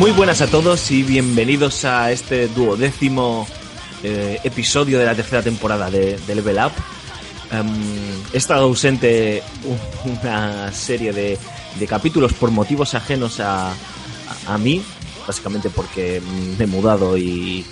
Muy buenas a todos y bienvenidos a este duodécimo eh, episodio de la tercera temporada de, Level Up. Em, he estado ausente un- una serie de, capítulos por motivos ajenos a, mí, básicamente porque me he mudado y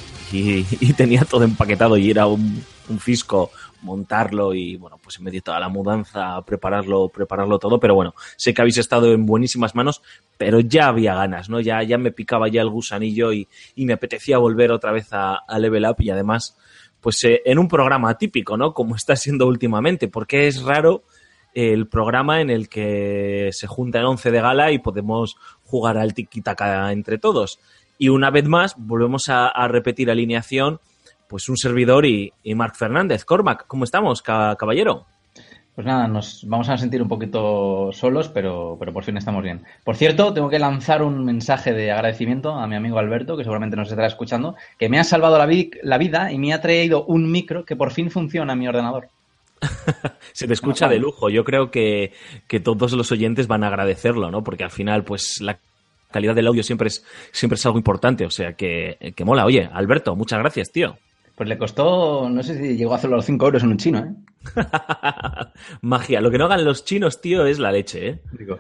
tenía todo empaquetado y era un, un fisco montarlo y bueno, pues en medio de toda la mudanza, prepararlo, prepararlo todo, pero bueno, sé que habéis estado en buenísimas manos, pero ya había ganas, ¿no? Ya, ya me picaba ya el gusanillo y, y me apetecía volver otra vez a, a Level Up y además, pues eh, en un programa típico, ¿no? Como está siendo últimamente, porque es raro el programa en el que se junta el 11 de gala y podemos jugar al tiki-taka entre todos. Y una vez más, volvemos a repetir alineación, pues un servidor y, y Marc Fernández. Cormac, ¿cómo estamos, ca- caballero? Pues nada, nos vamos a sentir un poquito solos, pero, pero por fin estamos bien. Por cierto, tengo que lanzar un mensaje de agradecimiento a mi amigo Alberto, que seguramente nos estará escuchando, que me ha salvado la, vi- la vida y me ha traído un micro que por fin funciona en mi ordenador. Se te escucha de lujo. Yo creo que, que todos los oyentes van a agradecerlo, ¿no? Porque al final, pues la calidad del audio siempre es, siempre es algo importante. O sea que, que mola. Oye, Alberto, muchas gracias, tío. Pues le costó, no sé si llegó a hacerlo a los 5 euros en un chino, ¿eh? Magia. Lo que no hagan los chinos, tío, es la leche, ¿eh? Digo,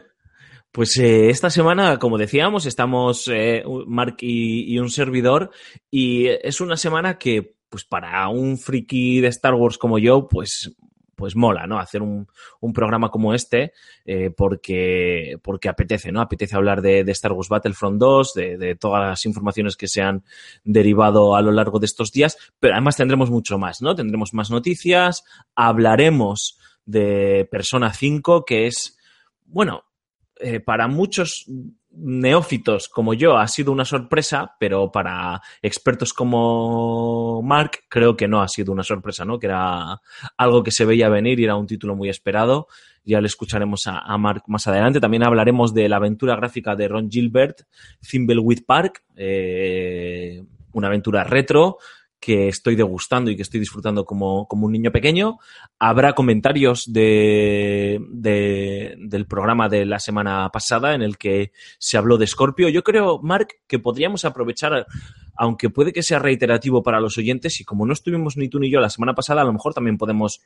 Pues eh, esta semana, como decíamos, estamos eh, Mark y, y un servidor y es una semana que, pues para un friki de Star Wars como yo, pues, pues mola, ¿no? Hacer un, un programa como este eh, porque, porque apetece, ¿no? Apetece hablar de, de Star Wars Battlefront 2, de, de todas las informaciones que se han derivado a lo largo de estos días, pero además tendremos mucho más, ¿no? Tendremos más noticias, hablaremos de Persona 5, que es, bueno, eh, para muchos neófitos como yo ha sido una sorpresa, pero para expertos como Mark creo que no ha sido una sorpresa, ¿no? Que era algo que se veía venir y era un título muy esperado. Ya le escucharemos a, Mark más adelante. También hablaremos de la aventura gráfica de Ron Gilbert, Thimbleweed Park, eh, una aventura retro que estoy degustando y que estoy disfrutando como, como un niño pequeño. Habrá comentarios de, de- del programa de la semana pasada en el que se habló de Scorpio. Yo creo, Mark, que podríamos aprovechar, aunque puede que sea reiterativo para los oyentes, y como no estuvimos ni tú ni yo la semana pasada, a lo mejor también podemos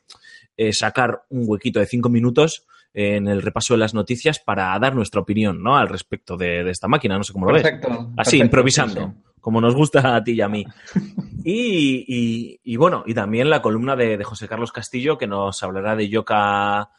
eh, sacar un huequito de cinco minutos en el repaso de las noticias para dar nuestra opinión ¿no? al respecto de, de esta máquina. No sé cómo lo ves. perfecto. Así, perfecto, improvisando, sí, sí. como nos gusta a ti y a mí. Y, y- y bueno, y también la columna de, de José Carlos Castillo, que nos hablará de Yoka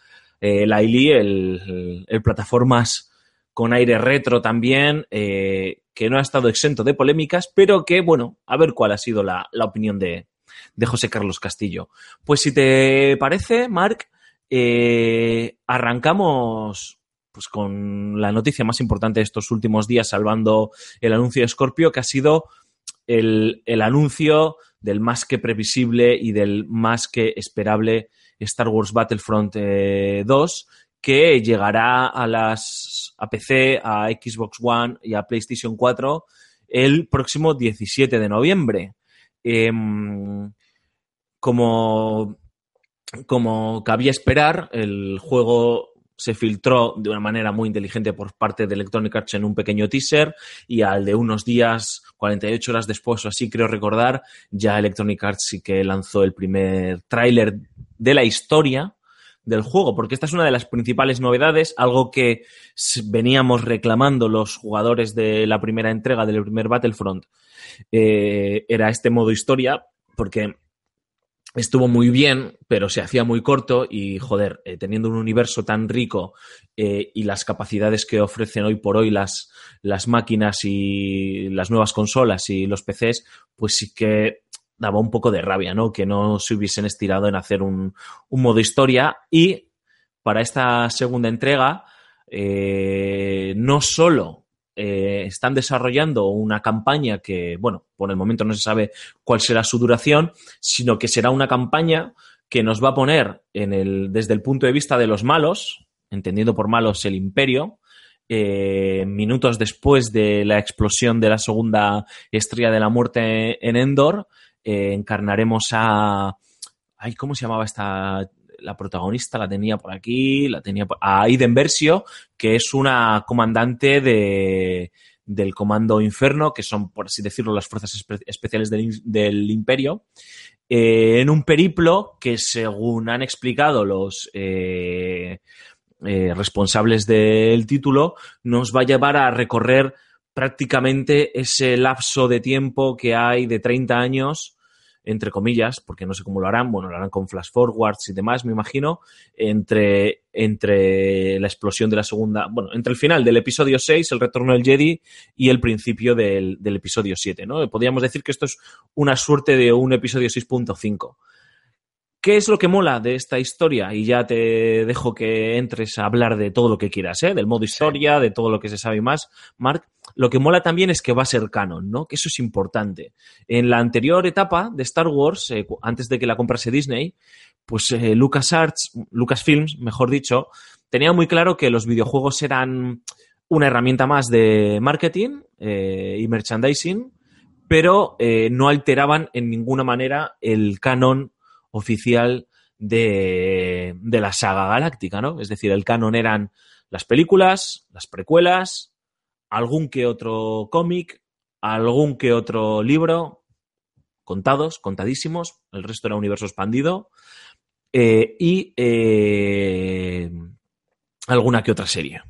eh, Laili, el, el- el plataformas con aire retro también, eh, que no ha estado exento de polémicas, pero que, bueno, a ver cuál ha sido la, la opinión de, de José Carlos Castillo. Pues si te parece, Marc, eh, arrancamos pues con la noticia más importante de estos últimos días, salvando el anuncio de Scorpio, que ha sido el, el anuncio del más que previsible y del más que esperable Star Wars Battlefront eh, 2, que llegará a las PC, a Xbox One y a PlayStation 4 el próximo 17 de noviembre. Em, como, como cabía esperar, el juego se filtró de una manera muy inteligente por parte de Electronic Arts en un pequeño teaser y al de unos días, 48 horas después o así creo recordar, ya Electronic Arts sí que lanzó el primer tráiler de la historia del juego, porque esta es una de las principales novedades, algo que veníamos reclamando los jugadores de la primera entrega del primer Battlefront, eh, era este modo historia, porque estuvo muy bien, pero se hacía muy corto y, joder, eh, teniendo un universo tan rico eh, y las capacidades que ofrecen hoy por hoy las, las máquinas y las nuevas consolas y los PCs, pues sí que daba un poco de rabia, ¿no? Que no se hubiesen estirado en hacer un, un modo historia y para esta segunda entrega eh, no solo eh, están desarrollando una campaña que, bueno, por el momento no se sabe cuál será su duración, sino que será una campaña que nos va a poner en el, desde el punto de vista de los malos, entendiendo por malos el imperio, eh, minutos después de la explosión de la segunda estrella de la muerte en Endor, eh, encarnaremos a... Ay, ¿Cómo se llamaba esta la protagonista la tenía por aquí, la tenía por- a Aiden Versio, que es una comandante de, del Comando Inferno, que son, por así decirlo, las fuerzas espe- especiales del, del Imperio, eh, en un periplo que, según han explicado los eh, eh, responsables del título, nos va a llevar a recorrer prácticamente ese lapso de tiempo que hay de 30 años entre comillas, porque no sé cómo lo harán, bueno, lo harán con flash forwards y demás, me imagino, entre, entre la explosión de la segunda, bueno, entre el final del episodio 6, el retorno del Jedi, y el principio del, del episodio 7, ¿no? Podríamos decir que esto es una suerte de un episodio 6.5. ¿Qué es lo que mola de esta historia? Y ya te dejo que entres a hablar de todo lo que quieras, ¿eh? Del modo historia, de todo lo que se sabe más, Mark. Lo que mola también es que va a ser canon, ¿no? Que eso es importante. En la anterior etapa de Star Wars, eh, antes de que la comprase Disney, pues eh, LucasArts, Lucasfilms, mejor dicho, tenía muy claro que los videojuegos eran una herramienta más de marketing y merchandising, pero no alteraban en ninguna manera el canon oficial de, de la saga galáctica, ¿no? Es decir, el canon eran las películas, las precuelas, algún que otro cómic, algún que otro libro, contados, contadísimos, el resto era universo expandido, eh, y eh, alguna que otra serie.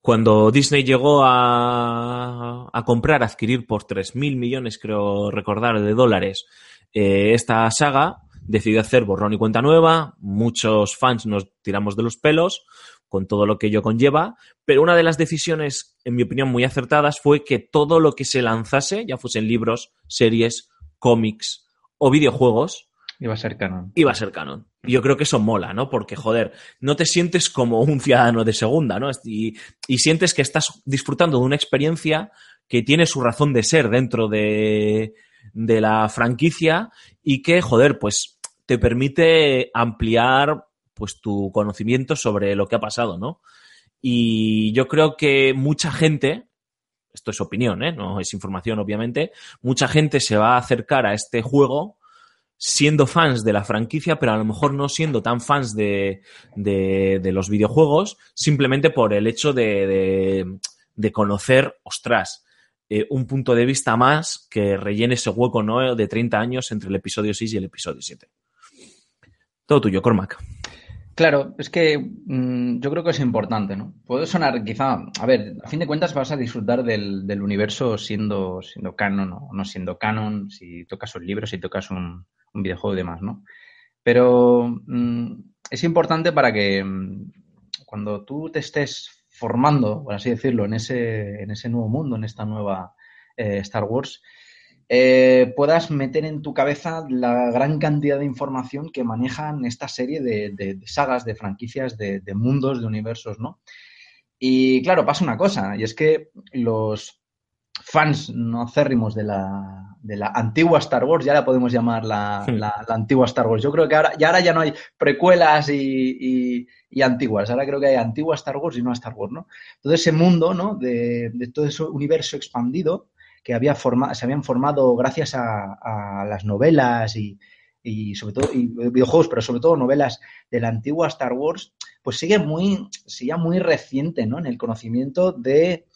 Cuando Disney llegó a, a comprar, adquirir por 3.000 millones, creo recordar, de dólares eh, esta saga, decidió hacer borrón y cuenta nueva. Muchos fans nos tiramos de los pelos con todo lo que ello conlleva, pero una de las decisiones, en mi opinión, muy acertadas fue que todo lo que se lanzase, ya fuesen libros, series, cómics o videojuegos, Iba a ser canon. iba a ser canon. Y yo creo que eso mola, ¿no? Porque, joder, no te sientes como un ciudadano de segunda, ¿no? Y, y sientes que estás disfrutando de una experiencia que tiene su razón de ser dentro de, de la franquicia y que, joder, pues te permite ampliar pues tu conocimiento sobre lo que ha pasado, ¿no? Y yo creo que mucha gente, esto es opinión, ¿eh? no es información obviamente, mucha gente se va a acercar a este juego siendo fans de la franquicia, pero a lo mejor no siendo tan fans de, de, de los videojuegos, simplemente por el hecho de, de, de conocer, ostras, eh, un punto de vista más que rellene ese hueco ¿no? de 30 años entre el episodio 6 y el episodio 7. Todo tuyo, Cormac. Claro, es que mm, yo creo que es importante, ¿no? Puede sonar quizá, a ver, a fin de cuentas vas a disfrutar del, universo siendo, siendo canon o no siendo canon, si tocas un libro, si tocas un, un videojuego y demás, ¿no? Pero mm, es importante para que mm, cuando tú te estés formando, por así decirlo, en ese, en ese nuevo mundo, en esta nueva eh, Star Wars, eh, puedas meter en tu cabeza la gran cantidad de información que manejan esta serie de, de- de sagas, de franquicias, de, de mundos, de universos, ¿no? Y claro, pasa una cosa, y es que los fans no acérrimos de la, de la antigua Star Wars, ya la podemos llamar la, la- la antigua Star Wars. Yo creo que ahora ya, ahora ya no hay precuelas y, y- y antiguas, ahora creo que hay antigua Star Wars y nueva Star Wars, ¿no? Todo ese mundo, ¿no? De, de todo ese universo expandido que había forma, se habían formado gracias a, a las novelas y, y sobre todo y videojuegos, pero sobre todo novelas de la antigua Star Wars, pues sigue muy, sigue muy reciente, ¿no? En el conocimiento de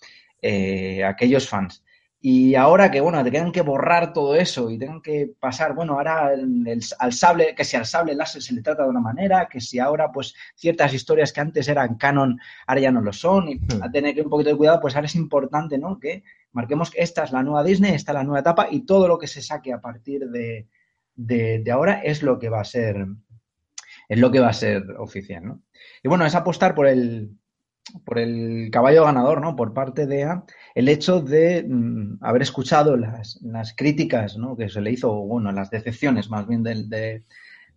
eh, aquellos fans. Y ahora que, bueno, te tengan que borrar todo eso y tengan que pasar, bueno, ahora el- el- al sable, que si al sable láser se le trata de una manera, que si ahora, pues, ciertas historias que antes eran canon, ahora ya no lo son, y Hmm. a tener que un poquito de cuidado, pues ahora es importante, ¿no? Que marquemos que esta es la nueva Disney, esta es la nueva etapa, y todo lo que se saque a partir de, de, de ahora es lo que va a ser, es lo que va a ser oficial, ¿no? Y bueno, es apostar por el, por el caballo ganador, ¿no? Por parte de A, el hecho de mm, haber escuchado las, las críticas, ¿no? Que se le hizo, bueno, las decepciones más bien de,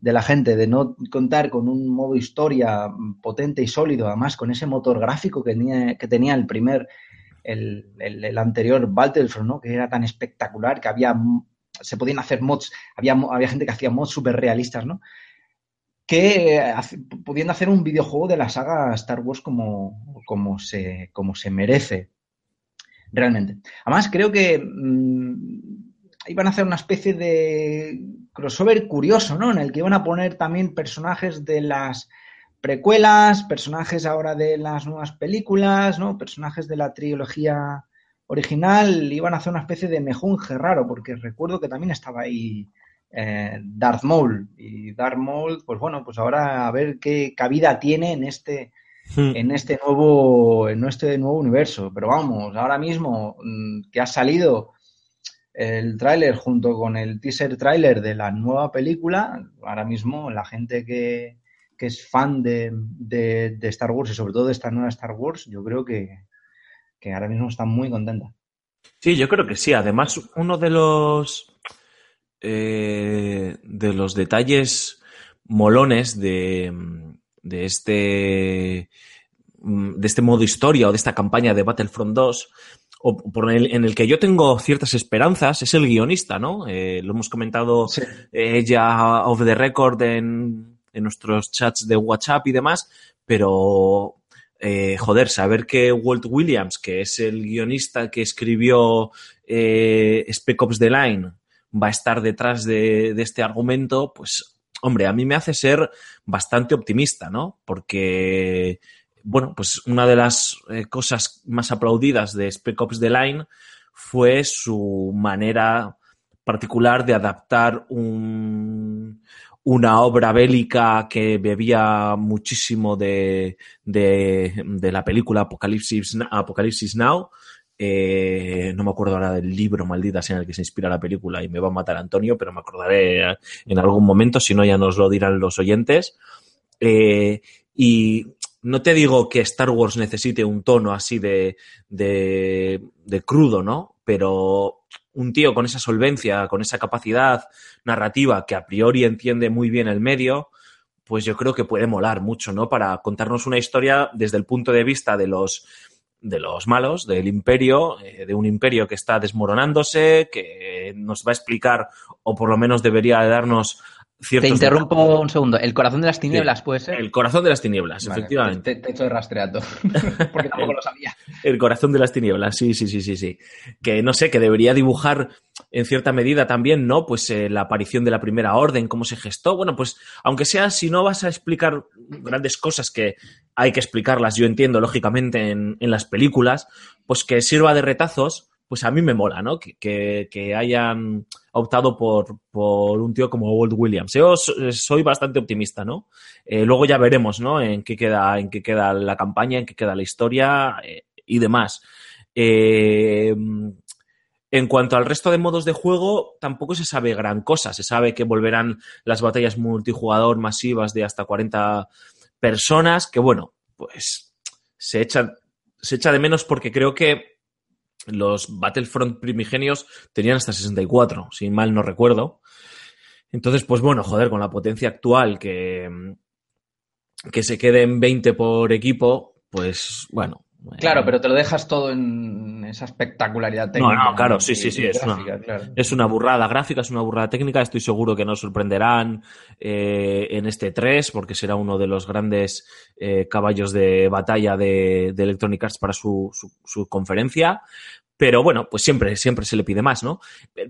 de la gente de no contar con un modo historia potente y sólido, además con ese motor gráfico que tenía, que tenía el primer, el, el- anterior Battlefront, ¿no? que era tan espectacular, que había, se podían hacer mods, había, había gente que hacía mods súper realistas, ¿no? Que pudiendo hacer un videojuego de la saga Star Wars como, como, se, como se merece realmente. Además, creo que mm, iban a hacer una especie de crossover curioso, ¿no? En el que iban a poner también personajes de las precuelas, personajes ahora de las nuevas películas, ¿no? Personajes de la trilogía original, iban a hacer una especie de mejunje raro, porque recuerdo que también estaba ahí eh, Darth Maul. Y Darth Maul, pues bueno, pues ahora a ver qué cabida tiene en este, Hmm. en este nuevo, en este nuevo universo. Pero vamos, ahora mismo mm, que ha salido el tráiler junto con el teaser tráiler de la nueva película, ahora mismo la gente que, que es fan de, de- de Star Wars y sobre todo de esta nueva Star Wars, yo creo que, que ahora mismo está muy contenta. Sí, yo creo que sí. Además, uno de los eh, de los detalles molones de, de este mm, de este modo historia o de esta campaña de Battlefront 2 o por el, en el que yo tengo ciertas esperanzas es el guionista, ¿no? Eh, lo hemos comentado Sí. eh, ya off the record en, en nuestros chats de WhatsApp y demás, pero eh, joder, saber que Walt Williams, que es el guionista que escribió Spec Ops The Line, va a estar detrás de, este argumento, pues, hombre, a mí me hace ser bastante optimista, ¿no? Porque, bueno, pues una de las eh, cosas más aplaudidas de Spec Ops The Line fue su manera particular de adaptar un, una obra bélica que bebía muchísimo de, de, de la película Apocalipsis, Apocalipsis Now. Eh, no me acuerdo ahora del libro maldita en el que se inspira la película y me va a matar Antonio, pero me acordaré en algún momento, si no ya nos lo dirán los oyentes. Eh, y no te digo que Star Wars necesite un tono así de, de, de crudo, ¿no? Pero un tío con esa solvencia, con esa capacidad narrativa que a priori entiende muy bien el medio, pues yo creo que puede molar mucho, ¿no? Para contarnos una historia desde el punto de vista de los de los malos, del imperio, eh, de un imperio que está desmoronándose, que nos va a explicar, o por lo menos debería de darnos Te ciertos interrumpo un segundo. El corazón de las tinieblas puede ser. el corazón de las tinieblas, Vale, efectivamente. Te, te he hecho de rastreato. Porque tampoco lo sabía. El corazón de las tinieblas, sí, sí, sí, sí, sí. Que no sé, que debería dibujar en cierta medida también, ¿no? Pues eh, la aparición de la primera orden, cómo se gestó. Bueno, pues aunque sea, si no vas a explicar grandes cosas que hay que explicarlas, yo entiendo, lógicamente, en, en las películas, pues que sirva de retazos, pues a mí me mola, ¿no? Que, que, hayan optado por, por un tío como Walt Williams. Yo so- soy bastante optimista, ¿no? Eh, luego ya veremos, ¿no? En qué queda, en qué queda la campaña, en qué queda la historia eh, y demás. Eh, en cuanto al resto de modos de juego, tampoco se sabe gran cosa. Se sabe que volverán las batallas multijugador masivas de hasta 40 personas, que bueno, pues se echa, se echa de menos porque creo que los Battlefront primigenios tenían hasta 64, si mal no recuerdo. Entonces, pues bueno, joder, con la potencia actual que, que se quede en 20 por equipo, pues bueno. Claro, pero te lo dejas todo en esa espectacularidad No, técnica. no, claro, y- sí, sí, sí, es una- gráfica, claro. Es una burrada gráfica, es una burrada técnica. Estoy seguro que nos sorprenderán eh, en este 3, porque será uno de los grandes eh, caballos de batalla de, de Electronic Arts para su, su- su conferencia. Pero bueno, pues siempre, siempre se le pide más, ¿no?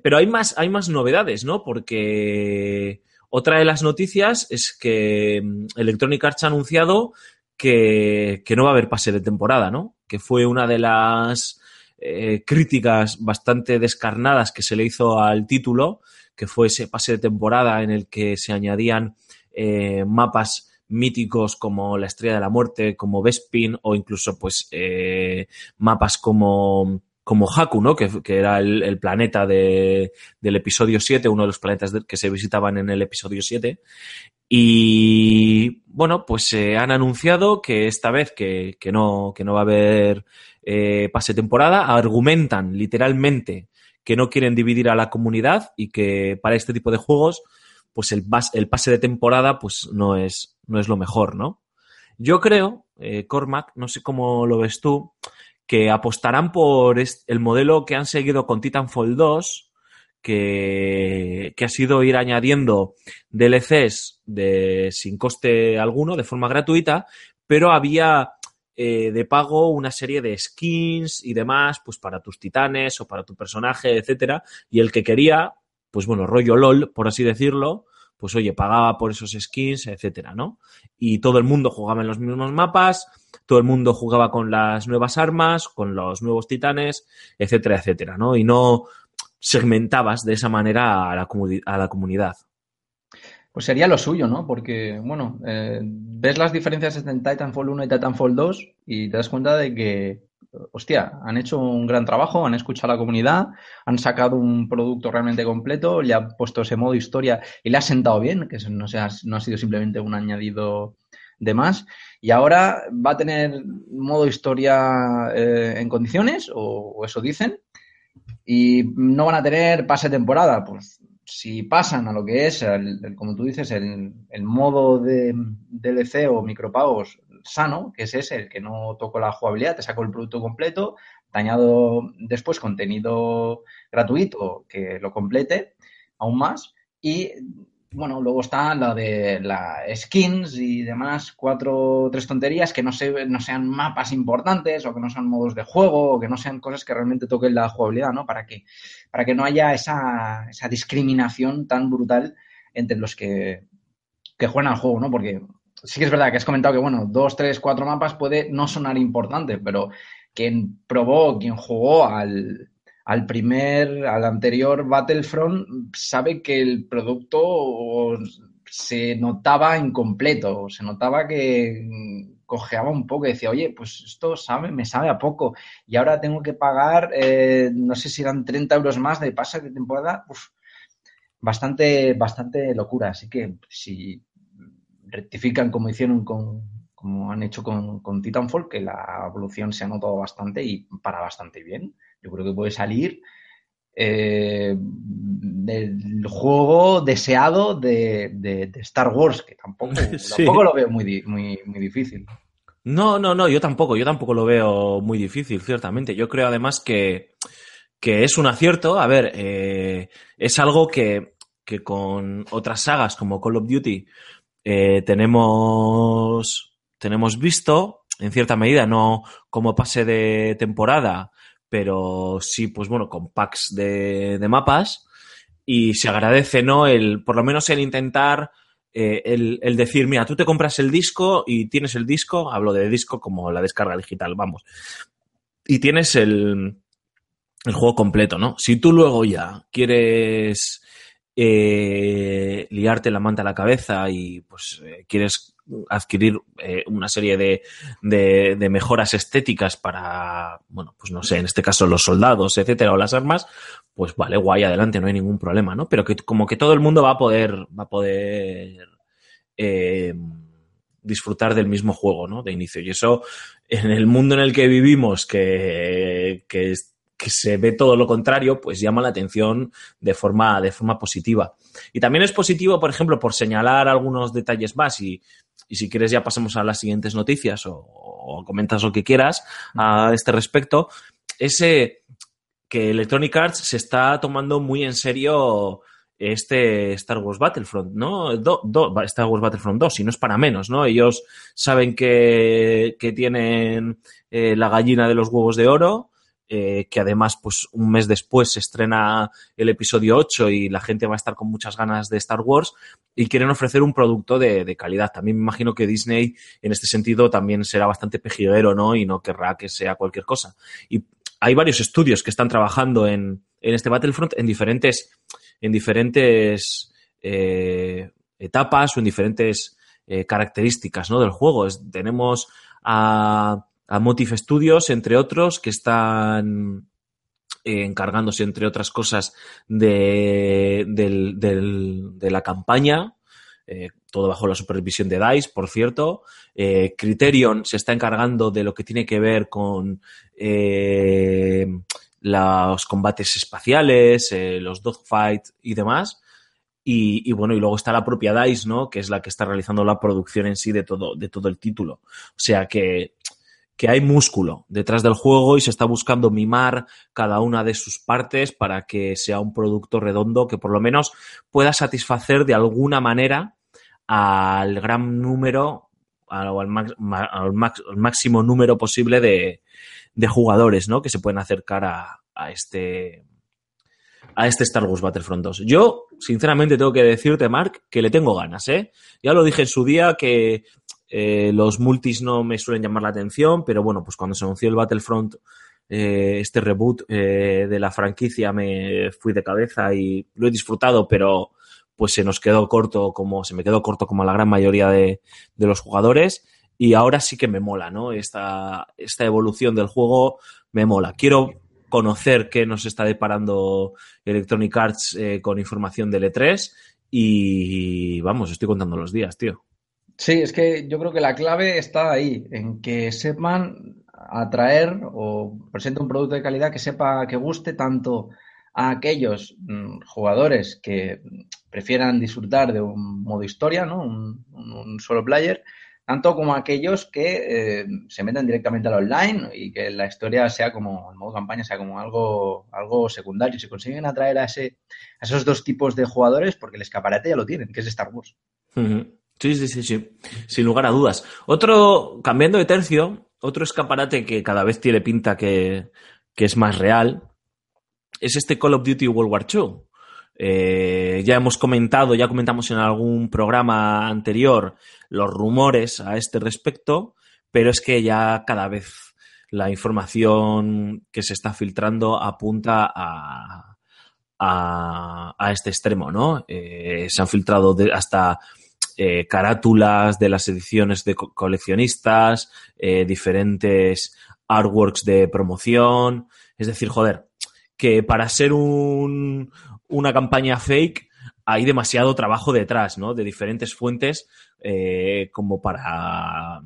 Pero hay más, hay más novedades, ¿no? Porque otra de las noticias es que mm, Electronic Arts ha anunciado que, que no va a haber pase de temporada, ¿no? Que fue una de las eh, críticas bastante descarnadas que se le hizo al título, que fue ese pase de temporada en el que se añadían eh, mapas míticos como la Estrella de la Muerte, como Bespin o incluso pues eh, mapas como como Haku, ¿no? Que, era el, planeta de, del episodio 7, uno de los planetas que se visitaban en el episodio 7. Y bueno, pues se han anunciado que esta vez que, que no, que no va a haber eh, pase temporada, argumentan literalmente que no quieren dividir a la comunidad y que para este tipo de juegos pues el, bas- el pase de temporada pues no es, no es lo mejor, ¿no? Yo creo, eh, Cormac, no sé cómo lo ves tú, que apostarán por el modelo que han seguido con Titanfall 2, que, que ha sido ir añadiendo DLCs de, sin coste alguno, de forma gratuita, pero había eh, de pago una serie de skins y demás, pues para tus titanes o para tu personaje, etcétera, y el que quería, pues bueno, rollo LOL, por así decirlo, pues oye, pagaba por esos skins, etcétera, ¿no? Y todo el mundo jugaba en los mismos mapas, todo el mundo jugaba con las nuevas armas, con los nuevos titanes, etcétera, etcétera, ¿no? Y no segmentabas de esa manera a la, comunidad. Pues sería lo suyo, ¿no? Porque, bueno, eh, ves las diferencias entre Titanfall 1 y Titanfall 2 y te das cuenta de que, hostia, han hecho un gran trabajo, han escuchado a la comunidad, han sacado un producto realmente completo, le han puesto ese modo historia y le ha sentado bien, que no, sea, no ha sido simplemente un añadido de más. Y ahora va a tener modo historia eh, en condiciones, o, eso dicen, y no van a tener pase temporada. Pues si pasan a lo que es, como tú dices, el, el modo de DLC o micropagos sano, que es ese, el que no toco la jugabilidad, te saco el producto completo, te añado después contenido gratuito que lo complete aún más y bueno, luego está la de la skins y demás, cuatro tres tonterías que no, se, no sean mapas importantes o que no sean modos de juego o que no sean cosas que realmente toquen la jugabilidad, ¿no? Para que, para que no haya esa, esa discriminación tan brutal entre los que, que juegan al juego, ¿no? Porque sí que es verdad que has comentado que, bueno, dos, tres, cuatro mapas puede no sonar importante, pero quien probó, quien jugó al, al primer, al anterior Battlefront, sabe que el producto se notaba incompleto, se notaba que cojeaba un poco y decía, oye, pues esto sabe, me sabe a poco y ahora tengo que pagar, eh, no sé si eran 30 euros más de pase de temporada, bastante, bastante locura. Así que si rectifican como hicieron con, como han hecho con, con Titanfall, que la evolución se ha notado bastante y para bastante bien. Yo creo que puede salir eh, del juego deseado de, de- de Star Wars, que tampoco, Sí. tampoco lo veo muy, muy, muy difícil. No, no, no, yo tampoco, yo tampoco lo veo muy difícil, ciertamente. Yo creo además que, que es un acierto. A ver, eh, es algo que, que con otras sagas como Call of Duty eh, tenemos, tenemos visto, en cierta medida, no como pase de temporada, pero sí, pues bueno, con packs de, mapas. Y se agradece, ¿no? El, por lo menos el intentar eh, el, el decir, mira, tú te compras el disco y tienes el disco, hablo de disco como la descarga digital, vamos, y tienes el, el juego completo, ¿no? Si tú luego ya quieres eh, liarte la manta a la cabeza y pues eh, quieres adquirir eh, una serie de, de, mejoras estéticas para, bueno, pues no sé, en este caso los soldados, etcétera, o las armas, pues vale, guay, adelante, no hay ningún problema, ¿no? Pero que como que todo el mundo va a poder, va a poder eh, disfrutar del mismo juego, ¿no? De inicio. Y eso, en el mundo en el que vivimos, que, que, es- que se ve todo lo contrario, pues llama la atención de forma, de forma positiva. Y también es positivo, por ejemplo, por señalar algunos detalles más y, y si quieres ya pasamos a las siguientes noticias o, comentas lo que quieras a este respecto, ese que Electronic Arts se está tomando muy en serio este Star Wars Battlefront, ¿no? Do- Star Wars Battlefront 2, y no es para menos, ¿no? Ellos saben que, que tienen eh, la gallina de los huevos de oro, eh, que además, pues un mes después se estrena el episodio 8 y la gente va a estar con muchas ganas de Star Wars y quieren ofrecer un producto de, de calidad. También me imagino que Disney, en este sentido, también será bastante pejiguero, ¿no? Y no querrá que sea cualquier cosa. Y hay varios estudios que están trabajando en, en este Battlefront en diferentes, en diferentes eh, etapas o en diferentes eh, características ¿no? del juego. Tenemos a, a Motif Studios, entre otros, que están eh, encargándose, entre otras cosas, de, la campaña. eh, todo bajo la supervisión de DICE, por cierto. Eh, Criterion se está encargando de lo que tiene que ver con los combates espaciales, los dogfight y demás. Y, y, bueno, y luego está la propia DICE, ¿no? Que es la que está realizando la producción en sí de todo, de todo el título. O sea que, que hay músculo detrás del juego y se está buscando mimar cada una de sus partes para que sea un producto redondo que por lo menos pueda satisfacer de alguna manera al gran número o al, max, al, max, al máximo número posible de, de, jugadores, ¿no? Que se pueden acercar a, a este a este Star Wars Battlefront 2. Yo, sinceramente, tengo que decirte, Mark, que le tengo ganas, ¿eh? Ya lo dije en su día que eh, los multis no me suelen llamar la atención, pero bueno, pues cuando se anunció el Battlefront, eh, este reboot eh, de la franquicia, me fui de cabeza y lo he disfrutado, pero pues se nos quedó corto, como se me quedó corto como la gran mayoría de, los jugadores. Y ahora sí que me mola, ¿no? Esta, esta evolución del juego me mola. Quiero conocer qué nos está deparando Electronic Arts con información del E3 y vamos, estoy contando los días, tío. Sí, es que yo creo que la clave está ahí, en que sepan atraer o presente un producto de calidad que sepa que guste tanto a aquellos mmm, jugadores que prefieran disfrutar de un modo historia, ¿no? Un, solo player, tanto como aquellos que eh, se meten directamente al online y que la historia sea como, el modo campaña sea como algo, algo secundario. Si consiguen atraer a, ese, a esos dos tipos de jugadores, porque el escaparate ya lo tienen, que es Star Wars. Sí, sí, sí, sí, sin lugar a dudas. Otro, cambiando de tercio, otro escaparate que cada vez tiene pinta que, que es más real, es este Call of Duty World War II. Eh, ya hemos comentado, ya comentamos en algún programa anterior los rumores a este respecto, pero es que ya cada vez la información que se está filtrando apunta a, a, a este extremo, ¿no? Eh, se han filtrado hasta eh, carátulas de las ediciones de co coleccionistas, eh, diferentes artworks de promoción, es decir, joder, que para ser un, una campaña fake hay demasiado trabajo detrás, ¿no? De diferentes fuentes eh, como para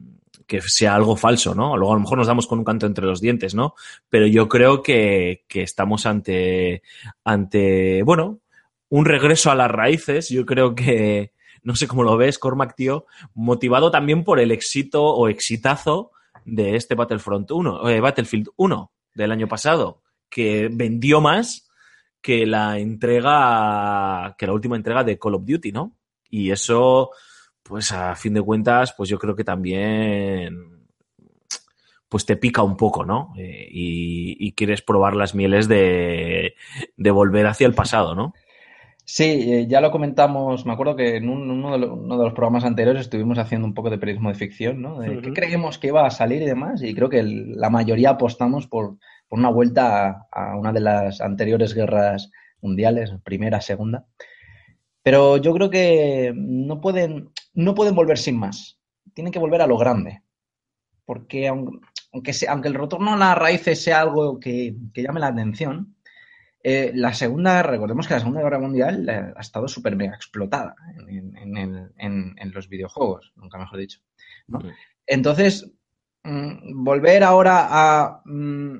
que sea algo falso, ¿no? Luego a lo mejor nos damos con un canto entre los dientes, ¿no? Pero yo creo que, que estamos ante, ante, bueno, un regreso a las raíces. Yo creo que, no sé cómo lo ves, Cormac, tío, motivado también por el éxito o exitazo de este Battlefront 1, eh, Battlefield 1 del año pasado, que vendió más que la entrega, que la última entrega de Call of Duty, ¿no? Y eso, pues a fin de cuentas, pues yo creo que también, pues te pica un poco, ¿no? Eh, y, y, quieres probar las mieles de, de volver hacia el pasado, ¿no? Sí, eh, ya lo comentamos, me acuerdo que en un, uno, de los, uno, de los, programas anteriores estuvimos haciendo un poco de periodismo de ficción, ¿no? De uh -huh. qué creemos que iba a salir y demás, y creo que el, la mayoría apostamos por, por una vuelta a, a, una de las anteriores guerras mundiales, primera, segunda. Pero yo creo que no pueden, no pueden volver sin más, tienen que volver a lo grande, porque aunque, aunque, sea, aunque el retorno a las raíces sea algo que, que llame la atención, eh, la segunda, recordemos que la Segunda Guerra Mundial eh, ha estado súper mega explotada en, en, en, en, los videojuegos, nunca mejor dicho. ¿no? Sí. Entonces, mmm, volver ahora a mmm,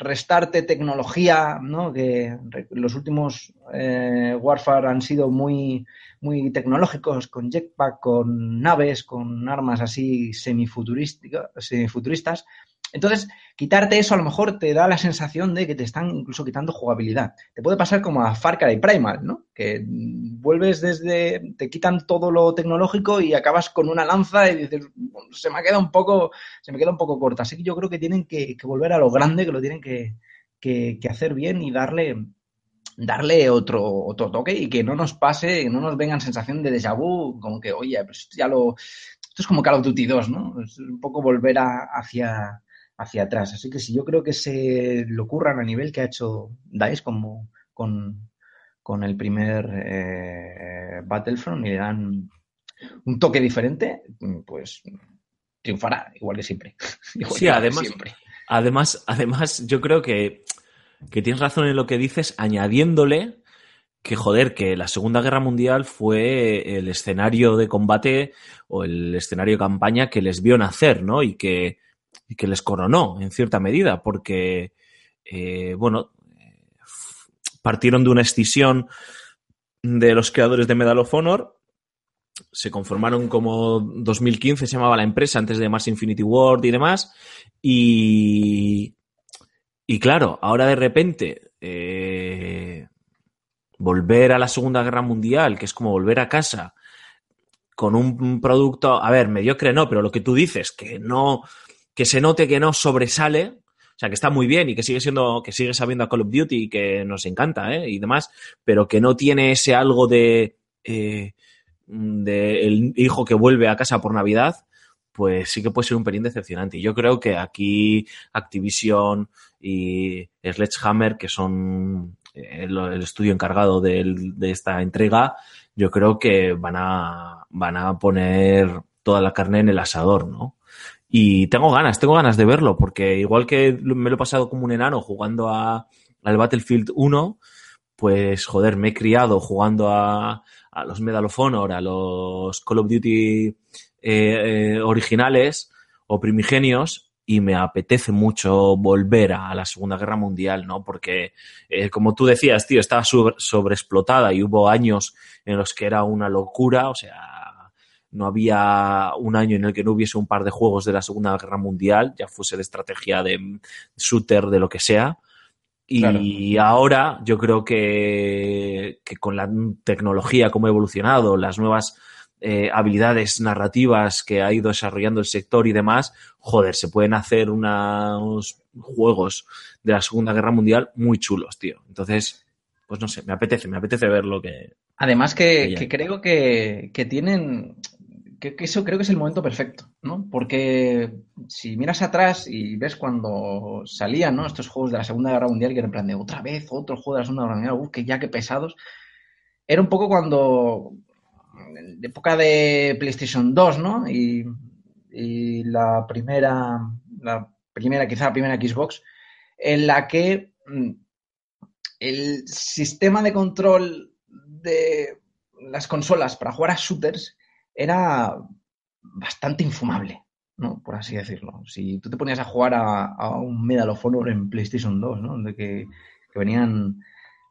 restarte tecnología, ¿no? que los últimos eh, Warfare han sido muy, muy tecnológicos, con jetpack, con naves, con armas así semifuturísticas, semifuturistas, entonces, quitarte eso a lo mejor te da la sensación de que te están incluso quitando jugabilidad. Te puede pasar como a Far Cry Primal, ¿no? Que vuelves desde, te quitan todo lo tecnológico y acabas con una lanza y dices, se me queda un poco, se me queda un poco corta. Así que yo creo que tienen que, volver a lo grande, que lo tienen que, que, hacer bien y darle, darle otro, otro toque y que no nos pase, no nos vengan sensación de déjà vu, como que, oye, pues ya lo, esto es como Call of Duty 2, ¿no? Es un poco volver a, hacia, hacia atrás. Así que si yo creo que se lo curran a nivel que ha hecho DICE como con, con el primer eh, Battlefront y le dan un toque diferente, pues triunfará, igual que siempre. Igual sí, además, siempre. además, además, yo creo que, que tienes razón en lo que dices, añadiéndole que joder, que la Segunda Guerra Mundial fue el escenario de combate o el escenario de campaña que les vio nacer, ¿no? Y que, y que les coronó en cierta medida, porque, eh, bueno, partieron de una escisión de los creadores de Medal of Honor. Se conformaron como 2015, se llamaba la empresa, antes de Mars Infinity World y demás. Y, y claro, ahora de repente eh, volver a la Segunda Guerra Mundial, que es como volver a casa, con un producto, a ver, mediocre no, pero lo que tú dices, que no, que se note que no sobresale, o sea, que está muy bien y que sigue siendo, que sigue sabiendo a Call of Duty y que nos encanta, ¿eh? Y demás, pero que no tiene ese algo de, eh, de el hijo que vuelve a casa por Navidad, pues sí que puede ser un pelín decepcionante. Y yo creo que aquí Activision y Sledgehammer, que son eh, el, estudio encargado del- de, esta entrega, yo creo que van a, van a poner toda la carne en el asador, ¿no? Y tengo ganas, tengo ganas de verlo, porque igual que me lo he pasado como un enano jugando a, al Battlefield 1, pues joder, me he criado jugando a, a los Medal of Honor, a los Call of Duty eh, eh, originales o primigenios, y me apetece mucho volver a la Segunda Guerra Mundial, ¿no? Porque, eh, como tú decías, tío, estaba sobre- sobreexplotada y hubo años en los que era una locura, o sea, no había un año en el que no hubiese un par de juegos de la Segunda Guerra Mundial, ya fuese de estrategia, de shooter, de lo que sea. Y ahora yo creo que, que con la tecnología, cómo ha evolucionado, las nuevas eh, habilidades narrativas que ha ido desarrollando el sector y demás, joder, se pueden hacer unos juegos de la Segunda Guerra Mundial muy chulos, tío. Entonces, pues no sé, me apetece, me apetece ver lo que... Además que, que creo que, que tienen, que, eso creo que es el momento perfecto, ¿no? Porque si miras atrás y ves cuando salían, ¿no? Estos juegos de la Segunda Guerra Mundial, que era en plan de otra vez, otro juego de la Segunda Guerra Mundial, uf, que ya que pesados. Era un poco cuando, en época de PlayStation 2, ¿no? Y, y la primera, la primera, quizá la primera Xbox, en la que mm, el sistema de control de las consolas para jugar a shooters era bastante infumable, ¿no? Por así decirlo. Si tú te ponías a jugar a, a un Medal of Honor en PlayStation 2, ¿no? De que, que venían,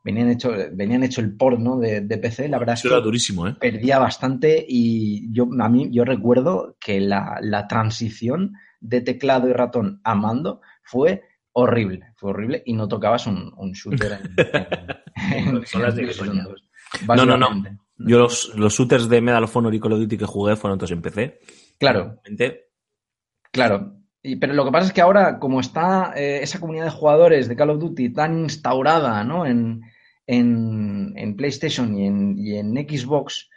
venían hecho, venían hecho el port, ¿no? De, de PC, la verdad es era que durísimo, ¿eh? perdía bastante y yo, a mí, yo recuerdo que la, la transición de teclado y ratón a mando fue horrible, fue horrible y no tocabas un, un shooter en, en- en. 2, No, no, no. Yo los, los shooters de Medal of Honor y Call of Duty que jugué fueron todos en PC. Claro, Realmente, claro. Y, pero lo que pasa es que ahora, como está eh, esa comunidad de jugadores de Call of Duty tan instaurada ¿no? en, en, en PlayStation y en, y en Xbox,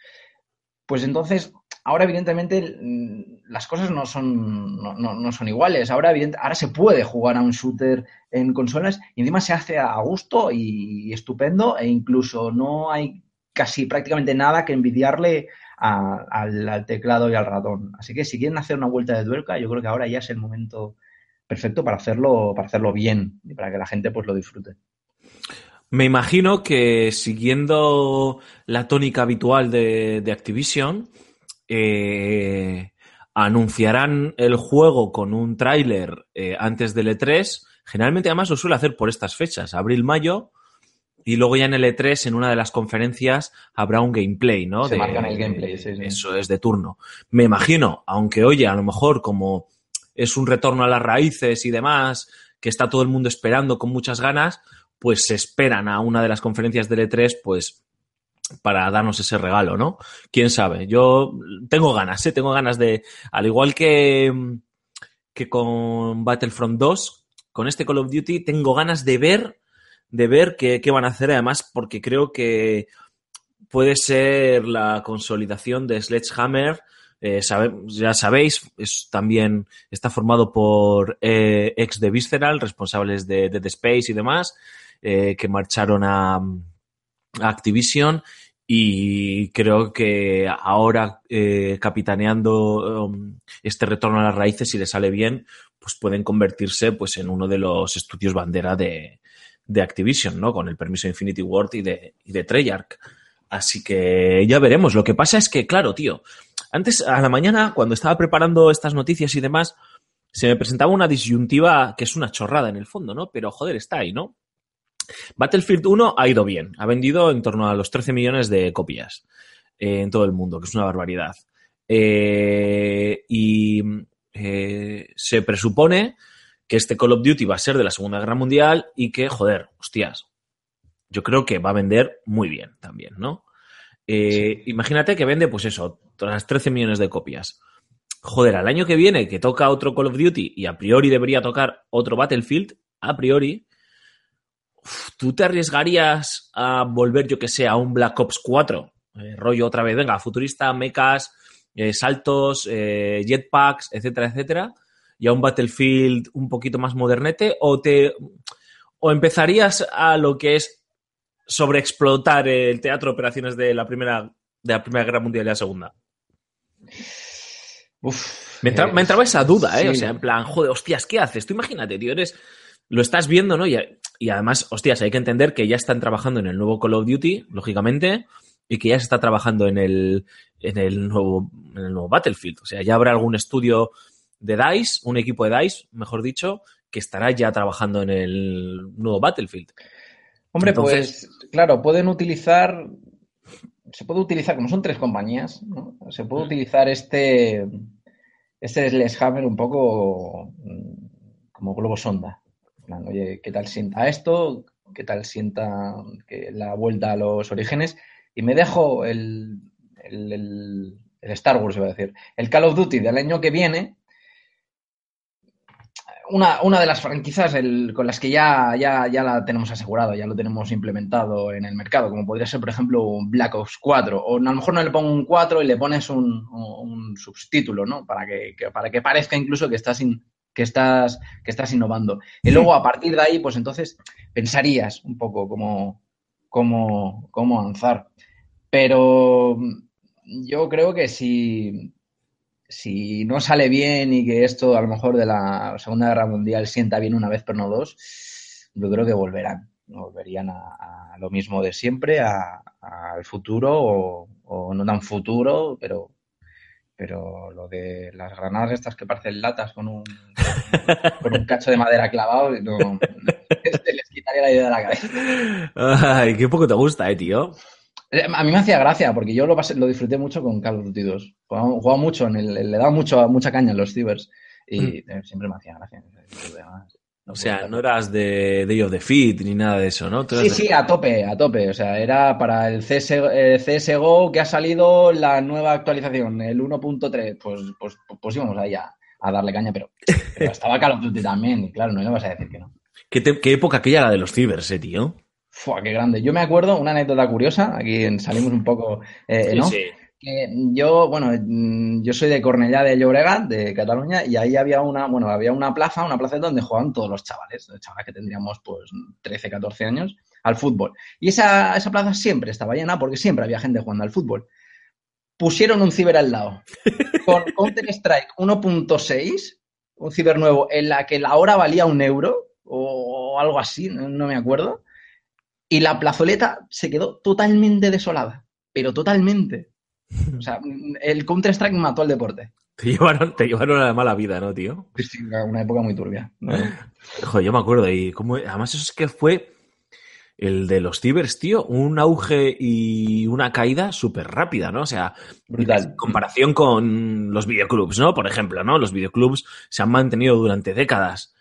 pues entonces, ahora evidentemente mm, las cosas no son, no, no- no son iguales. Ahora, evidente- ahora se puede jugar a un shooter en consolas y encima se hace a gusto y estupendo e incluso no hay casi prácticamente nada que envidiarle a- al, teclado y al ratón. Así que si quieren hacer una vuelta de tuerca, yo creo que ahora ya es el momento perfecto para hacerlo, para hacerlo bien y para que la gente pues lo disfrute. Me imagino que siguiendo la tónica habitual de, de Activision, eh, anunciarán el juego con un tráiler eh, antes del E3. Generalmente además lo suele hacer por estas fechas, abril-mayo, y luego ya en el E3, en una de las conferencias, habrá un gameplay, ¿no? Se marcan el gameplay, sí, sí. Eso es de turno. Me imagino, aunque oye, a lo mejor como es un retorno a las raíces y demás, que está todo el mundo esperando con muchas ganas, pues se esperan a una de las conferencias del E3, pues para darnos ese regalo, ¿no? Quién sabe. Yo tengo ganas, ¿eh? Tengo ganas de. Al igual que, que con Battlefront 2, con este Call of Duty, tengo ganas de ver, de ver qué, qué van a hacer, además, porque creo que puede ser la consolidación de Sledgehammer. Eh, ya sabéis, es, también está formado por eh, ex de Visceral, responsables de Dead Space y demás, eh, que marcharon a, Activision y creo que ahora capitaneando um, este retorno a las raíces, si le sale bien, pues pueden convertirse pues en uno de los estudios bandera de, de Activision, ¿no? Con el permiso de Infinity Ward y de, y de Treyarch. Así que ya veremos. Lo que pasa es que, claro, tío, antes a la mañana, cuando estaba preparando estas noticias y demás, se me presentaba una disyuntiva que es una chorrada en el fondo, ¿no? Pero joder, está ahí, ¿no? Battlefield 1 ha ido bien, ha vendido en torno a los 13 millones de copias eh, en todo el mundo, que es una barbaridad. Eh, y eh, se presupone que este Call of Duty va a ser de la Segunda Guerra Mundial y que, joder, hostias, yo creo que va a vender muy bien también, ¿no? Eh, Imagínate que vende, pues eso, las 13 millones de copias. Joder, al año que viene que toca otro Call of Duty y a priori debería tocar otro Battlefield, a priori, ¿tú te arriesgarías a volver, yo que sé, a un Black Ops 4? Eh, rollo otra vez, venga, futurista, mechas, eh, saltos, jetpacks, etcétera, etcétera, y a un Battlefield un poquito más modernete, o te o empezarías a lo que es sobreexplotar el teatro de operaciones de la primera de la primera guerra mundial y la segunda. Uf, Me, entra- eh, me entraba esa duda, ¿eh? sí. O sea, en plan, joder, hostias, ¿qué haces? Tú imagínate, tío, eres. Lo estás viendo, ¿no? Y, y además, hostias, hay que entender que ya están trabajando en el nuevo Call of Duty, lógicamente, y que ya se está trabajando en el, en el, nuevo, en el nuevo Battlefield. O sea, ya habrá algún estudio de DICE, un equipo de DICE, mejor dicho, que estará ya trabajando en el nuevo Battlefield. Hombre, Entonces- pues claro, pueden utilizar, se puede utilizar, como son tres compañías, ¿no? se puede utilizar este, este Sledgehammer un poco mm, como globo sonda. Plan, Oye, ¿qué tal sienta esto? ¿Qué tal sienta que la vuelta a los orígenes? Y me dejo el, el, el- el Star Wars, iba a decir, el Call of Duty del año que viene, una, una de las franquicias el- con las que ya, ya, ya la tenemos asegurado, ya lo tenemos implementado en el mercado, como podría ser, por ejemplo, un Black Ops 4, o a lo mejor no le pongo un 4 y le pones un, un subtítulo, ¿no? Para que, que- para que parezca incluso que estás, in- que, estás, que estás innovando. Y luego, a partir de ahí, pues entonces pensarías un poco cómo, cómo, cómo avanzar. Pero yo creo que si, si no sale bien y que esto a lo mejor de la Segunda Guerra Mundial sienta bien una vez pero no dos, yo creo que volverán. Volverían a, a lo mismo de siempre, a- al futuro o, o no tan futuro, pero pero lo de las granadas estas que parecen latas con un, con un cacho de madera clavado, no, se les quitaría la idea de la cabeza. Ay, qué poco te gusta, eh, tío. A mí me hacía gracia porque yo lo, pasé- lo disfruté mucho con Call of Duty 2. Jugaba, jugaba mucho, en el, le daba mucho, mucha caña en los cibers y eh, siempre me hacía gracia. No O sea, no eras de Day of the Fit ni nada de eso, ¿no? Sí, de- sí, a tope, a tope. O sea, era para el CS, eh, CSGO que ha salido la nueva actualización, el 1.3. Pues, pues, pues íbamos ahí a, a darle caña, pero, pero estaba Call of Duty también. Y claro, no le vas a decir que no. ¿Qué, te- qué época aquella la de los cibers, eh, tío? Fua, qué grande. Yo me acuerdo, una anécdota curiosa, aquí salimos un poco, eh, ¿no? que yo, bueno, mm, yo soy de Cornellá de Llobregat, de Cataluña, y ahí había una, bueno, había una plaza, una plaza donde jugaban todos los chavales, los chavales que tendríamos pues 13, 14 años, al fútbol. Y esa, esa plaza siempre estaba llena porque siempre había gente jugando al fútbol. Pusieron un ciber al lado, con Counter-Strike 1.6, un ciber nuevo, en la que la hora valía un euro, o algo así, no me acuerdo, y la plazoleta se quedó totalmente desolada, pero totalmente. O sea, el Counter-Strike mató al deporte. Te llevaron, te llevaron a la mala vida, ¿no, tío? Sí, Una época muy turbia. ¿no? Joder, yo me acuerdo. Y cómo, además, eso es que fue el de los cibers, tío. Un auge y una caída súper rápida, ¿no? O sea, Brutal. en comparación con los videoclubs, ¿no? Por ejemplo, ¿no? Los videoclubs se han mantenido durante décadas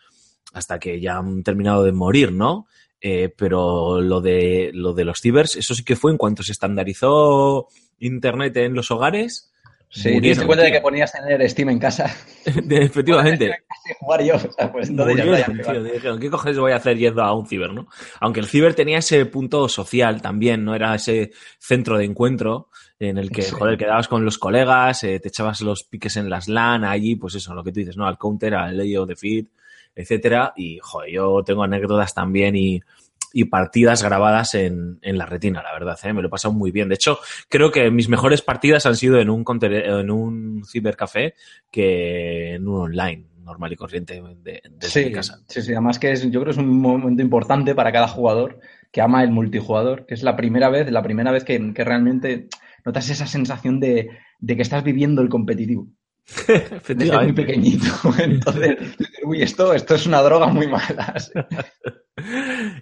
hasta que ya han terminado de morir, ¿no? Eh, pero lo de, lo de los cibers, eso sí que fue en cuanto se estandarizó Internet en los hogares. Sí, te diste cuenta de que ponías tener Steam en casa. Efectivamente. Casi jugar yo. O sea, pues Murieron, ya tío. Dijeron, ¿qué cojones voy a hacer yendo a un ciber, no? Aunque el ciber tenía ese punto social también, no era ese centro de encuentro en el que, Sí. joder, quedabas con los colegas, eh, te echabas los piques en las LAN allí, pues eso, lo que tú dices, ¿no? Al counter, al of the Feed, etcétera. Y, joder, yo tengo anécdotas también y, y partidas grabadas en, en la retina, la verdad, ¿eh? me lo he pasado muy bien. De hecho, creo que mis mejores partidas han sido en un, en un cibercafé que en un online, normal y corriente, de, desde mi casa. sí, sí, además que es, yo creo que es un momento importante para cada jugador que ama el multijugador, que es la primera vez, la primera vez que, que realmente notas esa sensación de, de que estás viviendo el competitivo. desde muy pequeñito. Entonces, uy, esto, esto es una droga muy mala. sí.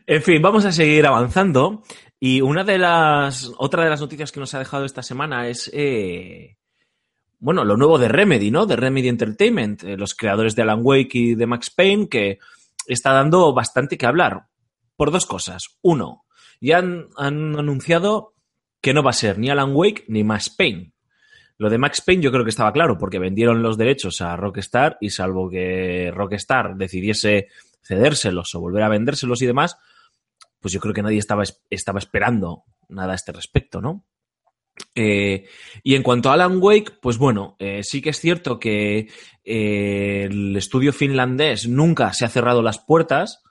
En fin, vamos a seguir avanzando. Y una de las. Otra de las noticias que nos ha dejado esta semana es. eh, bueno, lo nuevo de Remedy, ¿no? De Remedy Entertainment, eh, los creadores de Alan Wake y de Max Payne, que está dando bastante que hablar. Por dos cosas. Uno, ya han, han anunciado que no va a ser ni Alan Wake ni Max Payne. Lo de Max Payne yo creo que estaba claro, porque vendieron los derechos a Rockstar y salvo que Rockstar decidiese cedérselos o volver a vendérselos y demás, pues yo creo que nadie estaba, es- estaba esperando nada a este respecto, ¿no? Eh, y en cuanto a Alan Wake, pues bueno, eh, sí que es cierto que eh, el estudio finlandés nunca se ha cerrado las puertas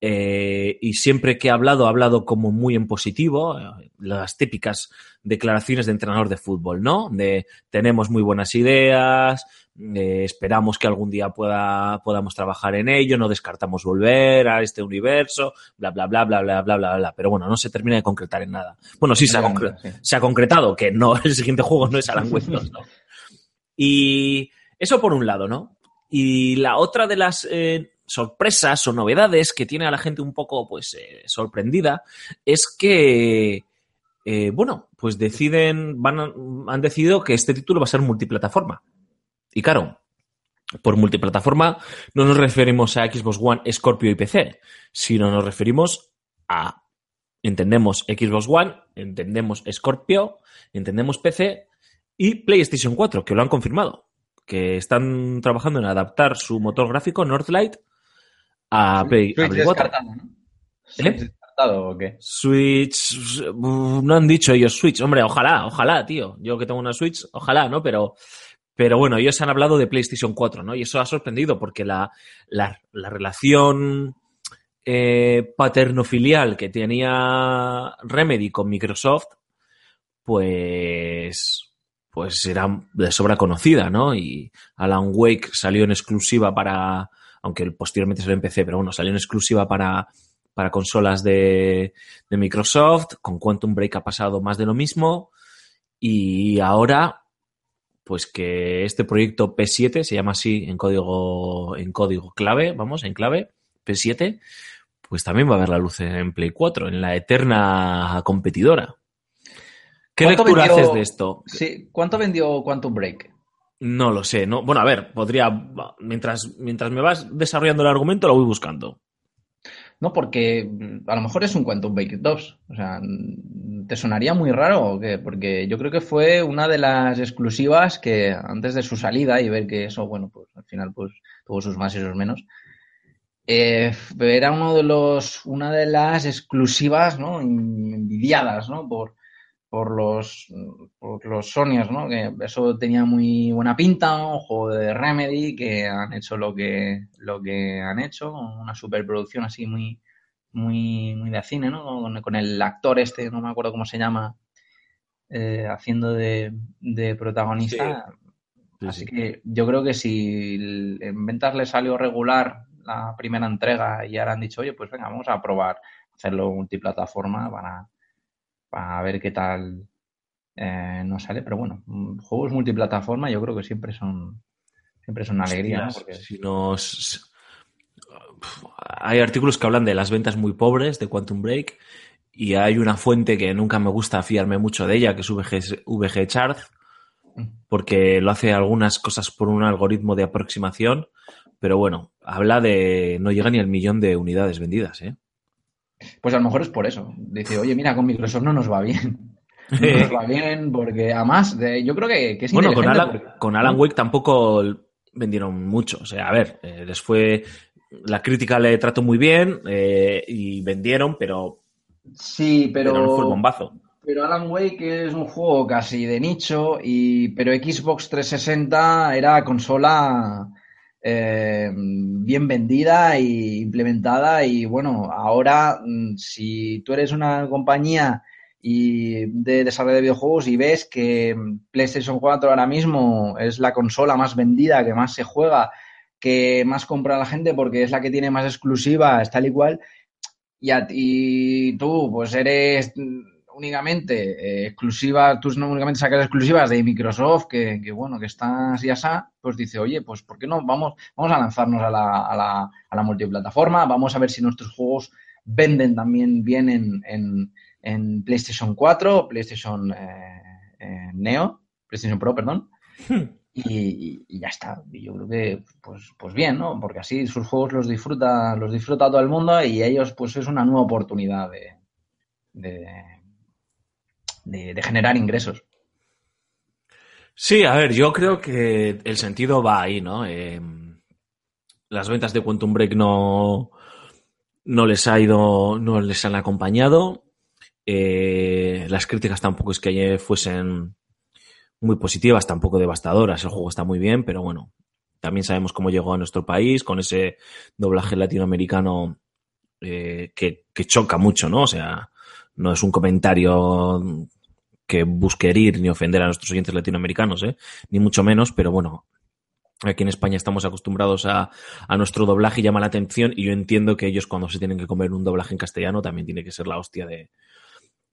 eh, y siempre que ha hablado, ha hablado como muy en positivo, eh, las típicas declaraciones de entrenador de fútbol, ¿no? De tenemos muy buenas ideas, eh, esperamos que algún día pueda, podamos trabajar en ello, no descartamos volver a este universo, bla, bla, bla, bla, bla, bla, bla, bla. Pero bueno, no se termina de concretar en nada. Bueno, sí se ha, concre- Sí. se ha concretado que no, el siguiente juego no es Alan Wake 2, ¿no? Y eso por un lado, ¿no? Y la otra de las eh, sorpresas o novedades que tiene a la gente un poco, pues, eh, sorprendida es que, eh, bueno, pues deciden, van a- han decidido que este título va a ser multiplataforma. Y claro, por multiplataforma no nos referimos a Xbox One, Scorpio y PC, sino nos referimos a, entendemos Xbox One, entendemos Scorpio, entendemos PC y PlayStation 4, que lo han confirmado, que están trabajando en adaptar su motor gráfico Northlight a Play, a Switch Play 4. descartado, ¿no? ¿Eh? ¿Switch descartado o qué? Switch, no han dicho ellos Switch, hombre, ojalá, ojalá, tío. Yo que tengo una Switch, ojalá, ¿no? Pero, pero bueno, ellos han hablado de PlayStation 4, ¿no? Y eso ha sorprendido porque la, la, la relación eh, paterno-filial que tenía Remedy con Microsoft, pues, pues era de sobra conocida, ¿no? Y Alan Wake salió en exclusiva para, aunque posteriormente salió en PC, pero bueno, salió en exclusiva para, para consolas de, de Microsoft. Con Quantum Break ha pasado más de lo mismo. Y ahora, pues que este proyecto P7 se llama así en código, en código clave, vamos, en clave, P7, pues también va a ver la luz en Play 4, en la eterna competidora. ¿Qué ¿Cuánto lectura vendió- haces de esto? Sí, ¿cuánto vendió Quantum Break? No lo sé, ¿no? Bueno, a ver, podría. Mientras, mientras me vas desarrollando el argumento, lo voy buscando. No, porque mm, a lo mejor es un Quantum Break 2. O sea, mm, ¿te sonaría muy raro o qué? Porque yo creo que fue una de las exclusivas que antes de su salida y ver que eso, bueno, pues al final pues tuvo sus más y sus menos. eh, era uno de los, una de las exclusivas, ¿no? Envidiadas, ¿no? Por, por los, por los Sonyos, ¿no? Que eso tenía muy buena pinta, un juego de Remedy que han hecho lo que, lo que han hecho, una superproducción así muy, muy, muy de cine, ¿no? Con, con el actor este, no me acuerdo cómo se llama, eh, haciendo de, de protagonista. Sí, Así sí. que yo creo que si en ventas le salió regular la primera entrega y ahora han dicho, oye, pues venga, vamos a probar hacerlo multiplataforma para, para ver qué tal eh, nos sale. Pero bueno, mm, juegos multiplataforma yo creo que siempre son siempre son una alegría, ¿no? Porque si nos... Hay artículos que hablan de las ventas muy pobres de Quantum Break y hay una fuente que nunca me gusta fiarme mucho de ella, que es VG, VG Chart, porque lo hace algunas cosas por un algoritmo de aproximación, pero bueno, habla de... no llega ni al millón de unidades vendidas, ¿eh? Pues a lo mejor es por eso. Dice, oye, mira, con Microsoft no nos va bien. No nos va bien porque además de- yo creo que, que es Bueno, con Alan, porque- con Alan Wake tampoco vendieron mucho. O sea, a ver, eh, les fue. La crítica le trató muy bien eh, y vendieron, pero, Sí, pero no fue el bombazo. Pero Alan Wake es un juego casi de nicho, y, pero Xbox 360 era consola eh, bien vendida e implementada. Y bueno, ahora mm, si tú eres una compañía y de desarrollo de videojuegos y ves que mm, PlayStation 4 ahora mismo es la consola más vendida, que más se juega, que más compra la gente porque es la que tiene más exclusivas, tal y cual, y, a ti, tú, pues eres un únicamente eh, exclusivas, tú no únicamente sacas exclusivas de Microsoft, que, que bueno, que están así así, pues dice, oye, pues ¿por qué no? Vamos, vamos a lanzarnos a la, a la, a la multiplataforma, vamos a ver si nuestros juegos venden también bien en, en, en PlayStation 4, PlayStation eh, eh, Neo, PlayStation Pro, perdón. Y, y ya está. Y yo creo que, pues, pues bien, ¿no? Porque así sus juegos los disfruta, los disfruta todo el mundo y ellos, pues es una nueva oportunidad de, de, de- generar ingresos. Sí, a ver, yo creo que el sentido va ahí, ¿no? Eh, las ventas de Quantum Break no, no les ha ido, no les han acompañado. Eh, las críticas tampoco es que fuesen muy positivas, tampoco devastadoras. El juego está muy bien, pero bueno, también sabemos cómo llegó a nuestro país con ese doblaje latinoamericano eh, que, que choca mucho, ¿no? O sea, no es un comentario que busque herir ni ofender a nuestros oyentes latinoamericanos, ¿eh? ni mucho menos, pero bueno, aquí en España estamos acostumbrados a, a nuestro doblaje y llama la atención y yo entiendo que ellos cuando se tienen que comer un doblaje en castellano también tiene que ser la hostia de,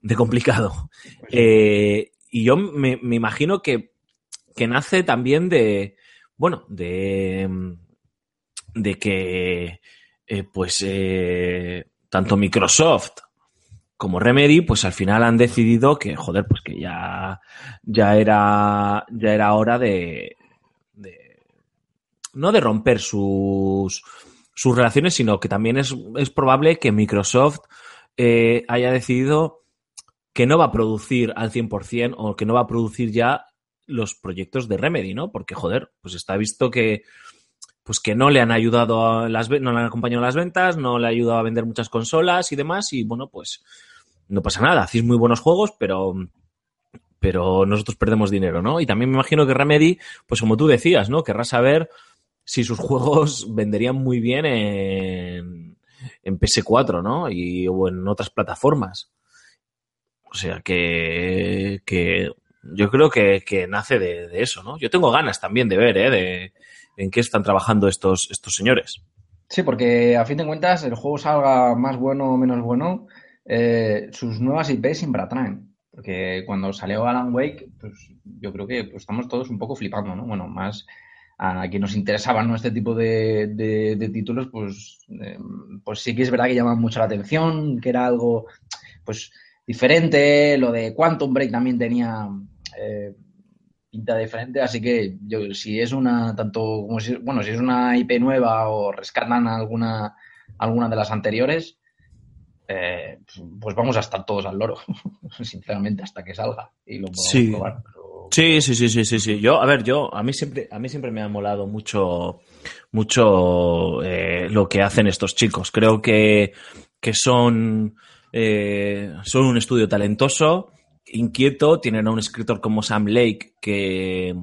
de complicado. Eh, y yo me, me imagino que, que nace también de, bueno, de, de que, eh, pues, eh, tanto Microsoft como Remedy, pues al final han decidido que, joder, pues que ya, ya era, ya era hora de, de- no de romper sus, sus relaciones, sino que también es, es probable que Microsoft eh, haya decidido que no va a producir al 100% o que no va a producir ya los proyectos de Remedy, ¿no? Porque, joder, pues está visto que pues que no le han ayudado a las no le han acompañado las ventas, no le ha ayudado a vender muchas consolas y demás y bueno, pues no pasa nada, hacéis muy buenos juegos, pero pero nosotros perdemos dinero, ¿no? Y también me imagino que Remedy, pues como tú decías, ¿no? Querrá saber si sus juegos venderían muy bien en, en PS4, ¿no? Y, o en otras plataformas. O sea que, que yo creo que, que nace de, de eso, ¿no? Yo tengo ganas también de ver, ¿eh? De en qué están trabajando estos, estos señores. Sí, porque a fin de cuentas, el juego salga más bueno o menos bueno, eh, sus nuevas IP siempre atraen. Porque cuando salió Alan Wake, pues yo creo que pues, estamos todos un poco flipando, ¿no? Bueno, más a quien nos interesaban ¿no? este tipo de, de- de títulos, pues, eh, pues sí que es verdad que llaman mucho la atención, que era algo pues diferente, lo de Quantum Break también tenía eh, pinta diferente, así que yo si es una tanto como si bueno, si es una IP nueva o rescatan alguna alguna de las anteriores, eh, pues vamos a estar todos al loro, sinceramente, hasta que salga y lo podamos Sí. probar. Pero- Sí, sí, sí, sí, sí, sí. Yo, a ver, yo, a mí siempre, a mí siempre me ha molado mucho, mucho eh, lo que hacen estos chicos. Creo que, que son, eh, son un estudio talentoso, inquieto, tienen a un escritor como Sam Lake que,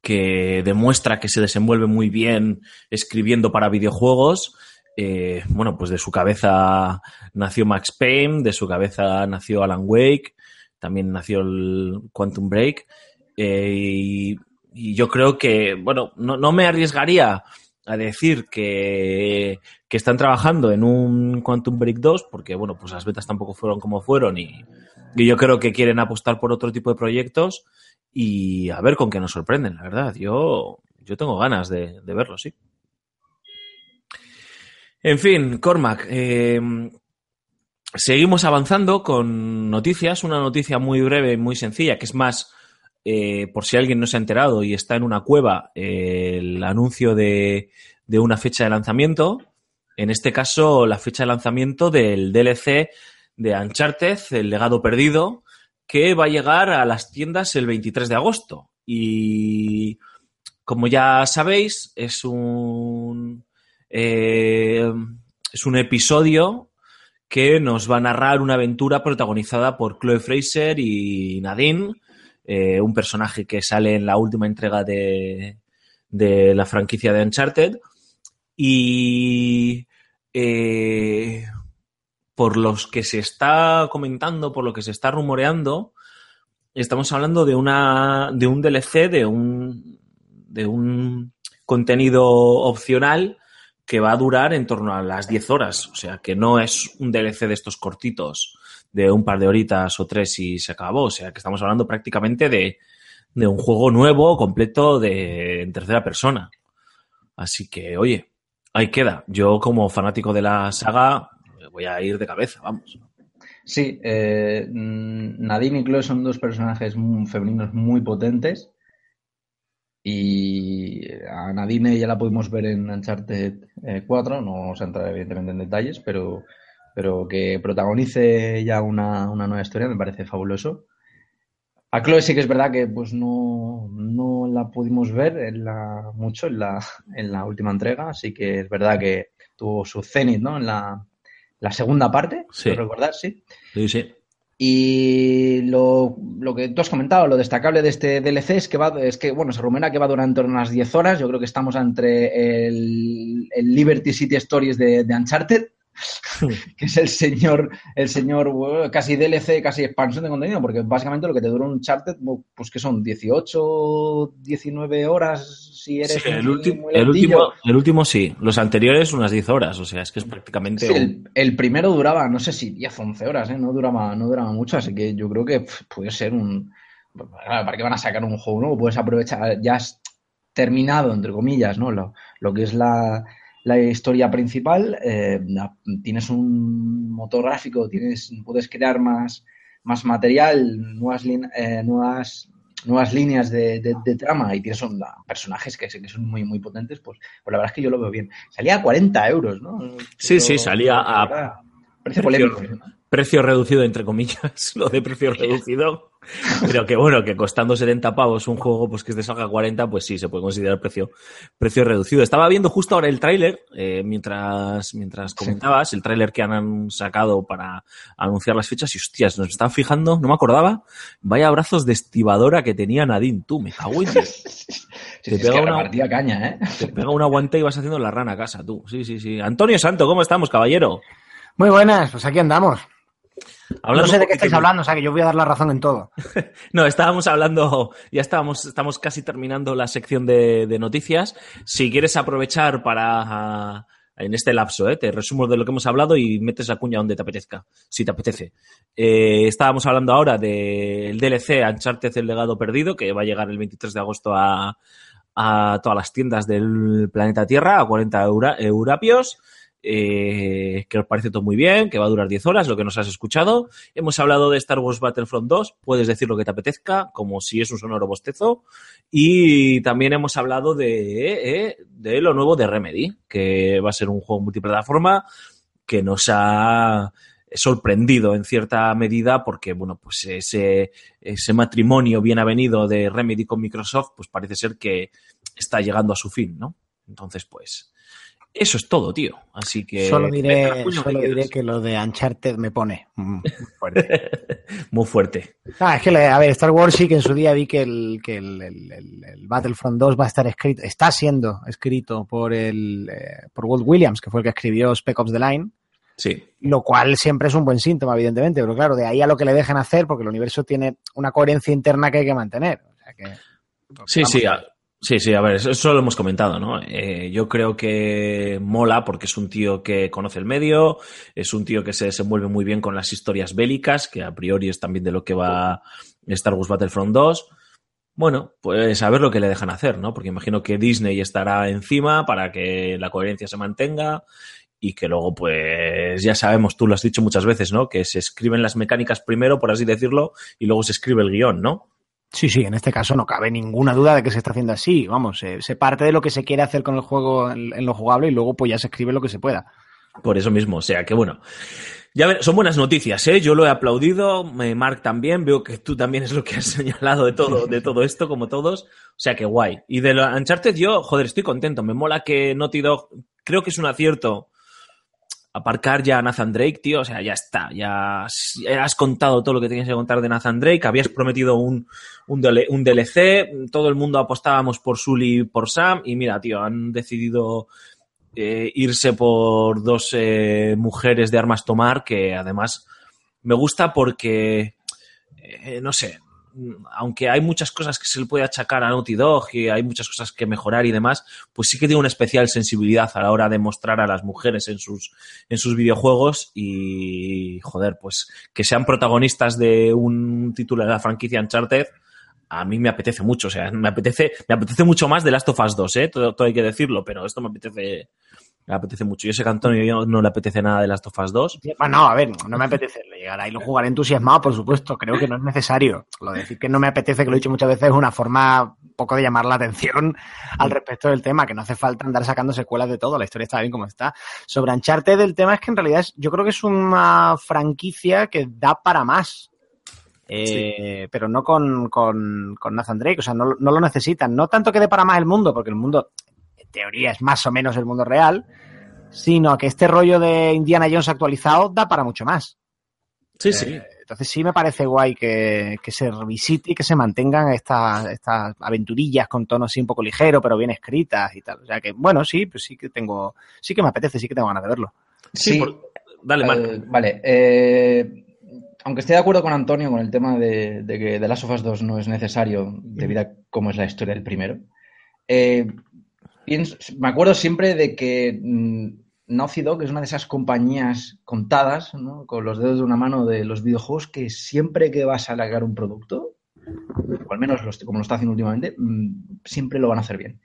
que demuestra que se desenvuelve muy bien escribiendo para videojuegos. Eh, bueno, pues de su cabeza nació Max Payne, de su cabeza nació Alan Wake, también nació el Quantum Break. eh, y, yo creo que, bueno, no, no me arriesgaría a decir que, que están trabajando en un Quantum Break 2, porque, bueno, pues las ventas tampoco fueron como fueron y, y yo creo que quieren apostar por otro tipo de proyectos y a ver con qué nos sorprenden, la verdad. Yo, yo tengo ganas de, de verlo, sí. En fin, Cormac, eh, seguimos avanzando con noticias. Una noticia muy breve y muy sencilla, que es más, eh, por si alguien no se ha enterado y está en una cueva, eh, el anuncio de, de una fecha de lanzamiento. En este caso, la fecha de lanzamiento del DLC de Uncharted, el legado perdido, que va a llegar a las tiendas el 23 de agosto. Y como ya sabéis, es un, eh, es un episodio que nos va a narrar una aventura protagonizada por Chloe Fraser y Nadine, eh, un personaje que sale en la última entrega de, de la franquicia de Uncharted. Y eh, por los que se está comentando, por lo que se está rumoreando, estamos hablando de una de un DLC, de un de un contenido opcional que va a durar en torno a las 10 horas. O sea, que no es un DLC de estos cortitos de un par de horitas o tres y se acabó. O sea, que estamos hablando prácticamente de, de un juego nuevo, completo, de en tercera persona. Así que, oye, ahí queda. Yo, como fanático de la saga, voy a ir de cabeza, vamos. Sí, eh, mm, Nadine y Chloe son dos personajes femeninos muy potentes. Y a Nadine ya la pudimos ver en Uncharted eh, 4, no vamos a entrar evidentemente en detalles, pero, pero que protagonice ya una, una nueva historia me parece fabuloso. A Chloe sí que es verdad que pues no, no la pudimos ver en la, mucho en la, en la última entrega, así que es verdad que tuvo su cenit, ¿no? En la, la segunda parte, Sí. creo recordar, sí. Sí, sí. Y lo, lo que tú has comentado, lo destacable de este DLC es que es que, bueno, se rumora que va a unas 10 horas. Yo creo que estamos entre el, el Liberty City Stories de, de Uncharted, que es el señor, el señor casi DLC, casi expansión de contenido, porque básicamente lo que te dura un Uncharted, pues que son 18, 19 horas si eres Sí, el, muy- muy el, último, el último sí. Los anteriores unas 10 horas. O sea, es que es prácticamente... Sí, un- el, el primero duraba, no sé si 10 o 11 horas, ¿eh? no, duraba, no duraba mucho, así que yo creo que puede ser un... ¿Para qué van a sacar un juego nuevo? Puedes aprovechar, ya has terminado, entre comillas, ¿no? Lo, lo que es la, la historia principal, eh, tienes un motor gráfico, tienes, puedes crear más, más material, nuevas, eh, nuevas, nuevas líneas de, de- de trama y tienes personajes que, que son muy, muy potentes, pues, pues la verdad es que yo lo veo bien. Salía a 40 euros, ¿no? Sí, sí, salía a- Precio precio- polémico. ¿no? precio reducido, entre comillas, lo de precio reducido. Pero que bueno, que costando 70 pavos un juego, pues que te salga 40, pues sí, se puede considerar precio, precio reducido. Estaba viendo justo ahora el tráiler, eh, mientras, mientras comentabas, el tráiler que han sacado para anunciar las fechas, y hostias, nos estaba fijando, no me acordaba, vaya brazos de estibadora que tenía Nadine, tú, me cago en Te sí, pega una- caña, ¿eh? Te pega un aguante y vas haciendo la rana a casa, tú. Sí, sí, sí. Antonio Santo, ¿cómo estamos, caballero? Muy buenas, pues aquí andamos. Hablando no sé de qué estáis hablando, o sea que yo voy a dar la razón en todo. No, estábamos hablando, ya estábamos, estamos casi terminando la sección de, de noticias. Si quieres aprovechar para, ah, en este lapso, ¿eh? te resumo de lo que hemos hablado y metes la cuña donde te apetezca, si te apetece. Eh, estábamos hablando ahora del DLC Uncharted El Legado Perdido, que va a llegar el 23 de agosto a, a todas las tiendas del planeta Tierra, a 40 eura- eurapios. Eh, que os parece todo muy bien, que va a durar 10 horas, lo que nos has escuchado. Hemos hablado de Star Wars Battlefront 2, puedes decir lo que te apetezca, como si es un sonoro bostezo. Y también hemos hablado de, eh, de lo nuevo de Remedy, que va a ser un juego multiplataforma que nos ha sorprendido en cierta medida porque, bueno, pues ese, ese matrimonio bien avenido de Remedy con Microsoft, pues parece ser que está llegando a su fin, ¿no? Entonces, pues, eso es todo, tío. Así que... solo diré, solo que lo de Uncharted me pone mm, fuerte. Muy fuerte. Ah, es que, a ver, Star Wars sí que en su día vi que el, que el, el- el- el Battlefront 2 va a estar escrito, está siendo escrito por el eh, por Walt Williams, que fue el que escribió Spec Ops The Line, Sí. lo cual siempre es un buen síntoma, evidentemente, pero claro, de ahí a lo que le dejen hacer, porque el universo tiene una coherencia interna que hay que mantener. O sea que, Sí, sí, a, sí, sí, a ver, eso, lo hemos comentado, ¿no? Eh, yo creo que mola porque es un tío que conoce el medio, es un tío que se desenvuelve muy bien con las historias bélicas, que a priori es también de lo que va Star Wars Battlefront 2. Bueno, pues a ver lo que le dejan hacer, ¿no? Porque imagino que Disney estará encima para que la coherencia se mantenga y que luego, pues ya sabemos, tú lo has dicho muchas veces, ¿no? Que se escriben las mecánicas primero, por así decirlo, y luego se escribe el guion, ¿no? Sí, sí, en este caso no cabe ninguna duda de que se está haciendo así. Vamos, se, parte de lo que se quiere hacer con el juego en, lo jugable y luego pues ya se escribe lo que se pueda. Por eso mismo, o sea que bueno. Ya son buenas noticias, ¿eh? Yo lo he aplaudido, Mark también, veo que tú también es lo que has señalado de todo, de todo esto, como todos. O sea que guay. Y de lo Uncharted yo, joder, estoy contento. Me mola que Naughty Dog, creo que es un acierto aparcar ya a Nathan Drake, tío. O sea, ya está. Ya has, contado todo lo que tenías que contar de Nathan Drake. Habías prometido un, un DLC. Todo el mundo apostábamos por Sully y por Sam. Y mira, tío, han decidido eh, irse por dos eh, mujeres de armas tomar que además me gusta porque, eh, no sé, aunque hay muchas cosas que se le puede achacar a Naughty Dog y hay muchas cosas que mejorar y demás, pues sí que tiene una especial sensibilidad a la hora de mostrar a las mujeres en sus, en sus videojuegos y, joder, pues que sean protagonistas de un título de la franquicia Uncharted, a mí me apetece mucho, o sea, me apetece, me apetece mucho más de Last of Us 2, ¿eh? Todo, todo hay que decirlo, pero esto me apetece, me apetece mucho. Yo sé que Antonio no le apetece nada de Last of Us 2. Bueno, a ver, no me apetece llegar ahí, lo jugaré entusiasmado, por supuesto, creo que no es necesario. Lo de decir que no me apetece, que lo he dicho muchas veces, es una forma un poco de llamar la atención al respecto del tema, que no hace falta andar sacando secuelas de todo, la historia está bien como está. Sobre Uncharted, el tema es que en realidad es- yo creo que es una franquicia que da para más. Eh, Pero no con, con, con Nathan Drake, o sea, no, no lo necesitan. No tanto que dé para más el mundo, porque el mundo, teoría, es más o menos el mundo real, sino que este rollo de Indiana Jones actualizado da para mucho más. Sí, sí. Eh, Entonces sí me parece guay que, que se revisite y que se mantengan estas, estas aventurillas con tono así un poco ligero, pero bien escritas y tal. O sea que, bueno, sí, pues sí que tengo, sí que me apetece, sí que tengo ganas de verlo. Sí, Sí. por- Dale, Marc. Eh, vale. eh, aunque esté de acuerdo con Antonio con el tema de, de que The Last of Us 2 no es necesario debido a cómo es la historia del primero, eh, pienso- me acuerdo siempre de que mm, Naughty Dog es una de esas compañías contadas, ¿no? con los dedos de una mano de los videojuegos que siempre que vas a sacar un producto, o al menos como lo está haciendo últimamente, mm, siempre lo van a hacer bien.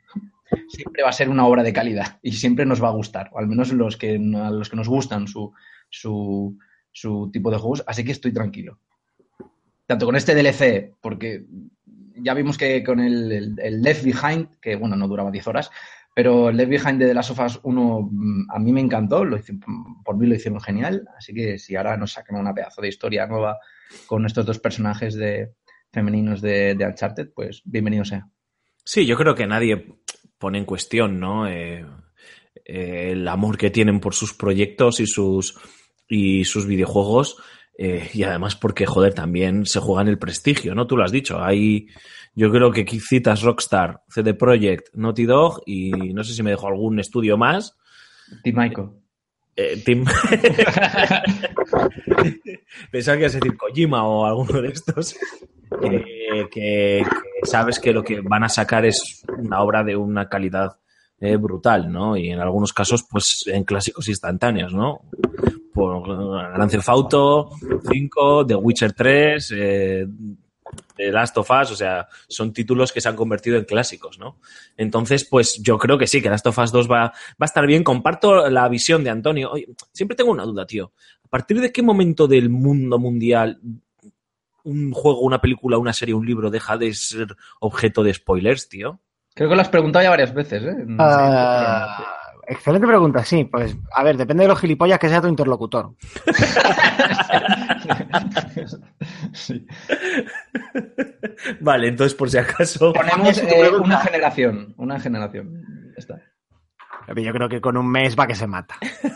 Siempre va a ser una obra de calidad y siempre nos va a gustar, o al menos los que, a los que nos gustan su, su tipo de juegos, así que estoy tranquilo. Tanto con este DLC, porque ya vimos que con el, Left Behind, que bueno, no duraba 10 horas, pero el Left Behind de The Last of Us 1 mm, a mí me encantó, lo hice- por mí lo hicieron genial, así que si ahora nos sacan una pedazo de historia nueva con estos dos personajes de, femeninos de, de Uncharted, pues bienvenido sea. Sí, yo creo que nadie pone en cuestión, ¿no? Eh, eh, el amor que tienen por sus proyectos y sus y sus videojuegos. Eh, y además porque, joder, también se juega en el prestigio, ¿no? Tú lo has dicho. Hay, yo creo que aquí citas Rockstar, CD Projekt, Naughty Dog y no sé si me dejo algún estudio más. Team Michael. Eh, Tim... Pensaba que ibas a decir Kojima o alguno de estos. eh, que, que sabes que lo que van a sacar es una obra de una calidad eh, brutal, ¿no? Y en algunos casos, pues en clásicos instantáneos, ¿no? Por Grand Theft Auto 5, The Witcher 3, eh, The Last of Us, o sea, son títulos que se han convertido en clásicos, ¿no? Entonces, pues yo creo que sí, que Last of Us 2 va, va a estar bien. Comparto la visión de Antonio. Oye, siempre tengo una duda, tío. ¿A partir de qué momento del mundo mundial un juego, una película, una serie, un libro deja de ser objeto de spoilers, tío? Creo que lo has preguntado ya varias veces, ¿eh? No sé. Ah, excelente pregunta, sí. Pues, a ver, depende de los gilipollas que sea tu interlocutor. Sí. Vale, entonces por si acaso. Ponemos eh, una generación. Una generación. Ya está. Yo creo que con un mes va que se mata.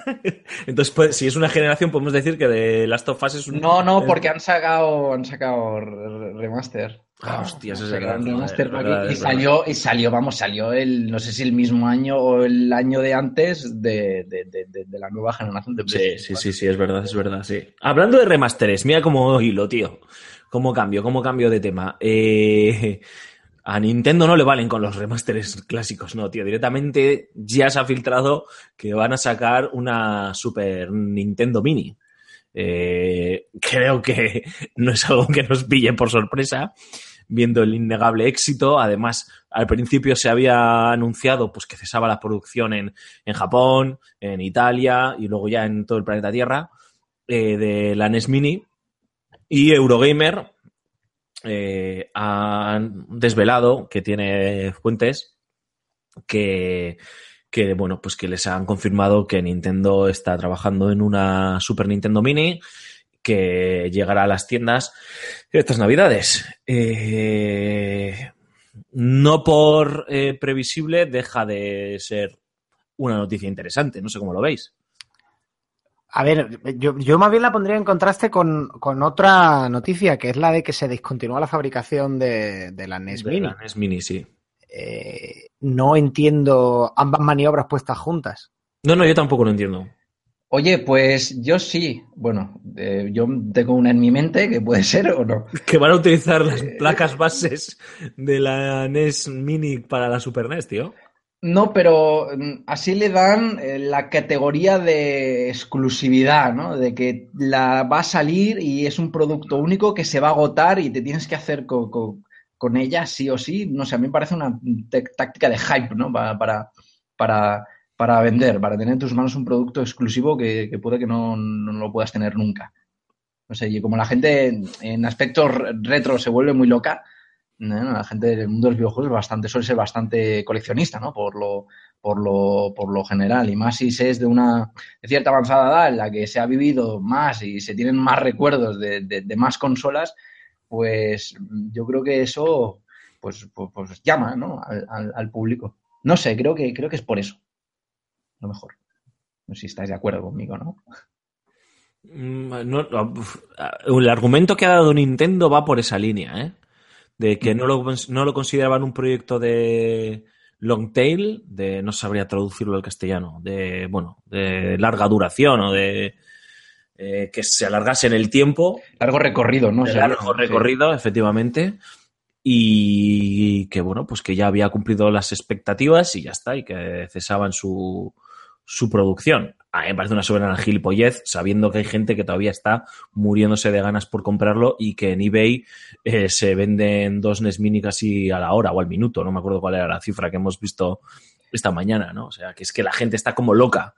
Entonces, pues, si es una generación, podemos decir que de Last of Us es un. No, no, porque han sacado, han sacado re- remaster. Ah, hostias, es Sacaron verdad, remaster es por verdad, y salió, y salió, vamos, salió el, no sé si el mismo año o el año de antes de, de, de, de- la nueva generación de Sí, PlayStation sí, sí, sí, es verdad, es verdad, sí. Hablando de remasteres, mira cómo hilo, tío. Cómo cambio, cómo cambio de tema. Eh, a Nintendo no le valen con los remasteres clásicos, no, tío. Directamente ya se ha filtrado que van a sacar una Super Nintendo Mini. Eh, creo que no es algo que nos pille por sorpresa, viendo el innegable éxito. Además, al principio se había anunciado pues, que cesaba la producción en, en Japón, en Italia y luego ya en todo el planeta Tierra eh, de la NES Mini. Y Eurogamer eh, han desvelado que tiene fuentes que, que, bueno, pues que les han confirmado que Nintendo está trabajando en una Super Nintendo Mini que llegará a las tiendas estas navidades. Eh, no por eh, previsible deja de ser una noticia interesante, no sé cómo lo veis. A ver, yo, yo más bien la pondría en contraste con, con otra noticia, que es la de que se discontinúa la fabricación de, de la NES De Mini. la NES Mini, sí. Eh, no entiendo ambas maniobras puestas juntas. No, no, yo tampoco lo entiendo. Oye, pues yo sí. Bueno, eh, yo tengo una en mi mente que puede ser o no. Que van a utilizar las placas bases de la NES Mini para la Super NES, tío. No, pero mm, así le dan eh, la categoría de exclusividad, ¿no? De que la va a salir y es un producto único que se va a agotar y te tienes que hacer co- co- con, ella sí o sí. No sé, a mí me parece una táctica de hype, ¿no? Para, para, para, para vender, para tener en tus manos un producto exclusivo que, que puede que no, no lo puedas tener nunca. No sé, y como la gente en- aspectos re- retro se vuelve muy loca, ¿no? la gente del mundo de los videojuegos bastante, suele ser bastante coleccionista, ¿no? Por lo, por lo, por lo general. Y más si se es de una de cierta avanzada edad en la que se ha vivido más y se tienen más recuerdos de- de más consolas, pues yo creo que eso pues, pues, pues llama, ¿no? Al, al- público. No sé, creo que, creo que es por eso. A lo mejor. No sé si estáis de acuerdo conmigo, ¿no? Mm, no, el argumento que ha dado Nintendo va por esa línea, ¿eh? De que no lo, no lo consideraban un proyecto de long tail, de no sabría traducirlo al castellano, de bueno, de larga duración o de eh, que se alargase en el tiempo, Largo recorrido, ¿no? largo sí. recorrido, efectivamente, y que bueno, pues que ya había cumplido las expectativas y ya está, y que cesaban su, su producción. A mí me parece una soberana gilipollez, sabiendo que hay gente que todavía está muriéndose de ganas por comprarlo y que en eBay eh, se venden dos NES Mini casi a la hora o al minuto, no me acuerdo cuál era la cifra que hemos visto esta mañana, ¿no? O sea, que es que la gente está como loca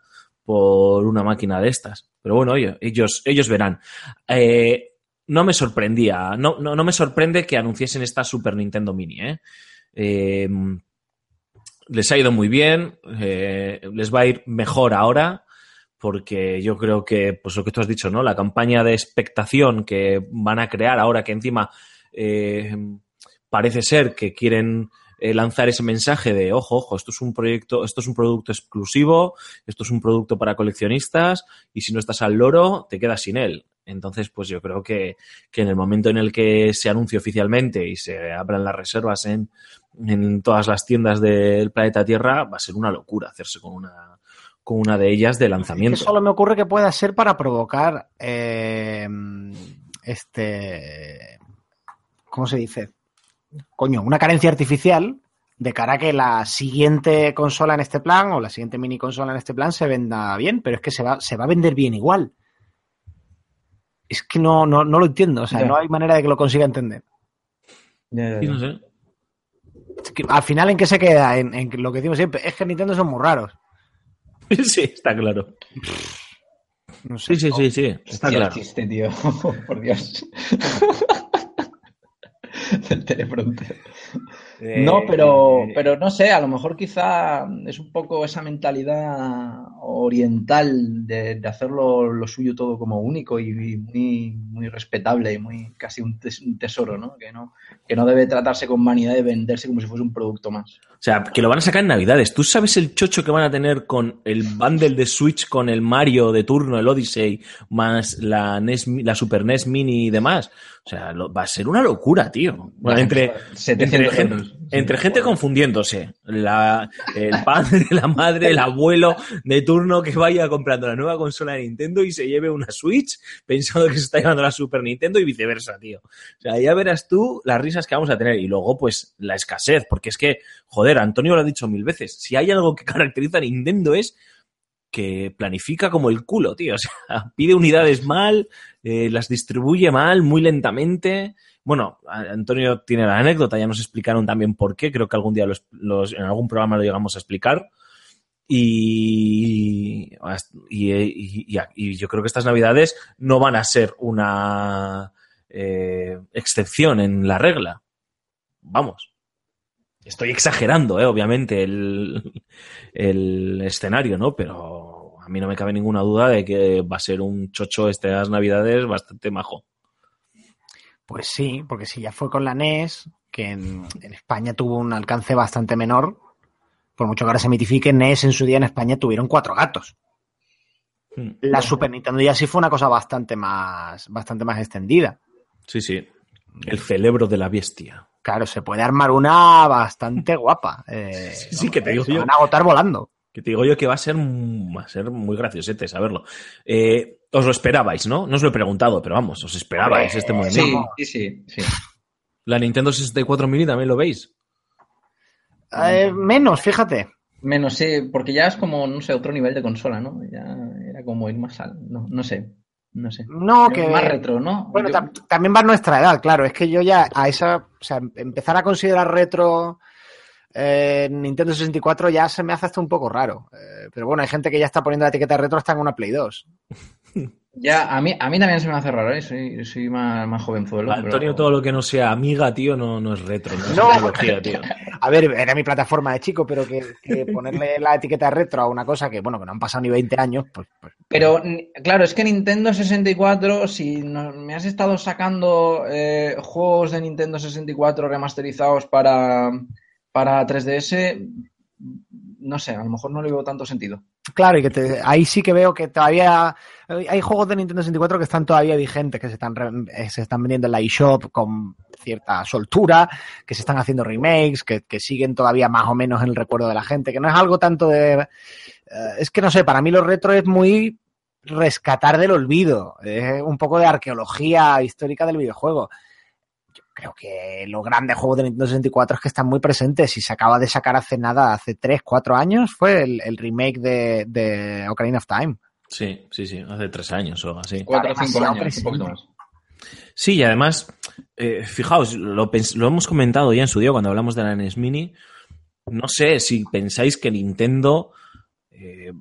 por una máquina de estas. Pero bueno, ellos, ellos verán. Eh, no me sorprendía, no, no, no me sorprende que anunciesen esta Super Nintendo Mini, ¿eh? Eh, les ha ido muy bien, eh, les va a ir mejor ahora, porque yo creo que, pues lo que tú has dicho, ¿no? La campaña de expectación que van a crear ahora que encima parece ser que quieren eh, lanzar ese mensaje de ojo, ojo, esto es un proyecto, esto es un producto exclusivo, esto es un producto para coleccionistas, y si no estás al loro, te quedas sin él. Entonces, pues yo creo que, que en el momento en el que se anuncie oficialmente y se abran las reservas en, en todas las tiendas del planeta Tierra, va a ser una locura hacerse con una, con una de ellas de Que lanzamiento. solo me ocurre que pueda ser para provocar eh, este. ¿Cómo se dice? Coño, una carencia artificial de cara a que la siguiente consola en este plan o la siguiente mini consola en este plan se venda bien, pero es que se va, se va a vender bien igual. Es que no, no, no lo entiendo, o sea, no hay manera de que lo consiga entender. Sí, no sé. Es que al final, ¿en qué se queda? En, en lo que decimos siempre, es que Nintendo son muy raros. Sí, está claro. No sé. Sí, sí, sí, sí. Está claro. el chiste, tío. Por Dios. Del teleprompter. Eh, No, pero, pero no sé, a lo mejor quizá es un poco esa mentalidad oriental de, de hacerlo lo suyo todo como único y, y muy, muy respetable y muy casi un, tes- un tesoro, ¿no? Que, ¿no? que no debe tratarse con vanidad de venderse como si fuese un producto más. O sea, que lo van a sacar en Navidades. ¿Tú sabes el chocho que van a tener con el bundle de Switch con el Mario de turno, el Odyssey, más la, NES, la Super NES Mini y demás? O sea, lo- va a ser una locura, tío. Bueno, entre, 700 entre euros. Entre gente confundiéndose. La, el padre, la madre, el abuelo de turno que vaya comprando la nueva consola de Nintendo y se lleve una Switch pensando que se está llevando la Super Nintendo y viceversa, tío. O sea, ya verás tú las risas que vamos a tener. Y luego, pues, la escasez. Porque es que, joder, Antonio lo ha dicho mil veces. Si hay algo que caracteriza a Nintendo es que planifica como el culo, tío. O sea, pide unidades mal, eh, las distribuye mal, muy lentamente. Bueno, Antonio tiene la anécdota, ya nos explicaron también por qué, creo que algún día los, los- en algún programa lo llegamos a explicar. Y, y, yo creo que estas navidades no van a ser una eh, excepción en la regla. Vamos. Estoy exagerando, eh, obviamente, el, el escenario, ¿no? Pero a mí no me cabe ninguna duda de que va a ser un chocho estas navidades bastante majo. Pues sí, porque si ya fue con la NES, que en, en España tuvo un alcance bastante menor, por mucho que ahora se mitifique, NES en su día en España tuvieron cuatro gatos. La Super Nintendo ya sí fue una cosa bastante más, bastante más extendida. Sí, sí. El cerebro de la bestia. Claro, se puede armar una bastante guapa. Eh, Sí, sí, que te digo se yo. van a agotar volando. Que te digo yo que va a ser, va a ser muy graciosete saberlo. Eh, os lo esperabais, ¿no? No os lo he preguntado, pero vamos, os esperabais este movimiento. Sí, sí, sí, sí. La Nintendo 64 Mini también lo veis. Eh, menos, fíjate. Menos, sí, porque ya es como, no sé, otro nivel de consola, ¿no? Ya era como ir más al. No, no sé. No sé. No, que. Más retro, ¿no? Bueno, Yo- tam- también va nuestra edad, claro. Es que yo ya a esa. O sea, empezar a considerar retro eh, Nintendo 64 ya se me hace hasta un poco raro. Eh, pero bueno, hay gente que ya está poniendo la etiqueta de retro hasta en una Play 2. Ya, a mí, a mí también se me hace raro, ¿eh? Soy, soy más, más jovenzuelo. pero- Antonio, todo lo que no sea amiga, tío, no, no es retro, no es No. tecnología, tío. A ver, era mi plataforma de chico, pero que, que ponerle la etiqueta de retro a una cosa que, bueno, que no han pasado ni 20 años, pues. pues Pero, claro, es que Nintendo 64, si no- me has estado sacando eh, juegos de Nintendo 64 remasterizados para, para 3DS, no sé, a lo mejor no le veo tanto sentido. Claro, y que te- ahí sí que veo que todavía hay juegos de Nintendo 64 que están todavía vigentes, que se están, eh, se están vendiendo en la eShop con cierta soltura, que se están haciendo remakes, que, que siguen todavía más o menos en el recuerdo de la gente, que no es algo tanto de... eh, es que no sé, para mí lo retro es muy rescatar del olvido, es un poco de arqueología histórica del videojuego. Creo que los grandes juegos de Nintendo 64 es que están muy presentes y se acaba de sacar hace nada, hace 3, 4 años, fue el, el remake de, de Ocarina of Time. Sí, sí, sí, hace tres años o así. Cuatro o cinco demasiado años, un presente. poquito más. Sí, y además, eh, fijaos, lo hemos comentado ya en su día cuando hablamos de la NES Mini. No sé si pensáis que Nintendo eh,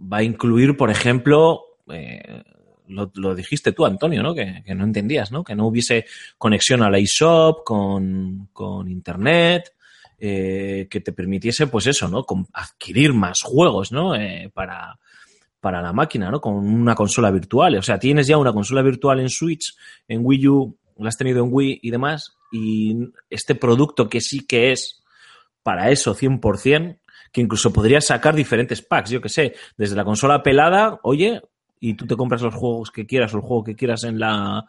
va a incluir, por ejemplo, eh, lo, lo dijiste tú, Antonio, ¿no? Que, que no entendías, ¿no? Que no hubiese conexión a la eShop con, con Internet, eh, que te permitiese, pues eso, ¿no? Com- adquirir más juegos, ¿no? Eh, para, para la máquina, ¿no? Con una consola virtual. O sea, tienes ya una consola virtual en Switch, en Wii U, la has tenido en Wii y demás, y este producto que sí que es para eso 100%, que incluso podrías sacar diferentes packs, yo que sé, desde la consola pelada, oye, y tú te compras los juegos que quieras o el juego que quieras en la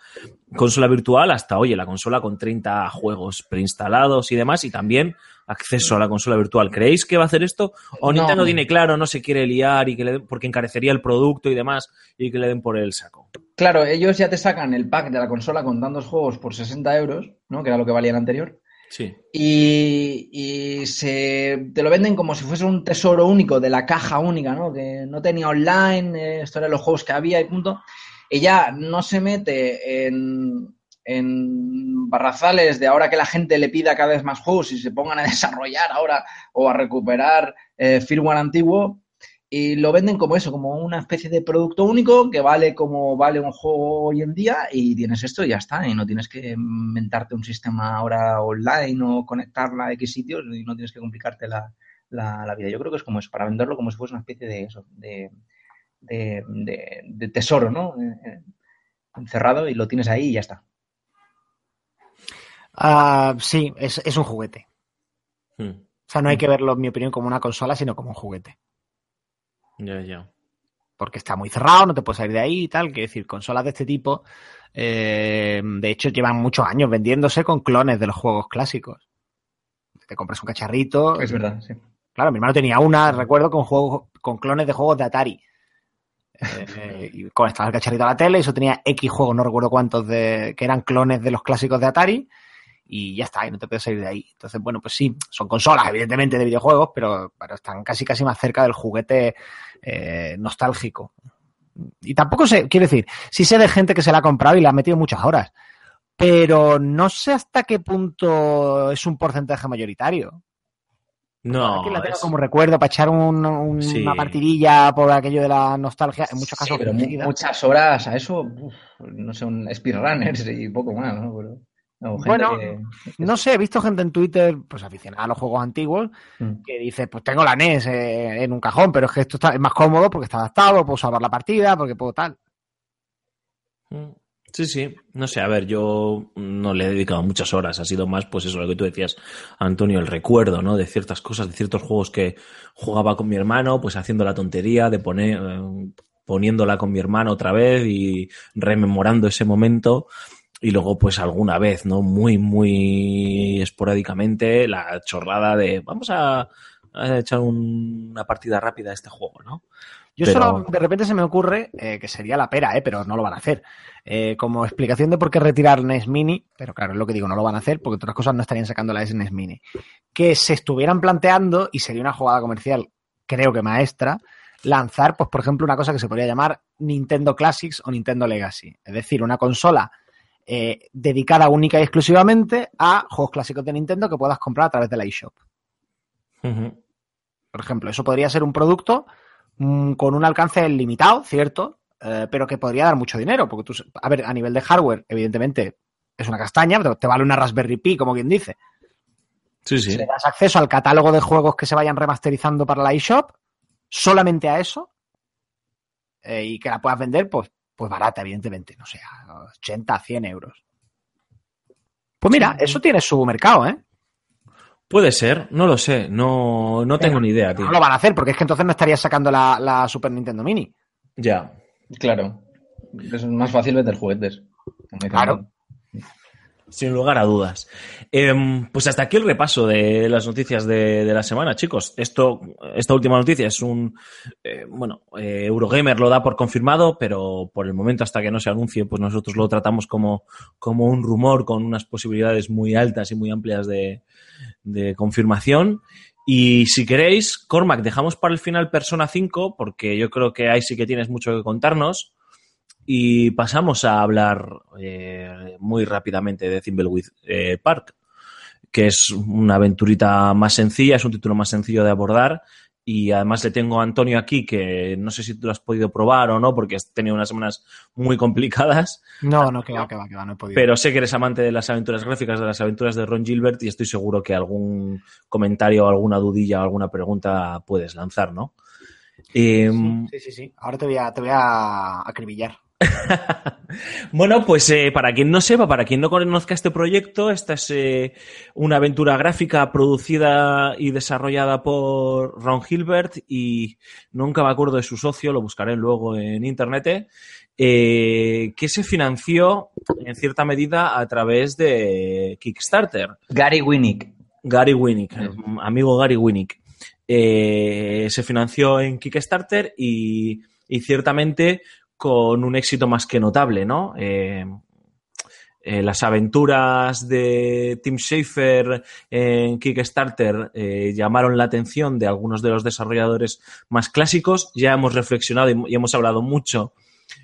consola virtual, hasta, oye, la consola con 30 juegos preinstalados y demás, y también acceso a la consola virtual. ¿Creéis que va a hacer esto? ¿O No. Nintendo tiene claro, no se quiere liar y que le den- porque encarecería el producto y demás y que le den por el saco? Claro, ellos ya te sacan el pack de la consola con tantos juegos por 60 euros, ¿no? Que era lo que valía el anterior. Sí. Y, se, te lo venden como si fuese un tesoro único de la caja única, ¿no? Que no tenía online, esto eran los juegos que había y punto. Y ya no se mete en, en barrazales de ahora que la gente le pida cada vez más juegos y se pongan a desarrollar ahora o a recuperar eh, firmware antiguo. Y lo venden como eso, como una especie de producto único que vale como vale un juego hoy en día y tienes esto y ya está. Y no tienes que inventarte un sistema ahora online o conectarla a X sitios y no tienes que complicarte la, la- la vida. Yo creo que es como eso, para venderlo como si fuese una especie de eso, de, de, de- de tesoro, ¿no? Eh, eh, Encerrado y lo tienes ahí y ya está. Ah, sí, es, es un juguete. Hmm. O sea, no hay que verlo, en mi opinión, como una consola, sino como un juguete. Ya, ya. porque está muy cerrado, no te puedes salir de ahí y tal. Quiero decir, consolas de este tipo, eh, de hecho, llevan muchos años vendiéndose con clones de los juegos clásicos. Te compras un cacharrito. Es verdad, sí. Claro, mi hermano tenía una, recuerdo, con juegos, con clones de juegos de Atari. Eh, y conectaba el cacharrito a la tele, y eso tenía X juegos, no recuerdo cuántos, de, que eran clones de los clásicos de Atari, y ya está, y no te puedes salir de ahí. Entonces, bueno, pues sí, son consolas, evidentemente, de videojuegos, pero, pero están casi casi más cerca del juguete eh, nostálgico. Y tampoco sé, quiero decir, sí sé de gente que se la ha comprado y le ha metido muchas horas, pero no sé hasta qué punto es un porcentaje mayoritario. No, que la tenga es- como recuerdo para echar un- un- Sí. una partidilla por aquello de la nostalgia, en muchos Sí, casos pero muchas horas a eso, uf, no sé, un speedrunners y poco más, ¿no? Pero, Bueno, que- No sé, he visto gente en Twitter, pues aficionada a los juegos antiguos, Mm. que dice, pues tengo la NES eh, en un cajón, pero es que esto está, es más cómodo porque está adaptado, puedo salvar la partida, porque puedo tal. Mm. Sí, sí. No sé, a ver, yo no le he dedicado muchas horas. Ha sido más, pues eso, lo que tú decías, Antonio, el recuerdo, ¿no? De ciertas cosas, de ciertos juegos que jugaba con mi hermano, pues haciendo la tontería de poner, eh, poniéndola con mi hermano otra vez y rememorando ese momento. Y luego, pues alguna vez, ¿no? Muy, muy esporádicamente, la chorrada de vamos a, a echar un- una partida rápida a este juego, ¿no? Yo Pero- solo, de repente se me ocurre eh, que sería la pera, eh, pero no lo van a hacer. Eh, como explicación de por qué retirar NES Mini, pero claro, es lo que digo, no lo van a hacer porque otras cosas no estarían sacando la SNES Mini. Que se estuvieran planteando, y sería una jugada comercial, creo que maestra, lanzar, pues por ejemplo, una cosa que se podría llamar Nintendo Classics o Nintendo Legacy. Es decir, una consola eh, dedicada única y exclusivamente a juegos clásicos de Nintendo que puedas comprar a través de la eShop. Por ejemplo, eso podría ser un producto mm, con un alcance limitado, cierto, Eh, pero que podría dar mucho dinero, porque tú, a ver, a nivel de hardware, evidentemente es una castaña, pero te vale una Raspberry Pi, como quien dice. Sí, sí. Si le das acceso al catálogo de juegos que se vayan remasterizando para la eShop, solamente a eso, eh, y que la puedas vender, pues, pues barata, evidentemente, no sé, a 80, 100 euros. Pues mira, eso tiene su mercado, ¿eh? Puede ser, no lo sé, no, no tengo ni idea, tío. No lo van a hacer, porque es que entonces no estarías sacando la, la Super Nintendo Mini. Ya. Claro. Es más fácil vender juguetes. dicen. Claro. Sin lugar a dudas. Em, pues hasta aquí el repaso de las noticias de, de la semana, chicos. Esto, esta última noticia es un, eh, bueno, eh, Eurogamer lo da por confirmado, pero por el momento hasta que no se anuncie, pues nosotros lo tratamos como, como un rumor con unas posibilidades muy altas y muy amplias de, de confirmación. Y si queréis, Cormac, dejamos para el final Persona 5, porque yo creo que ahí sí que tienes mucho que contarnos. Y pasamos a hablar eh, muy rápidamente de Thimbleweed eh, Park, que es una aventurita más sencilla, es un título más sencillo de abordar. Y además le tengo a Antonio aquí, que no sé si tú lo has podido probar o no, porque has tenido unas semanas muy complicadas, No, no, que va, que va, que va, no he podido. pero sé que eres amante de las aventuras gráficas, de las aventuras de Ron Gilbert, y estoy seguro que algún comentario, alguna dudilla o alguna pregunta puedes lanzar, ¿no? Em, Sí, sí, sí. Ahora te voy a, te voy a acribillar. Bueno, pues eh, para quien no sepa, para quien no conozca este proyecto, esta es eh, una aventura gráfica producida y desarrollada por Ron Gilbert y nunca me acuerdo de su socio, lo buscaré luego en internet, eh, que se financió en cierta medida a través de Kickstarter. Gary Winnick. Gary Winnick, amigo Gary Winnick. Eh, se financió en Kickstarter y, y ciertamente con un éxito más que notable, ¿no? Eh, eh, las aventuras de Tim Schafer en Kickstarter eh, llamaron la atención de algunos de los desarrolladores más clásicos. Ya hemos reflexionado y, hemos hablado mucho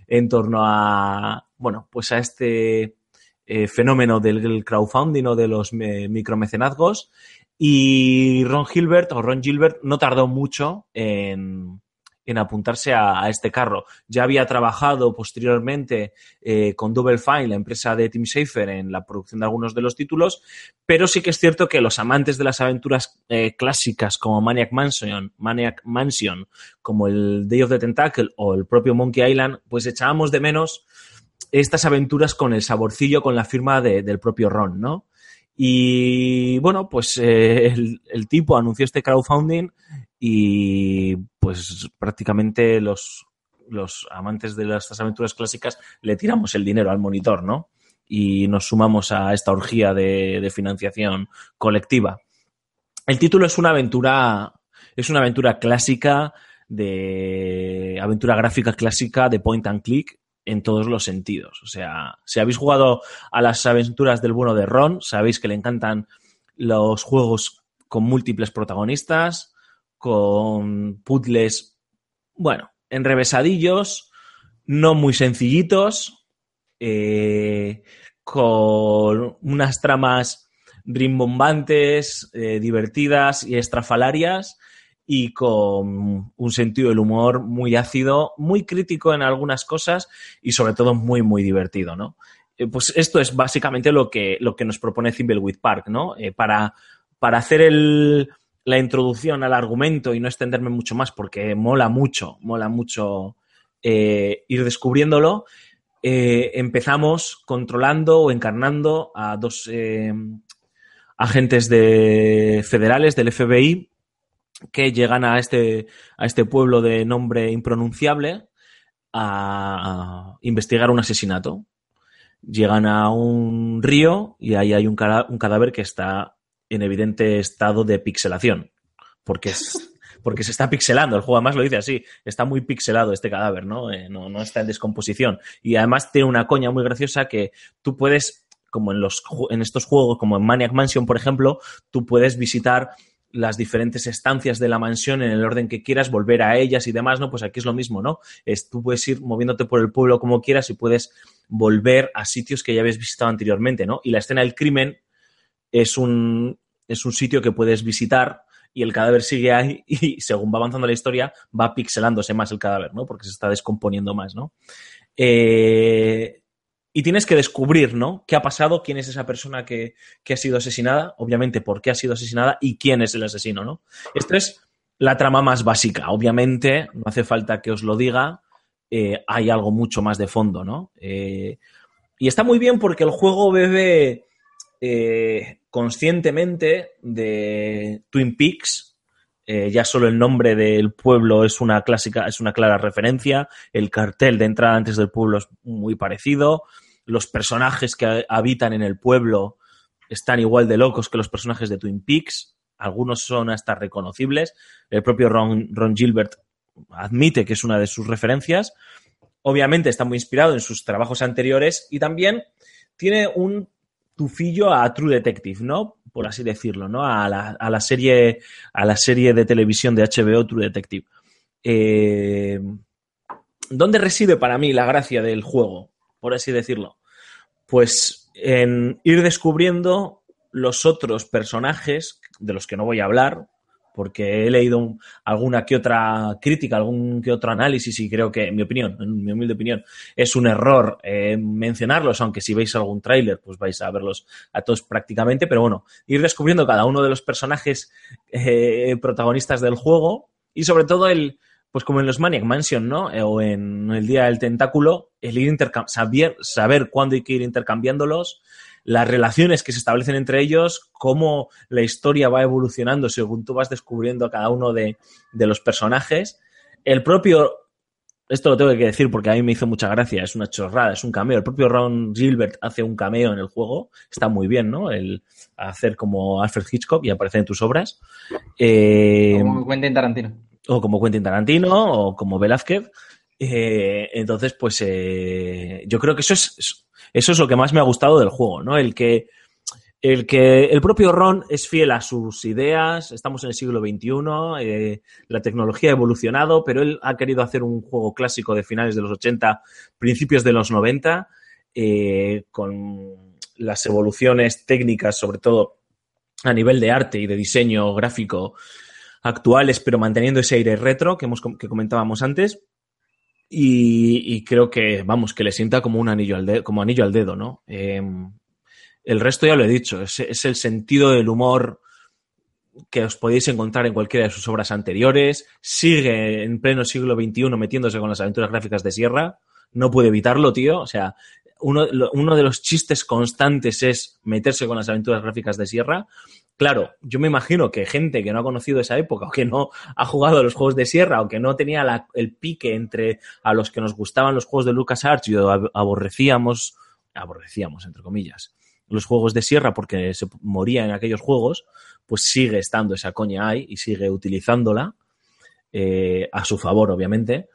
en torno a, bueno, pues a este fenómeno del crowdfunding o de los micromecenazgos. Y Ron Gilbert, o Ron Gilbert, no tardó mucho en, en apuntarse a, este carro. Ya había trabajado posteriormente eh, con Double Fine, la empresa de Tim Schafer, en la producción de algunos de los títulos, pero sí que es cierto que los amantes de las aventuras eh, clásicas como Maniac Mansion, Maniac Mansion, como el Day of the Tentacle o el propio Monkey Island, pues echábamos de menos estas aventuras con el saborcillo, con la firma de- del propio Ron, ¿no? Y bueno, pues eh, el, el tipo anunció este crowdfunding y pues prácticamente los, los amantes de estas aventuras clásicas le tiramos el dinero al monitor, ¿no? Y nos sumamos a esta orgía de, de financiación colectiva. El título es una aventura, es una aventura clásica de aventura gráfica clásica de point and click en todos los sentidos. O sea, si habéis jugado a las aventuras del bueno de Ron, sabéis que le encantan los juegos con múltiples protagonistas, con puzzles, bueno, enrevesadillos, no muy sencillitos, eh, con unas tramas rimbombantes, eh, divertidas y estrafalarias y con un sentido del humor muy ácido, muy crítico en algunas cosas y sobre todo muy, muy divertido, ¿no? Eh, pues esto es básicamente lo que, lo que nos propone Thimbleweed Park, ¿no? Para, para hacer el, la introducción al argumento y no extenderme mucho más porque mola mucho, mola mucho eh, ir descubriéndolo, eh, empezamos controlando o encarnando a dos eh, agentes de, federales del FBI que llegan a este, a este pueblo de nombre impronunciable a, investigar un asesinato. Llegan a un río y ahí hay un cadáver que está en evidente estado de pixelación. porque es, porque se está pixelando. El juego además lo dice así, está muy pixelado este cadáver, ¿no? Eh, no, no está en descomposición. Y además tiene una coña muy graciosa que tú puedes, como en, los, en estos juegos, como en Maniac Mansion, por ejemplo, tú puedes visitar las diferentes estancias de la mansión en el orden que quieras, volver a ellas y demás, ¿no? Pues aquí es lo mismo, ¿no? Es, tú puedes ir moviéndote por el pueblo como quieras y puedes volver a sitios que ya habías visitado anteriormente, ¿no? Y la escena del crimen es un, es un sitio que puedes visitar y el cadáver sigue ahí y según va avanzando la historia va pixelándose más el cadáver, ¿no? Porque se está descomponiendo más, ¿no? Eh, y tienes que descubrir, ¿no? ¿Qué ha pasado? ¿Quién es esa persona que, que ha sido asesinada? Obviamente, ¿por qué ha sido asesinada? ¿Y quién es el asesino, ¿no? Esto es la trama más básica. Obviamente, no hace falta que os lo diga. eh, hay algo mucho más de fondo, ¿no? Eh, y está muy bien porque el juego bebe eh, conscientemente de Twin Peaks. Eh, ya solo el nombre del pueblo es una clásica, es una clara referencia. El cartel de entrada antes del pueblo es muy parecido. Los personajes que habitan en el pueblo están igual de locos que los personajes de Twin Peaks. Algunos son hasta reconocibles. El propio Ron, Ron Gilbert admite que es una de sus referencias. Obviamente está muy inspirado en sus trabajos anteriores y también tiene un tufillo a True Detective, ¿no? Por así decirlo, ¿no? A la, a la serie, a la serie de televisión de HBO True Detective. Eh, ¿Dónde reside para mí la gracia del juego? Por así decirlo. Pues en ir descubriendo los otros personajes de los que no voy a hablar, porque he leído un- alguna que otra crítica, algún que otro análisis y creo que, en mi opinión, en mi humilde opinión, es un error eh, mencionarlos, aunque si veis algún tráiler, pues vais a verlos a todos prácticamente, pero bueno, ir descubriendo cada uno de los personajes eh, protagonistas del juego y sobre todo el, pues como en los Maniac Mansion, ¿no? Eh, o en el Día del Tentáculo, el ir saber, saber cuándo hay que ir intercambiándolos, las relaciones que se establecen entre ellos, cómo la historia va evolucionando según tú vas descubriendo a cada uno de, de los personajes. El propio, esto lo tengo que decir porque a mí me hizo mucha gracia, es una chorrada, es un cameo. El propio Ron Gilbert hace un cameo en el juego, está muy bien, ¿no? El hacer como Alfred Hitchcock y aparecer en tus obras. Eh, Como Quentin Tarantino. o como Quentin Tarantino o como Velázquez. Eh, entonces, pues eh, yo creo que eso es, eso es lo que más me ha gustado del juego, ¿no? El que, el que el propio Ron es fiel a sus ideas, estamos en el siglo XXI, eh, la tecnología ha evolucionado, pero él ha querido hacer un juego clásico de finales de los 80, principios de los 90, eh, con las evoluciones técnicas, sobre todo a nivel de arte y de diseño gráfico actuales, pero manteniendo ese aire retro que, hemos, que comentábamos antes. Y, creo que, vamos, que le sienta como un anillo al dedo, como anillo al dedo, ¿no? Eh, el resto ya lo he dicho, es, el sentido del humor que os podéis encontrar en cualquiera de sus obras anteriores. Sigue en pleno siglo XXI metiéndose con las aventuras gráficas de Sierra. No puede evitarlo, tío. O sea, uno de los chistes constantes es meterse con las aventuras gráficas de Sierra. Claro, yo me imagino que gente que no ha conocido esa época o que no ha jugado a los juegos de Sierra o que no tenía el pique entre a los que nos gustaban los juegos de LucasArts y aborrecíamos, aborrecíamos, entre comillas, los juegos de Sierra porque se moría en aquellos juegos, pues sigue estando esa coña ahí y sigue utilizándola eh, a su favor, obviamente.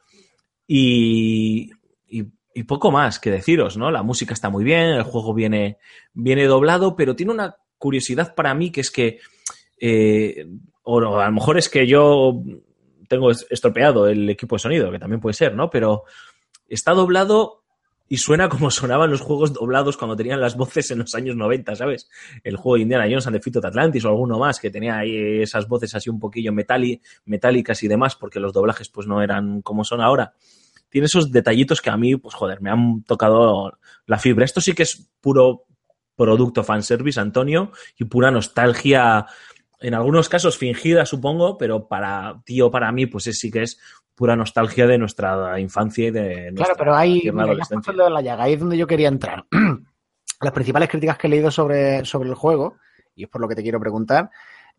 Y, y, y, poco más que deciros, ¿no? La música está muy bien, el juego viene, viene doblado, pero tiene una curiosidad para mí que es que, eh, o a lo mejor es que yo tengo estropeado el equipo de sonido, que también puede ser, ¿no? Pero está doblado y suena como sonaban los juegos doblados cuando tenían las voces en los años 90, ¿sabes? El juego de Indiana Jones and the of Atlantis o alguno más que tenía ahí esas voces así un poquillo metálicas y demás porque los doblajes pues no eran como son ahora. Tiene esos detallitos que a mí, pues joder, me han tocado la fibra. Esto sí que es puro producto fanservice, Antonio, y pura nostalgia, en algunos casos fingida, supongo, pero para tío, para mí, pues es, sí que es pura nostalgia de nuestra infancia y de nuestra Claro, pero. De la llaga, ahí es donde yo quería entrar. Las principales críticas que he leído sobre, sobre el juego, y es por lo que te quiero preguntar,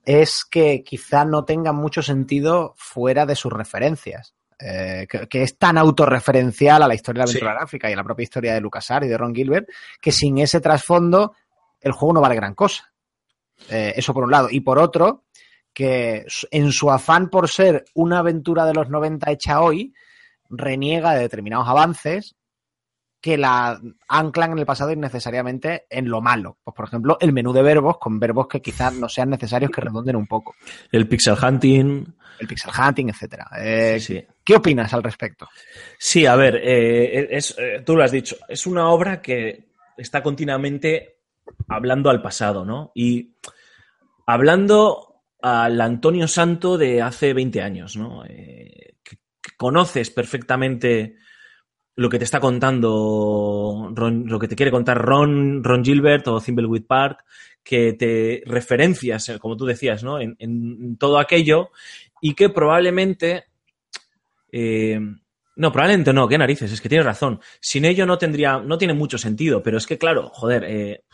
es que quizá no tenga mucho sentido fuera de sus referencias. Eh, que, que, es tan autorreferencial a la historia de la aventura sí. gráfica y a la propia historia de LucasArts y de Ron Gilbert, que sin ese trasfondo el juego no vale gran cosa. Eh, eso por un lado. Y por otro, que en su afán por ser una aventura de los 90 hecha hoy, reniega de determinados avances que la anclan en el pasado innecesariamente en lo malo. Pues, por ejemplo, el menú de verbos con verbos que quizás no sean necesarios que redonden un poco. El pixel hunting. El pixel hunting, etcétera. Eh, sí. ¿Qué opinas al respecto? Sí, a ver, eh, es, eh, tú lo has dicho, es una obra que está continuamente hablando al pasado, ¿no? Y hablando al Antonio Santo de hace 20 años, ¿no? Que, que conoces perfectamente lo que te está contando, Ron- lo que te quiere contar Ron, Ron Gilbert o Thimbleweed Park, que te referencias, eh, como tú decías, ¿no? En, todo aquello y que probablemente eh, no, probablemente no, qué narices, es que tienes razón. Sin ello no tendría, no tiene mucho sentido, pero es que claro, joder, eh,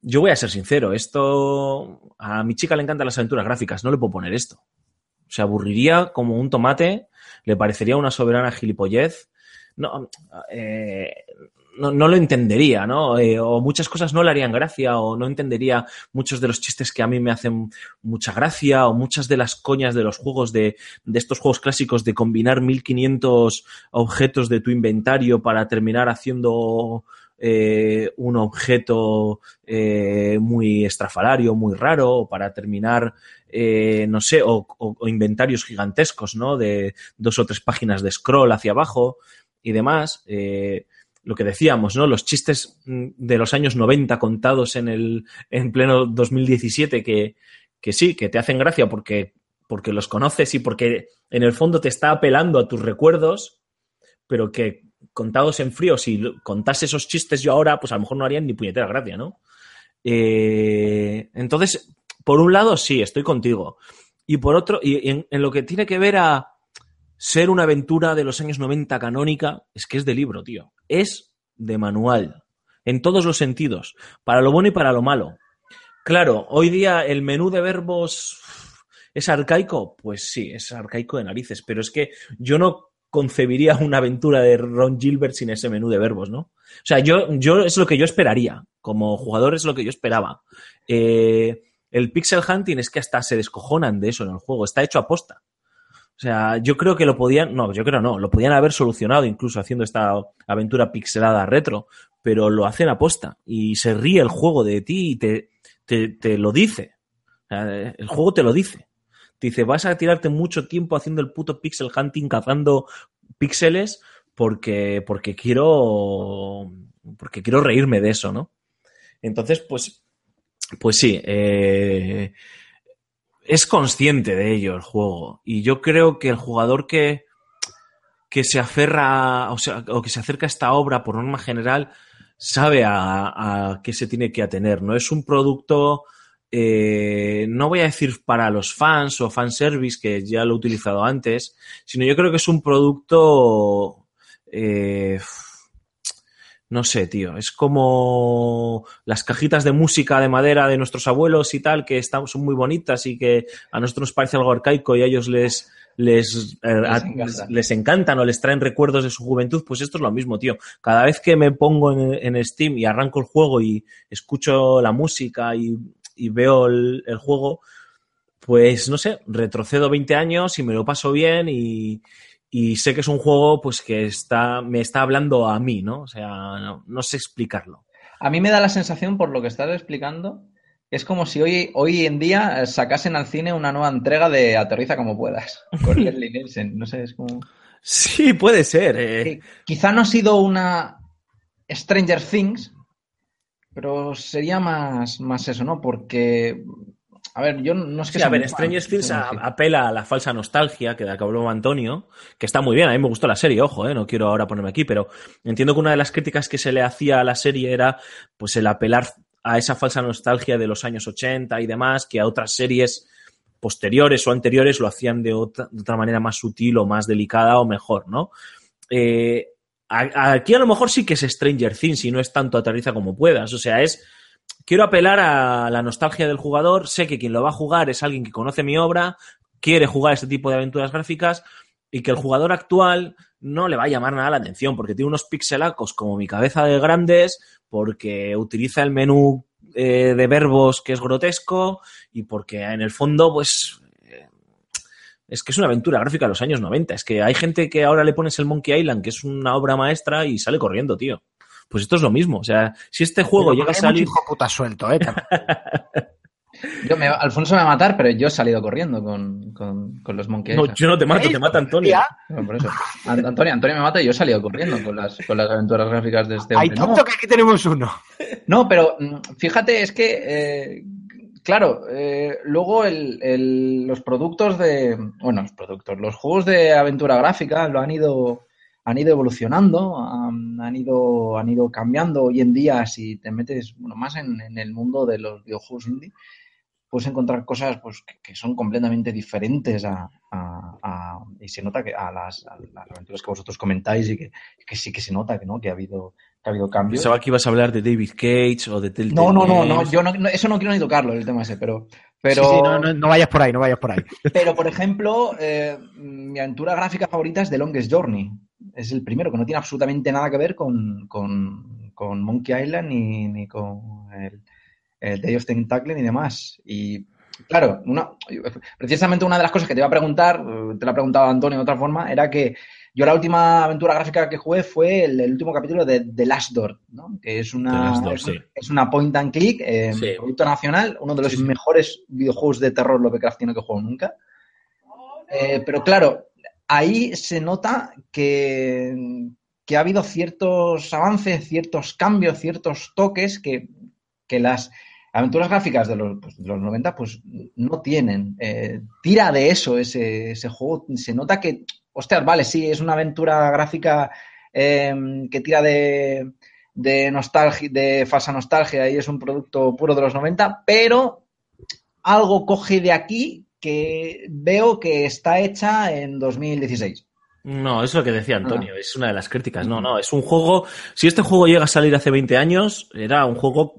yo voy a ser sincero, esto a mi chica le encantan las aventuras gráficas, no le puedo poner esto. Se aburriría como un tomate, le parecería una soberana gilipollez. No, eh, no, no lo entendería, ¿no? Eh, o muchas cosas no le harían gracia, o no entendería muchos de los chistes que a mí me hacen mucha gracia, o muchas de las coñas de los juegos de, de estos juegos clásicos de combinar 1500 objetos de tu inventario para terminar haciendo eh, un objeto muy estrafalario, muy raro, o para terminar, no sé, o- o inventarios gigantescos, ¿no? De dos o tres páginas de scroll hacia abajo y demás. Eh, lo que decíamos, ¿no? Los chistes mm, de los años 90 contados en el en pleno 2017 que, que sí, que te hacen gracia porque, porque los conoces y porque en el fondo te está apelando a tus recuerdos, pero que contados en frío, si contase esos chistes yo ahora, pues a lo mejor no harían ni puñetera gracia, ¿no? Eh, entonces, por un lado, sí, estoy contigo. Y por otro, y en lo que tiene que ver a ser una aventura de los años 90 canónica, es que es de libro, tío. Es de manual. En todos los sentidos. Para lo bueno y para lo malo. Claro, hoy día el menú de verbos es arcaico. Pues sí, es arcaico de narices. Pero es que yo no concebiría una aventura de Ron Gilbert sin ese menú de verbos, ¿no? O sea, yo, yo es lo que yo esperaría. Como jugador es lo que yo esperaba. Eh, el pixel hunting es que hasta se descojonan de eso en el juego. Está hecho a posta. O sea, yo creo que lo podían, no, yo creo no, lo podían haber solucionado incluso haciendo esta aventura pixelada retro, pero lo hacen a posta y se ríe el juego de ti y te, te, te lo dice. El juego te lo dice. Te dice, vas a tirarte mucho tiempo haciendo el puto pixel hunting, cazando píxeles, porque, porque quiero. Porque quiero reírme de eso, ¿no? Entonces, pues. Pues sí. eh, es consciente de ello el juego. Y yo creo que el jugador que, que se aferra o, sea, o que se acerca a esta obra por norma general sabe a, a qué se tiene que atener. No es un producto, eh, no voy a decir para los fans o fanservice, que ya lo he utilizado antes, sino yo creo que es un producto... eh, no sé, tío, es como las cajitas de música de madera de nuestros abuelos y tal, que están, son muy bonitas y que a nosotros nos parece algo arcaico y a ellos les, les, eh, encanta. les, les encantan o les traen recuerdos de su juventud, pues esto es lo mismo, tío. Cada vez que me pongo en, en Steam y arranco el juego y escucho la música y, y veo el, el juego, pues no sé, retrocedo 20 años y me lo paso bien y, y sé que es un juego pues que está, me está hablando a mí, ¿no? O sea, no, no sé explicarlo. A mí me da la sensación, por lo que estás explicando, es como si hoy, hoy en día eh, sacasen al cine una nueva entrega de Aterriza como puedas, con Leslie Nielsen. No sé, es como... Sí, puede ser. eh. quizá no ha sido una Stranger Things, pero sería más, más eso, ¿no? Porque, a ver, yo no es que Sí, a ver, Stranger Things sí, a- sí. apela a la falsa nostalgia que de que habló Antonio, que está muy bien, a mí me gustó la serie, ojo, eh, no quiero ahora ponerme aquí, pero entiendo que una de las críticas que se le hacía a la serie era pues el apelar a esa falsa nostalgia de los años 80 y demás, que a otras series posteriores o anteriores lo hacían de otra, de otra manera más sutil o más delicada o mejor, ¿no? Eh, aquí a lo mejor sí que es Stranger Things y no es tanto aterriza como puedas, o sea, es quiero apelar a la nostalgia del jugador, sé que quien lo va a jugar es alguien que conoce mi obra, quiere jugar este tipo de aventuras gráficas y que el jugador actual no le va a llamar nada la atención porque tiene unos pixelacos como mi cabeza de grandes, porque utiliza el menú eh, de verbos que es grotesco y porque en el fondo, pues, eh, es que es una aventura gráfica de los años 90. Es que hay gente que ahora le pones el Monkey Island, que es una obra maestra, y sale corriendo, tío. Pues esto es lo mismo. O sea, si este juego Pero llega a salir... hijo puta suelto, ¿eh? Yo me- Alfonso me va a matar, pero yo he salido corriendo con, con, con los Monkey No, yo no te mato, te mata Antonio. Por eso. Antonio, Antonio me mata y yo he salido corriendo con las, con las aventuras gráficas de este Hay hombre. No, tanto que aquí tenemos uno. No, pero mm, fíjate, es que, eh, claro, eh, luego el- el- los productos de, bueno, los productos, los juegos de aventura gráfica lo han ido, han ido evolucionando, han, han ido, han ido cambiando. Hoy en día, si te metes, bueno, más en, en el mundo de los videojuegos indie, puedes encontrar cosas pues, que, que son completamente diferentes a, a- a- y se nota que a las, a las aventuras que vosotros comentáis y que, que sí que se nota que no, que ha habido, que ha habido cambios. Pensaba que ibas a hablar de David Cage o de Telltale No, no, no, no, yo no, no- eso no quiero ni tocarlo, el tema ese, pero, pero, Sí, sí, no, no, no vayas por ahí, no vayas por ahí. pero por ejemplo, eh, mi aventura gráfica favorita es The Longest Journey. Es el primero, que no tiene absolutamente nada que ver con, con, con Monkey Island ni, ni con el, el Day of Tentacle ni demás. Y claro, una, precisamente una de las cosas que te iba a preguntar, eh, te la ha preguntado Antonio de otra forma, era que yo la última aventura gráfica que jugué fue el, el último capítulo de The Last Door, ¿no? que es una, Door, es, sí. es una point and click, eh, Sí. producto nacional, uno de los sí. mejores videojuegos de terror Lovecraftiano que he jugado nunca. Eh, pero claro, ahí se nota que, que ha habido ciertos avances, ciertos cambios, ciertos toques que, que las aventuras gráficas de los, pues, de los 90 pues no tienen. Eh, tira de eso ese, ese juego. Se nota que, hostias, vale, sí, es una aventura gráfica eh, que tira de, de nostalgia, de falsa nostalgia y es un producto puro de los 90, pero algo coge de aquí que veo que está hecha en 2016. No, es lo que decía Ah. Antonio, es una de las críticas. No, no, es un juego. Si este juego llega a salir hace 20 años, era un juego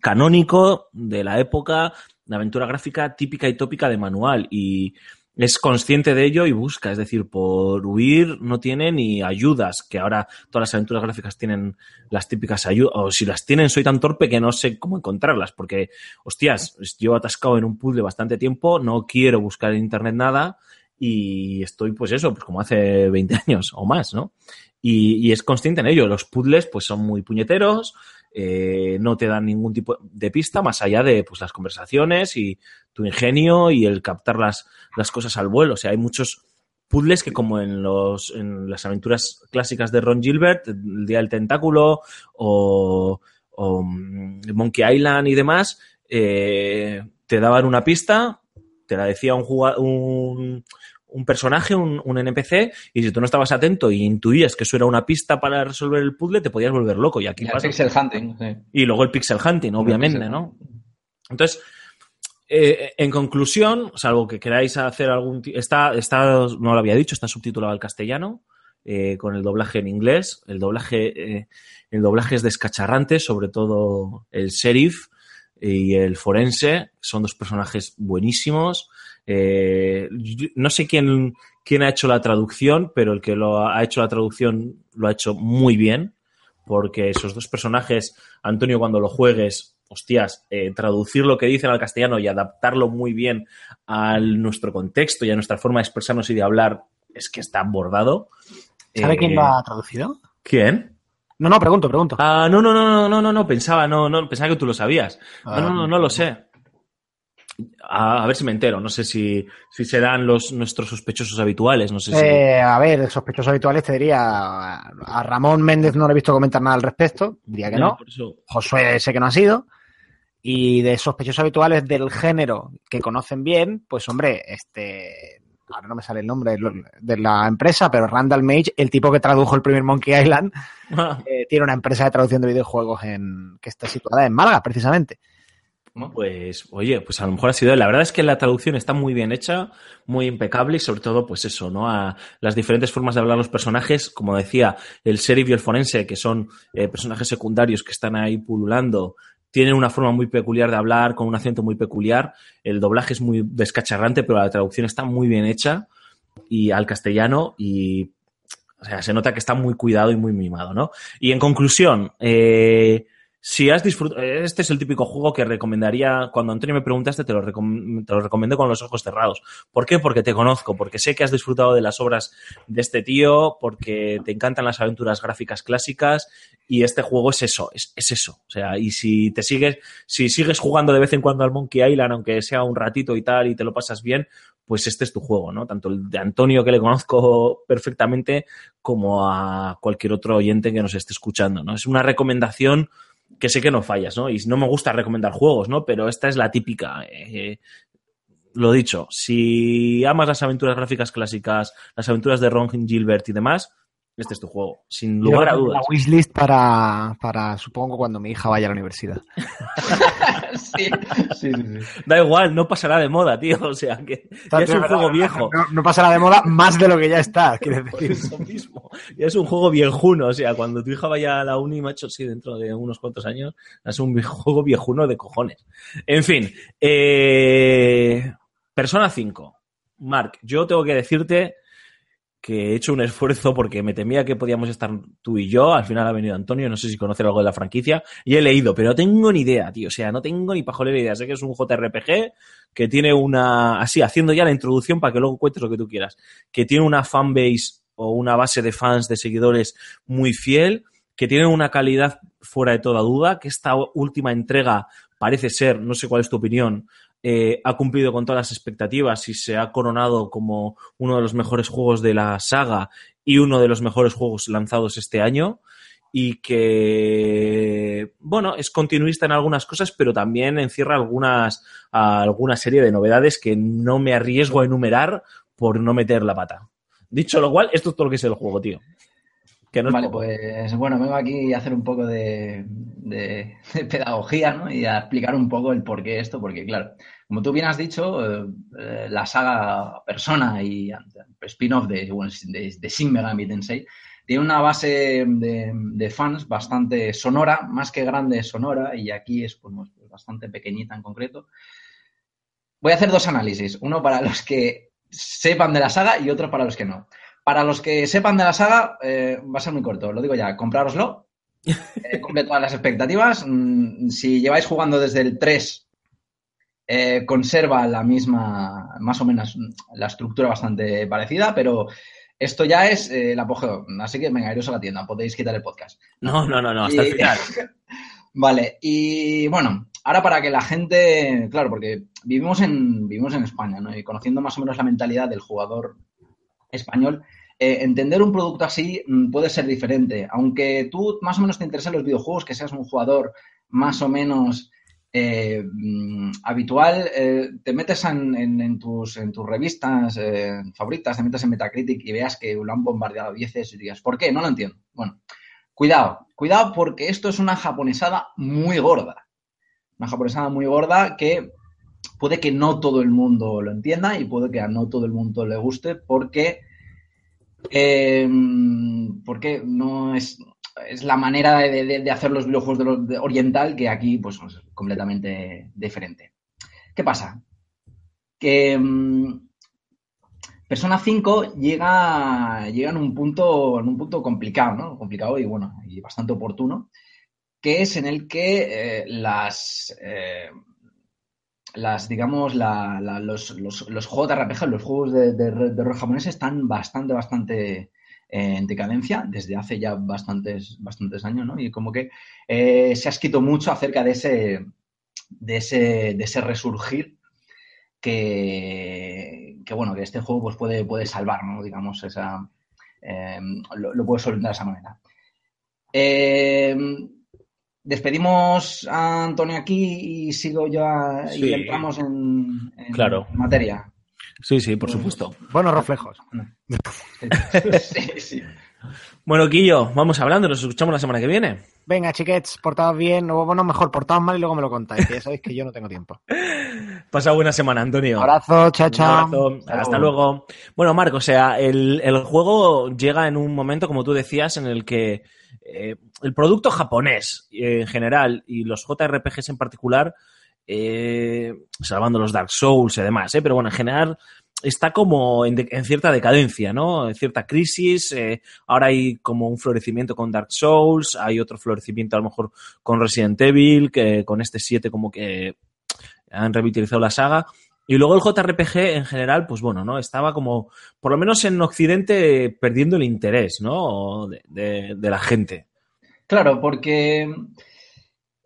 canónico de la época de aventura gráfica típica y tópica de manual. Y es consciente de ello y busca. Es decir, por huir no tiene ni ayudas, que ahora todas las aventuras gráficas tienen las típicas ayudas. O si las tienen, soy tan torpe que no sé cómo encontrarlas. Porque, hostias, llevo atascado en un puzzle bastante tiempo, no quiero buscar en internet nada y estoy, pues eso, pues como hace 20 años o más, ¿no? Y, y es consciente en ello. Los puzzles, pues son muy puñeteros, eh, no te dan ningún tipo de pista más allá de pues, las conversaciones y tu ingenio y el captar las, las cosas al vuelo. O sea, hay muchos puzzles que como en, los, en las aventuras clásicas de Ron Gilbert, el Día del Tentáculo o, mm, Monkey Island y demás, eh, te daban una pista, te la decía un, un, un personaje, un, un NPC, y si tú no estabas atento y intuías que eso era una pista para resolver el puzzle, te podías volver loco. Y aquí Y el pixel hunting. sí. Y luego el pixel hunting, obviamente, pixel ¿no? Entonces, eh, en conclusión, salvo que queráis hacer algún... Está, está, no lo había dicho, está subtitulado al castellano, eh, con el doblaje en inglés. El doblaje, eh, el doblaje es descacharrante, sobre todo el sheriff y el forense. Son dos personajes buenísimos. Eh, no sé quién, quién ha hecho la traducción, pero el que lo ha hecho la traducción lo ha hecho muy bien, porque esos dos personajes, Antonio, cuando lo juegues, hostias, eh, traducir lo que dicen al castellano y adaptarlo muy bien a nuestro contexto y a nuestra forma de expresarnos y de hablar, es que está bordado. ¿Sabe Eh, quién lo ha traducido? ¿Quién? No, no, pregunto, pregunto. Ah, no, no, no, no, no, no, no, pensaba, no, no, pensaba que tú lo sabías. No, no, no, no lo sé. A, a ver si me entero. No sé si, si serán los nuestros sospechosos habituales. No sé si. Eh, a ver, de sospechosos habituales te diría. A Ramón Méndez no le he visto comentar nada al respecto. Diría que no. por eso- Josué sé que no ha sido. Y de sospechosos habituales del género que conocen bien, pues hombre, este. Ahora no me sale el nombre de la empresa, pero Randall Mage, el tipo que tradujo el primer Monkey Island, eh, tiene una empresa de traducción de videojuegos en, que está situada en Málaga, precisamente. Pues, oye, pues a lo mejor ha sido. La verdad es que la traducción está muy bien hecha, muy impecable y sobre todo, pues eso, ¿no? A las diferentes formas de hablar los personajes, como decía, el sheriff y el forense, que son eh, personajes secundarios que están ahí pululando, tienen una forma muy peculiar de hablar, con un acento muy peculiar. El doblaje es muy descacharrante, pero la traducción está muy bien hecha y al castellano y o sea, se nota que está muy cuidado y muy mimado, ¿no? Y en conclusión, eh, si has disfrutado, este es el típico juego que recomendaría, cuando Antonio me preguntaste, te lo, recom- te lo recomendé con los ojos cerrados. ¿Por qué? Porque te conozco, porque sé que has disfrutado de las obras de este tío, porque te encantan las aventuras gráficas clásicas y este juego es eso, es, es eso. O sea, y si te sigues, si sigues jugando de vez en cuando al Monkey Island, aunque sea un ratito y tal, y te lo pasas bien, pues este es tu juego, ¿no? Tanto el de Antonio, que le conozco perfectamente, como a cualquier otro oyente que nos esté escuchando, ¿no? Es una recomendación que sé que no fallas, ¿no? Y no me gusta recomendar juegos, ¿no? Pero esta es la típica. eh, lo dicho, si amas las aventuras gráficas clásicas, las aventuras de Ron Gilbert y demás, este es tu juego, sin lugar a dudas. La wishlist para, para, supongo, cuando mi hija vaya a la universidad. sí, sí, sí, sí. Da igual, no pasará de moda, tío. O sea, que ya es un juego viejo. No, no pasará de moda más de lo que ya está, quieres decir. Eso mismo. Ya es un juego viejuno. O sea, cuando tu hija vaya a la uni, macho, sí, dentro de unos cuantos años, es un juego viejuno de cojones. En fin, eh, Persona 5. Mark, yo tengo que decirte que he hecho un esfuerzo porque me temía que podíamos estar tú y yo. Al final ha venido Antonio, no sé si conoce algo de la franquicia. Y he leído, pero no tengo ni idea, tío. O sea, no tengo ni pajolera idea. Sé que es un JRPG que tiene una. Así, haciendo ya la introducción para que luego cuentes lo que tú quieras. Que tiene una fanbase o una base de fans, de seguidores muy fiel. Que tiene una calidad fuera de toda duda. Que esta última entrega parece ser, no sé cuál es tu opinión, eh, ha cumplido con todas las expectativas y se ha coronado como uno de los mejores juegos de la saga y uno de los mejores juegos lanzados este año y que, bueno, es continuista en algunas cosas, pero también encierra algunas, alguna serie de novedades que no me arriesgo a enumerar por no meter la pata. Dicho lo cual, esto es todo lo que es el juego, tío. Que no es Vale, pues bueno, vengo aquí a hacer un poco de, de- de pedagogía ¿no? y a explicar un poco el por qué esto, porque claro, como tú bien has dicho, eh, eh, la saga Persona y eh, spin-off de, de, de Shin Megami Tensei tiene una base de, de fans bastante sonora, más que grande sonora, y aquí es pues, bastante pequeñita en concreto. Voy a hacer dos análisis, uno para los que sepan de la saga y otro para los que no. Para los que sepan de la saga, eh, va a ser muy corto, lo digo ya, comprároslo. Eh, cumple todas las expectativas. Mm, si lleváis jugando desde el 3, eh, conserva la misma, más o menos, mm, la estructura bastante parecida, pero esto ya es eh, el apogeo. Así que venga, iros a la tienda, podéis quitar el podcast. No, no, no, no, hasta el final. Vale, y bueno, ahora para que la gente, claro, porque vivimos en, vivimos en España, ¿no? Y conociendo más o menos la mentalidad del jugador español, eh, entender un producto así mm, puede ser diferente. Aunque tú más o menos te interesen los videojuegos, que seas un jugador más o menos eh, mm, habitual, eh, te metes en, tus, revistas favoritas, te metes en Metacritic y veas que lo han bombardeado 10 veces y digas, ¿por qué? No lo entiendo. Bueno, cuidado, cuidado porque esto es una japonesada muy gorda. Una japonesada muy gorda que puede que no todo el mundo lo entienda y puede que a no todo el mundo le guste porque, eh, porque no es, es la manera de, de- hacer los videojuegos de los- oriental que aquí pues es completamente diferente. ¿Qué pasa? Que mm, Persona 5 llega, llega en un punto, en un punto complicado, ¿no? Complicado y bueno, y bastante oportuno, que es en el que eh, las, eh, las, digamos, la- la- los, los, los JRPG, los juegos de, de, de rol japoneses están bastante, bastante eh, en decadencia desde hace ya bastantes, bastantes años, ¿no? Y como que eh, se ha escrito mucho acerca de ese, de ese, de ese resurgir que, que, bueno, que este juego pues puede, puede salvar, ¿no? Digamos, esa, eh, lo, lo puede solventar de esa manera. Eh, despedimos a Antonio aquí y sigo yo a- Sí. y entramos en, en Claro. materia. Sí, sí, por supuesto. Buenos reflejos. Sí, sí. Bueno, Quillo, vamos hablando, nos escuchamos la semana que viene. Venga, chiquets, portados bien, o bueno, mejor, portados mal y luego me lo contáis, que ya sabéis que yo no tengo tiempo. Pasa buena semana, Antonio. Abrazo, chao, Un chao. abrazo. Hasta luego. Bueno, Marco, o sea, el, el juego llega en un momento, como tú decías, en el que eh, el producto japonés eh, en general y los JRPGs en particular, eh, salvando los Dark Souls y demás, eh, pero bueno, en general está como en, cierta decadencia, ¿no? En cierta crisis. ahora hay como un florecimiento con Dark Souls, hay otro florecimiento a lo mejor con Resident Evil, que con este 7 como que han revitalizado la saga. Y luego el JRPG en general, pues bueno, ¿no? Estaba como, por lo menos en Occidente, perdiendo el interés, ¿no? De, la gente. Claro, porque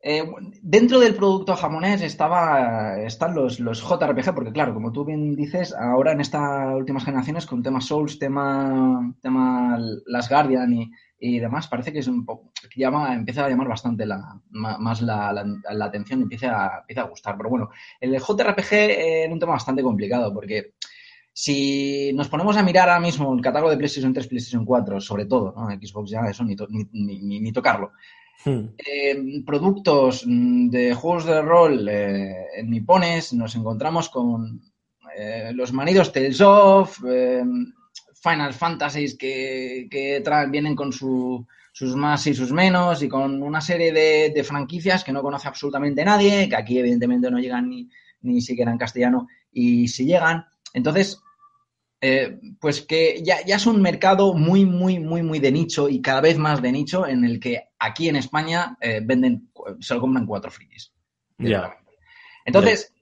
eh, dentro del producto japonés estaba, están los, los JRPG, porque claro, como tú bien dices, ahora en estas últimas generaciones con tema Souls, tema, tema Las Guardian y, y demás, parece que es un poco, que llama, empieza a llamar bastante la, más la, la- la atención, empieza a, empieza a gustar. Pero bueno, el JRPG era un tema bastante complicado, porque si nos ponemos a mirar ahora mismo el catálogo de PlayStation 3, PlayStation 4, sobre todo, ¿no? Xbox ya eso ni, to- ni, ni- ni- tocarlo. Hmm. Eh, productos mm, de juegos de rol eh, nipones nos encontramos con eh, los manidos Tales of, eh, Final Fantasies que, que traen- vienen con su- sus más y sus menos y con una serie de, de franquicias que no conoce absolutamente nadie, que aquí evidentemente no llegan ni, ni siquiera en castellano y si llegan. Entonces, eh, pues que ya, ya es un mercado muy, muy, muy, muy de nicho y cada vez más de nicho en el que aquí en España eh, venden, se lo compran cuatro frikis. Ya. Entonces,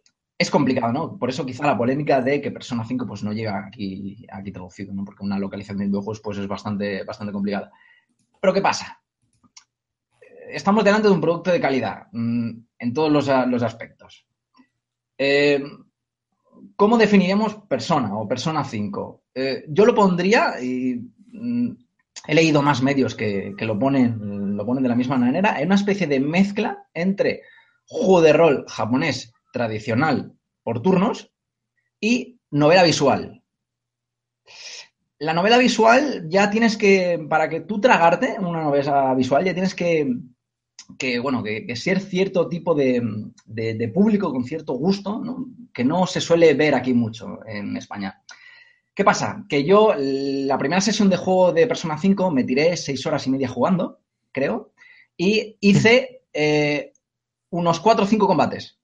es complicado, ¿no? Por eso quizá la polémica de que Persona 5 pues no llega aquí, aquí traducido, ¿no? Porque una localización de videojuegos pues es bastante, bastante complicada. Pero ¿qué pasa? Eh, Estamos delante de un producto de calidad mm, en todos los, a- los aspectos. Eh, ¿Cómo definiríamos persona o persona 5? Eh, yo lo pondría, y mm, he leído más medios que, que lo, ponen, lo ponen de la misma manera, en una especie de mezcla entre juego de rol japonés tradicional por turnos y novela visual. La novela visual ya tienes que, para que tú tragarte una novela visual, ya tienes que, que bueno, que, que ser cierto tipo de, de- de público con cierto gusto, ¿no? que no se suele ver aquí mucho en España. ¿Qué pasa? Que yo la primera sesión de juego de Persona 5 me tiré seis horas y media jugando, creo, y hice eh, unos cuatro o cinco combates.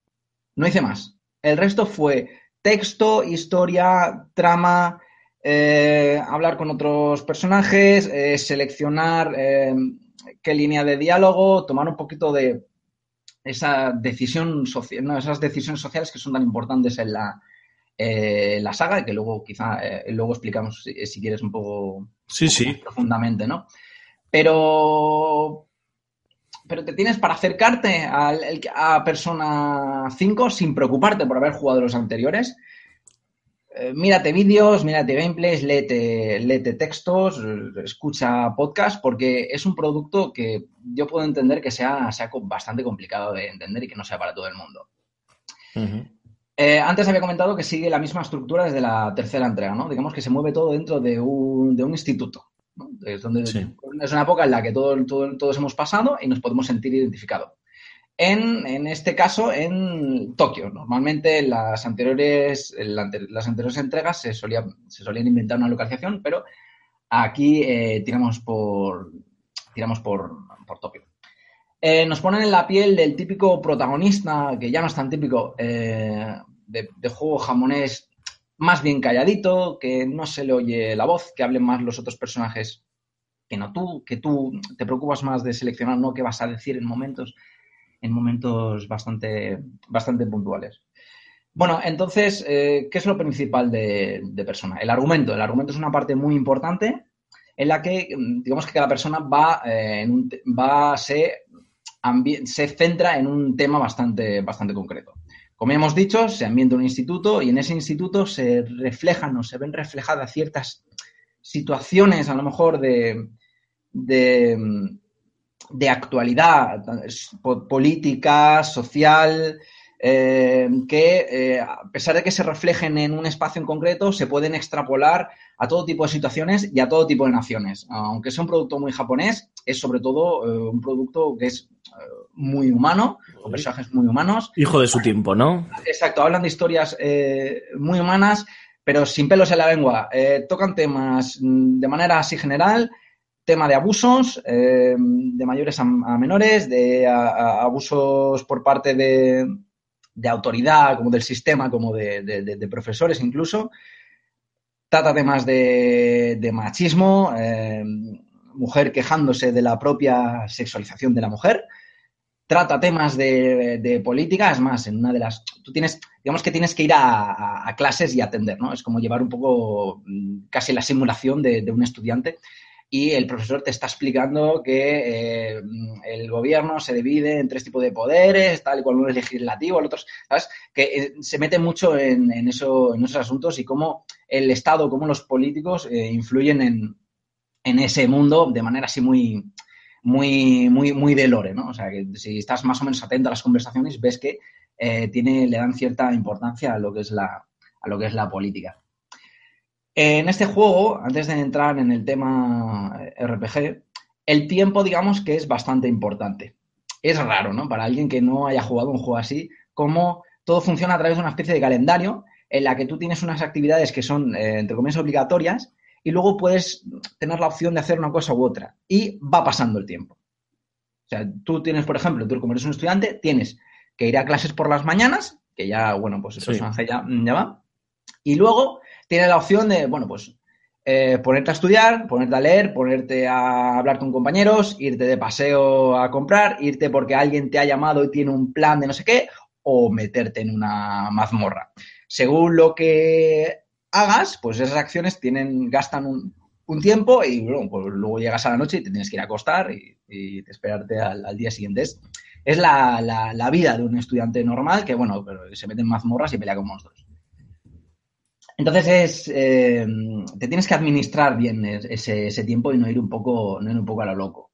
No hice más. El resto fue texto, historia, trama, eh, hablar con otros personajes, eh, seleccionar eh, qué línea de diálogo, tomar un poquito de esa decisión social, no, esas decisiones sociales que son tan importantes en la, eh, la saga, que luego quizá luego explicamos si, si quieres un poco Sí, sí. más profundamente, ¿no? Pero, pero te tienes para acercarte el- a Persona 5 sin preocuparte por haber jugado los anteriores. Eh, mírate vídeos, mírate gameplays, léete, léete textos, escucha podcast, porque es un producto que yo puedo entender que sea, sea bastante complicado de entender y que no sea para todo el mundo. Eh, antes había comentado que sigue la misma estructura desde la tercera entrega, ¿no? Digamos que se mueve todo dentro de un, de un instituto. ¿No? Es, donde, Sí. es una época en la que todo- todo- todos hemos pasado y nos podemos sentir identificados. En, en este caso, en Tokio. Normalmente en las anteriores, las anteriores entregas se, solía, se solían inventar una localización, pero aquí eh, tiramos por tiramos por, por Tokio. Eh, nos ponen en la piel del típico protagonista, que ya no es tan típico, eh, de, de juego jamonés más bien calladito, que no se le oye la voz, que hablen más los otros personajes que no tú, que tú te preocupas más de seleccionar no qué vas a decir en momentos, en momentos bastante, bastante puntuales. Bueno, entonces, eh, ¿qué es lo principal de, de persona? El argumento. El argumento es una parte muy importante en la que, mm, digamos que cada persona va, eh, en un va se, se centra en un tema bastante, bastante concreto. Como hemos dicho, se ambienta un instituto y en ese instituto se reflejan o se ven reflejadas ciertas situaciones, a lo mejor de, de, actualidad po- política, social, eh, que eh, a pesar de que se reflejen en un espacio en concreto, se pueden extrapolar a todo tipo de situaciones y a todo tipo de naciones. Aunque sea un producto muy japonés, es sobre todo eh, un producto que es muy humano, con personajes muy humanos. Hijo de su tiempo, ¿no? Exacto, hablan de historias eh, muy humanas, pero sin pelos en la lengua. Eh, tocan temas mm, de manera así general, tema de abusos, eh, de mayores a, a menores, de a- a- abusos por parte de, de autoridad, como del sistema, como de, de- profesores incluso. Trata temas de, de machismo, mujer quejándose de la propia sexualización de la mujer. Trata temas de, de política, es más, en una de las... Tú tienes, digamos que tienes que ir a, a- clases y atender, ¿no? Es como llevar un poco mm, casi la simulación de, un estudiante y el profesor te está explicando que eh, el gobierno se divide en tres tipos de poderes, tal y cual uno es legislativo, el otro, es- ¿sabes? Que eh, se mete mucho en, en eso, en esos asuntos y cómo el Estado, cómo los políticos eh, influyen en, en ese mundo de manera así muy, muy, muy, muy de lore, ¿no? O sea, que si estás más o menos atento a las conversaciones, ves que eh, tiene, le dan cierta importancia a lo que es la, a lo que es la política. En este juego, antes de entrar en el tema eh, RPG, el tiempo, digamos que es bastante importante. Es raro, ¿no? Para alguien que no haya jugado un juego así, cómo todo funciona a través de una especie de calendario en la que tú tienes unas actividades que son, eh, entre comillas, obligatorias y luego puedes tener la opción de hacer una cosa u otra y va pasando el tiempo. O sea, tú tienes, por ejemplo, tú como eres un estudiante, tienes que ir a clases por las mañanas, que ya, bueno, pues el Sí. ya, ya va, y luego tienes la opción de, bueno, pues eh, ponerte a estudiar, ponerte a leer, ponerte a hablar con compañeros, irte de paseo a comprar, irte porque alguien te ha llamado y tiene un plan de no sé qué, o meterte en una mazmorra. Según lo que hagas, pues esas acciones tienen, gastan un, tiempo y bueno, pues luego llegas a la noche y te tienes que ir a acostar y, y te esperarte al, día siguiente. Es, la, vida de un estudiante normal que, bueno, se mete en mazmorras y pelea con monstruos. Entonces es, eh, te tienes que administrar bien es- ese, tiempo y no ir un poco, no ir un poco a lo loco.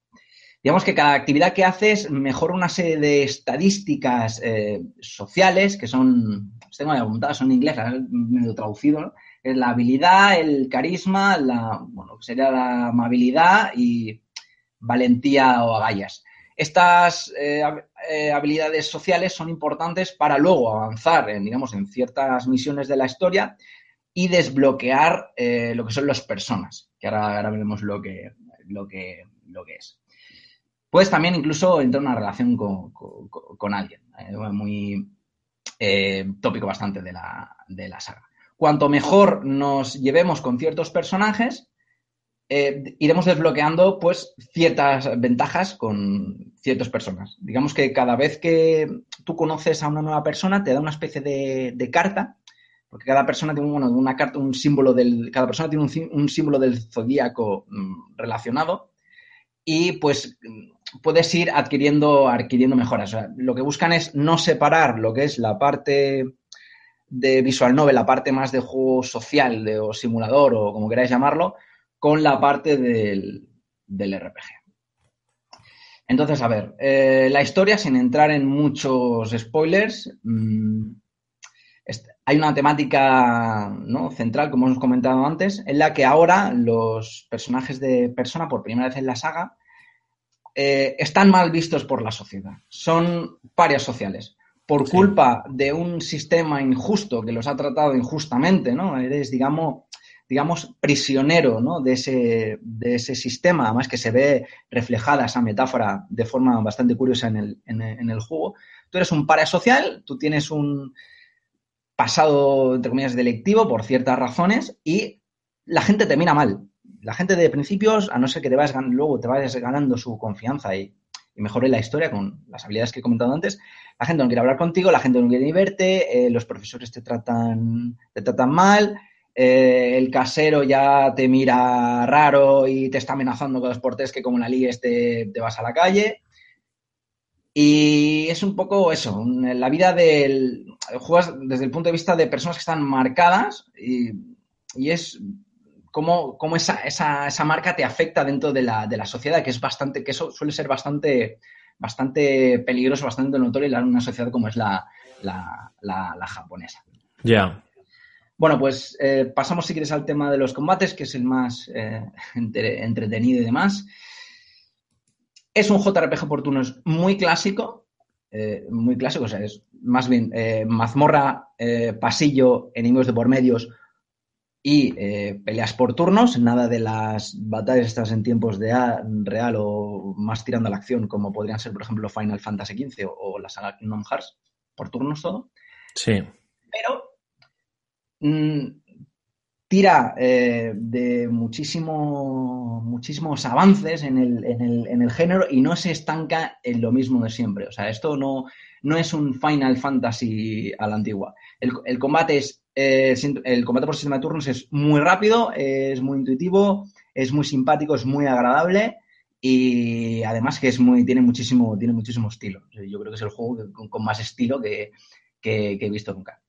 Digamos que cada actividad que haces mejora una serie de estadísticas eh, sociales que son, tengo apuntadas, son en inglés, medio traducido, ¿no? La habilidad, el carisma, la, bueno, sería la amabilidad y valentía o agallas. Estas eh, eh, habilidades sociales son importantes para luego avanzar en, digamos, en ciertas misiones de la historia y desbloquear eh, lo que son las personas, que ahora, ahora veremos lo que, lo, que, lo que es. Puedes también incluso entrar en una relación con, con- alguien, eh, muy tópico bastante de la, de la saga. Cuanto mejor nos llevemos con ciertos personajes, eh, iremos desbloqueando pues ciertas ventajas con ciertas personas. Digamos que cada vez que tú conoces a una nueva persona, te da una especie de, carta, porque cada persona tiene bueno, una carta, un símbolo del. Cada persona tiene un, símbolo del zodíaco mm, relacionado. Y pues puedes ir adquiriendo, adquiriendo mejoras. Lo que buscan es no separar lo que es la parte de visual novel, la parte más de juego social o simulador o como queráis llamarlo, con la parte del, del RPG. Entonces, a ver, eh, la historia, sin entrar en muchos spoilers, mm, hay una temática ¿no? central, como hemos comentado antes, en la que ahora los personajes de Persona, por primera vez en la saga, eh, están mal vistos por la sociedad. Son parias sociales. Por Sí. culpa de un sistema injusto que los ha tratado injustamente, ¿no? Eres, digamos, digamos, prisionero ¿no? de, ese, de ese sistema, además que se ve reflejada esa metáfora de forma bastante curiosa en el, en el, en el juego. Tú eres un paria social, tú tienes un pasado, entre comillas, delictivo por ciertas razones y la gente te mira mal. La gente de principios, a no ser que te vayas luego te vayas ganando su confianza y, mejore la historia con las habilidades que he comentado antes, la gente no quiere hablar contigo, la gente no quiere ni eh, los profesores te tratan, te tratan mal, eh, el casero ya te mira raro y te está amenazando con los portes que como la ligues te, te vas a la calle. Y es un poco eso, la vida del... Juegas desde el punto de vista de personas que están marcadas y, y es cómo, cómo esa, esa, esa marca te afecta dentro de la, de la sociedad, que es bastante, que eso suele ser bastante, bastante peligroso, bastante notorio en una sociedad como es la, la, japonesa. Ya. Bueno, pues eh, pasamos si quieres al tema de los combates, que es el más eh, entre- entretenido y demás. Es un JRPG por turnos muy clásico, eh, muy clásico, o sea, es más bien mazmorra, pasillo, enemigos de por medios y eh, peleas por turnos, nada de las batallas estas en tiempos de a- real o más tirando a la acción, como podrían ser, por ejemplo, Final Fantasy XV o, o la saga Kingdom Hearts, por turnos todo Sí. pero mm, tira eh, de muchísimo, muchísimos avances en el, en, el, en el, género y no se estanca en lo mismo de siempre. O sea, esto no, no es un Final Fantasy a la antigua. El, el combate es eh, el combate por sistema de turnos es muy rápido, es muy intuitivo, es muy simpático, es muy agradable y además que es muy, tiene muchísimo, tiene muchísimo estilo. Yo creo que es el juego con, más estilo que, he visto nunca.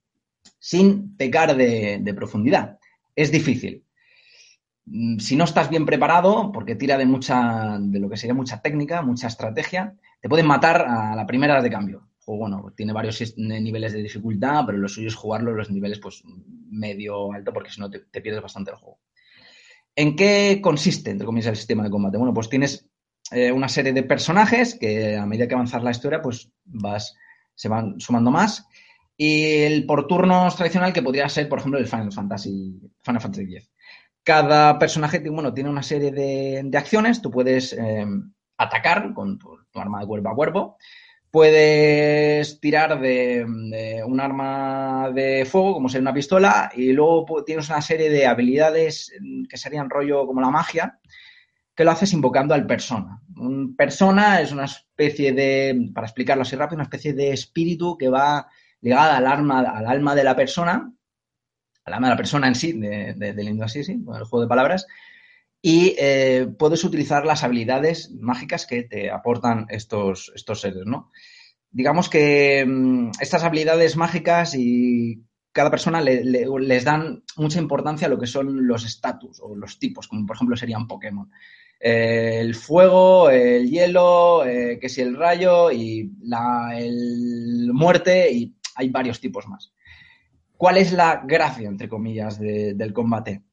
Sin pecar de, de profundidad es difícil. Mm, si no estás bien preparado, porque tira de mucha, de lo que sería mucha técnica, mucha estrategia, te pueden matar a la primera de cambio. Bueno, tiene varios niveles de dificultad, pero lo suyo es jugarlo en los niveles pues medio alto, porque si no te, pierdes bastante el juego. ¿En qué consiste, entre comillas, el sistema de combate? Bueno, pues tienes eh, una serie de personajes que a medida que avanzas la historia, pues vas, se van sumando más y el por turnos tradicional que podría ser, por ejemplo, el Final Fantasy, Final Fantasy X. Cada personaje bueno, tiene una serie de, de acciones. Tú puedes eh, atacar con tu, tu, arma de cuerpo a cuerpo. Puedes tirar de, de, un arma de fuego, como sería una pistola, y luego tienes una serie de habilidades que serían rollo como la magia, que lo haces invocando al persona. Un persona es una especie de, para explicarlo así rápido, una especie de espíritu que va ligada al al alma de la persona, al alma de la persona en sí, de, de, de así, sí, el juego de palabras, y eh, puedes utilizar las habilidades mágicas que te aportan estos, estos seres, ¿no? Digamos que mmm, estas habilidades mágicas y cada persona le, le, les dan mucha importancia a lo que son los estatus o los tipos, como por ejemplo serían Pokémon. Eh, el fuego, el hielo, eh, que si el rayo y la el muerte y hay varios tipos más. ¿Cuál es la gracia, entre comillas, de, del combate?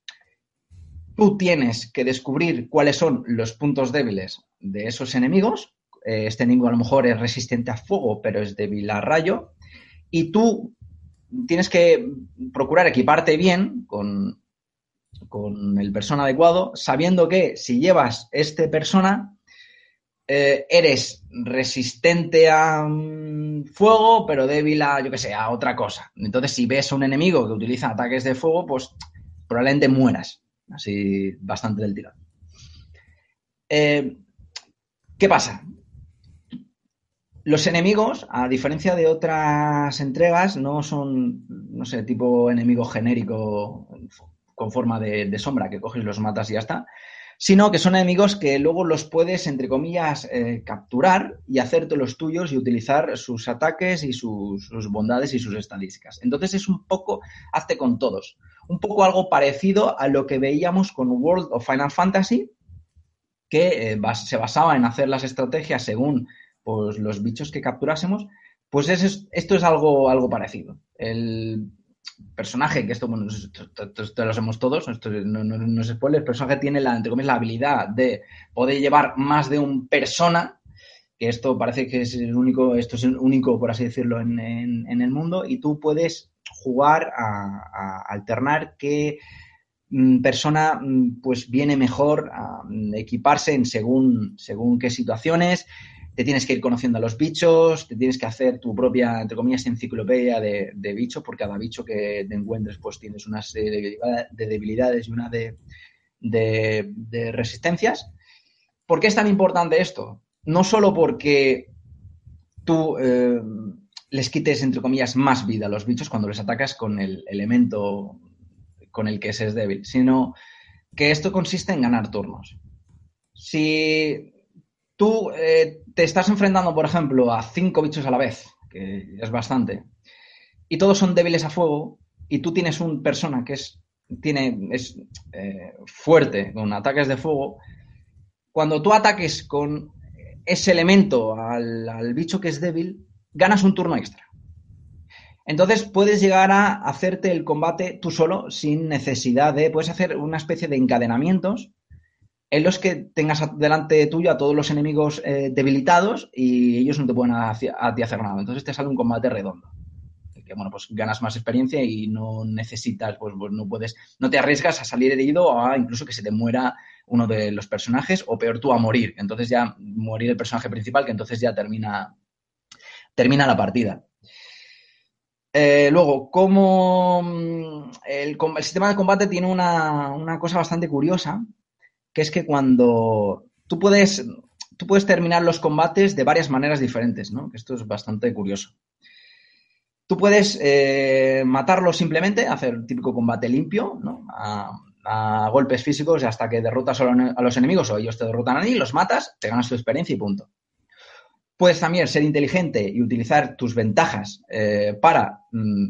Tú tienes que descubrir cuáles son los puntos débiles de esos enemigos. Este enemigo a lo mejor es resistente a fuego, pero es débil a rayo. Y tú tienes que procurar equiparte bien con, con el persona adecuado, sabiendo que si llevas este persona, eh, eres resistente a um, fuego, pero débil a, yo que sé, a otra cosa. Entonces, si ves a un enemigo que utiliza ataques de fuego, pues probablemente mueras. Así, bastante del tirón. Eh, ¿Qué pasa? Los enemigos, a diferencia de otras entregas, no son, no sé, tipo enemigo genérico con forma de, sombra, que coges, los matas y ya está, sino que son enemigos que luego los puedes, entre comillas, eh, capturar y hacerte los tuyos y utilizar sus ataques y sus, sus, bondades y sus estadísticas. Entonces es un poco, hazte con todos, un poco algo parecido a lo que veíamos con World of Final Fantasy, que eh, se basaba en hacer las estrategias según pues, los bichos que capturásemos, pues es, esto es algo, algo parecido. El personaje, que esto, bueno, esto, esto, lo sabemos todos, esto no, no, no es spoiler, el personaje tiene la, entre comillas, la habilidad de poder llevar más de un persona, que esto parece que es el único, esto es el único, por así decirlo, en, en el mundo, y tú puedes jugar a, alternar qué mm, persona mm, pues viene mejor a equiparse en según, según qué situaciones, te tienes que ir conociendo a los bichos, te tienes que hacer tu propia, entre comillas, enciclopedia de, de bicho, por cada bicho que te encuentres, pues tienes una serie de, de debilidades y una de, de, de, resistencias. ¿Por qué es tan importante esto? No solo porque tú eh, les quites, entre comillas, más vida a los bichos cuando les atacas con el elemento con el que se es débil, sino que esto consiste en ganar turnos. Si tú eh, te estás enfrentando, por ejemplo, a cinco bichos a la vez, que es bastante, y todos son débiles a fuego, y tú tienes un persona que es, tiene, es eh, fuerte con ataques de fuego, cuando tú ataques con ese elemento al, al bicho que es débil, ganas un turno extra. Entonces puedes llegar a hacerte el combate tú solo sin necesidad de, puedes hacer una especie de encadenamientos en los que tengas delante tuyo a todos los enemigos eh, debilitados y ellos no te pueden a, a, ti hacer nada. Entonces te sale un combate redondo. Que bueno, pues ganas más experiencia y no necesitas, pues, pues no puedes, no te arriesgas a salir herido a incluso que se te muera uno de los personajes o peor tú a morir. Entonces ya morir el personaje principal, que entonces ya termina, termina la partida. Eh, luego, como mm, el, com- el sistema de combate tiene una, una cosa bastante curiosa, que es que cuando tú puedes, tú puedes terminar los combates de varias maneras diferentes, ¿no? Esto es bastante curioso. Tú puedes eh, matarlos simplemente, hacer el típico combate limpio, ¿no? A, a golpes físicos hasta que derrotas a los enemigos o ellos te derrotan a ti, los matas, te ganas tu experiencia y punto. Puedes también ser inteligente y utilizar tus ventajas eh, para mm,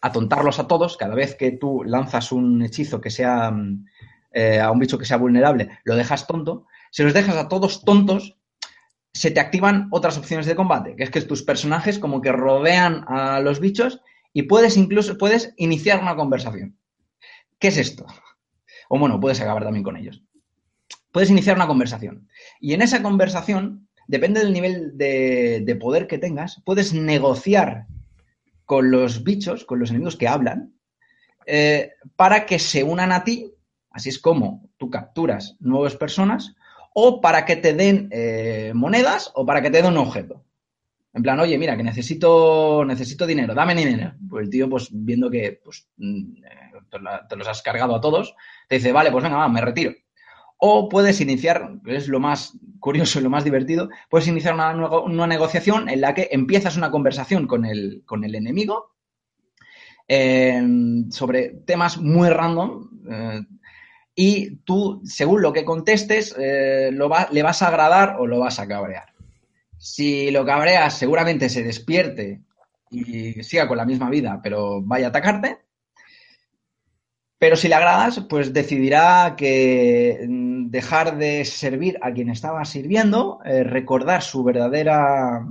atontarlos a todos. Cada vez que tú lanzas un hechizo que sea mm, eh, a un bicho que sea vulnerable, lo dejas tonto. Si los dejas a todos tontos, se te activan otras opciones de combate, que es que tus personajes como que rodean a los bichos y puedes incluso puedes iniciar una conversación. ¿Qué es esto? O bueno, puedes acabar también con ellos. Puedes iniciar una conversación. Y en esa conversación, depende del nivel de, de poder que tengas, puedes negociar con los bichos, con los enemigos que hablan, eh, para que se unan a ti, así es como tú capturas nuevas personas, o para que te den eh, monedas o para que te den un objeto. En plan, oye, mira, que necesito, necesito dinero, dame dinero. Pues el tío, pues viendo que pues, mm, eh, te los has cargado a todos, te dice, vale, pues venga, va, me retiro. O puedes iniciar, que es lo más curioso y lo más divertido, puedes iniciar una, negociación en la que empiezas una conversación con el, con el enemigo eh, sobre temas muy random. eh, y tú, según lo que contestes, eh, le vas a agradar o lo vas a cabrear. Si lo cabreas, seguramente se despierte y siga con la misma vida, pero vaya a atacarte. Pero si le agradas, pues decidirá que mm, dejar de servir a quien estaba sirviendo, eh, recordar su verdadera,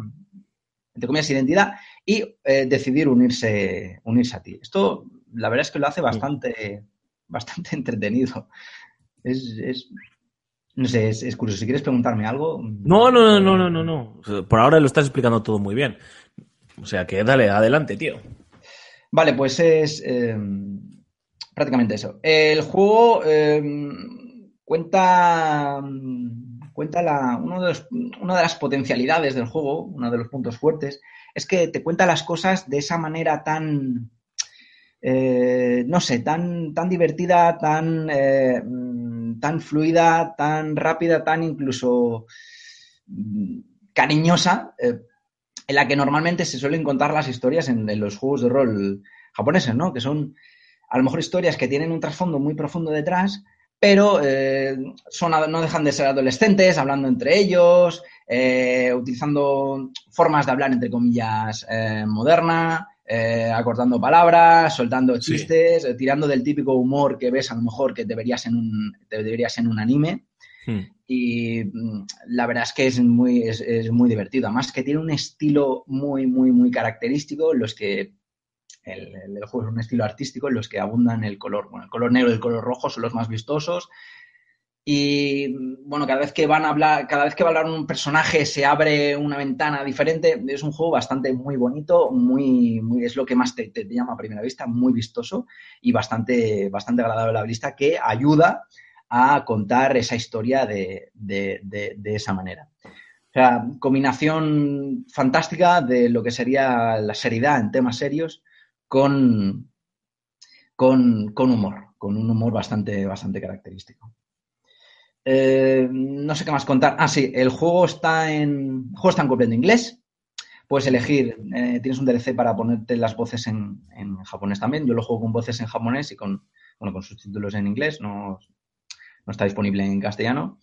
entre comillas, identidad y eh, decidir unirse, unirse a ti. Esto, la verdad es que lo hace bastante, bastante entretenido. Es, es- no sé, es, es curioso. Si quieres preguntarme algo. No, no, no, no, no, no, no. O sea, Por ahora lo estás explicando todo muy bien. O sea que dale, adelante, tío. Vale, pues es eh, prácticamente eso. El juego eh, cuenta, cuenta la, uno de los- una de las potencialidades del juego, uno de los puntos fuertes, es que te cuenta las cosas de esa manera tan, eh, no sé, tan, tan divertida, tan, eh, tan fluida, tan rápida, tan incluso mm, cariñosa, eh, en la que normalmente se suelen contar las historias en, en los juegos de rol japoneses, ¿no? Que son a lo mejor historias que tienen un trasfondo muy profundo detrás, pero eh, son, no dejan de ser adolescentes, hablando entre ellos, eh, utilizando formas de hablar, entre comillas, eh, moderna, eh, acortando palabras, soltando chistes, tirando del típico humor que ves a lo mejor que te verías en un, te verías en un anime. Hmm. Y mm, la verdad es que es muy, es, es muy divertido. Además que tiene un estilo muy, muy, muy característico. en Los que el, el- juego es un estilo artístico en los que abundan el color. Bueno, el color negro y el color rojo son los más vistosos. Y bueno, cada vez que van a hablar, cada vez que va a hablar un personaje se abre una ventana diferente. Es un juego bastante muy bonito, muy, muy es lo que más te, te- te llama a primera vista, muy vistoso y bastante, bastante agradable a la vista, que ayuda a contar esa historia de, de- de- de esa manera. O sea, combinación fantástica de lo que sería la seriedad en temas serios con, con, con humor, con un humor bastante, bastante característico. Eh, no sé qué más contar. Ah, sí, el juego está en, el juego está en completo inglés. Puedes elegir, eh, tienes un DLC para ponerte las voces en, en japonés también. Yo lo juego con voces en japonés y con, bueno, con subtítulos en inglés. No, no está disponible en castellano.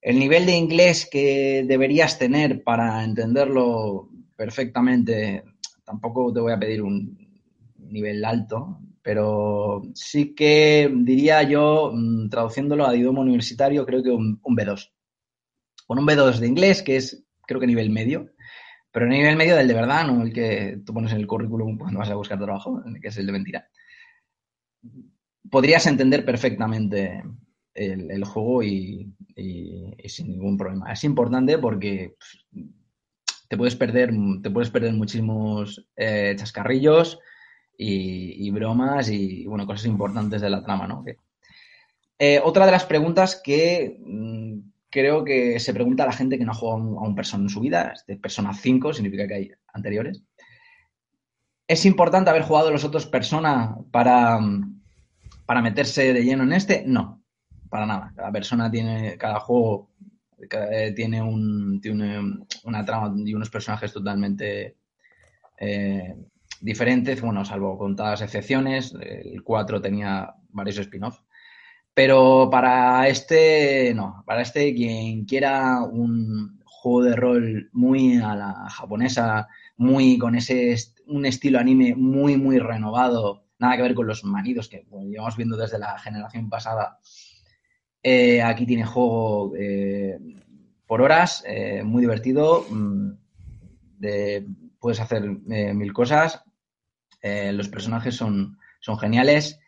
El nivel de inglés que deberías tener para entenderlo perfectamente, tampoco te voy a pedir un nivel alto, pero sí que diría yo, mm, traduciéndolo a idioma universitario, creo que un, un B2. Con un B2 de inglés, que es creo que nivel medio, pero nivel medio del de verdad, no el que tú pones en el currículum cuando vas a buscar trabajo, que es el de mentira. Podrías entender perfectamente el, el juego y, sin ningún problema. Es importante porque te puedes perder, te puedes perder muchísimos eh, chascarrillos y, bromas y, bueno, cosas importantes de la trama, ¿no? Eh, otra de las preguntas que mm, creo que se pregunta a la gente que no ha jugado a un, Persona en su vida, este Persona 5 significa que hay anteriores. ¿Es importante haber jugado los otros Persona para, para meterse de lleno en este? No, para nada. Cada persona tiene, cada juego cada- tiene, un, tiene una trama y unos personajes totalmente eh, diferentes, bueno, salvo contadas excepciones. El 4 tenía varios spin-offs. Pero para este, no, para este, quien quiera un juego de rol muy a la japonesa, muy con ese un estilo anime muy, muy renovado, nada que ver con los manidos que llevamos viendo desde la generación pasada. Eh, aquí tiene juego eh, por horas, eh, muy divertido. mm, de- puedes hacer mil cosas. Eh, los personajes son, son geniales.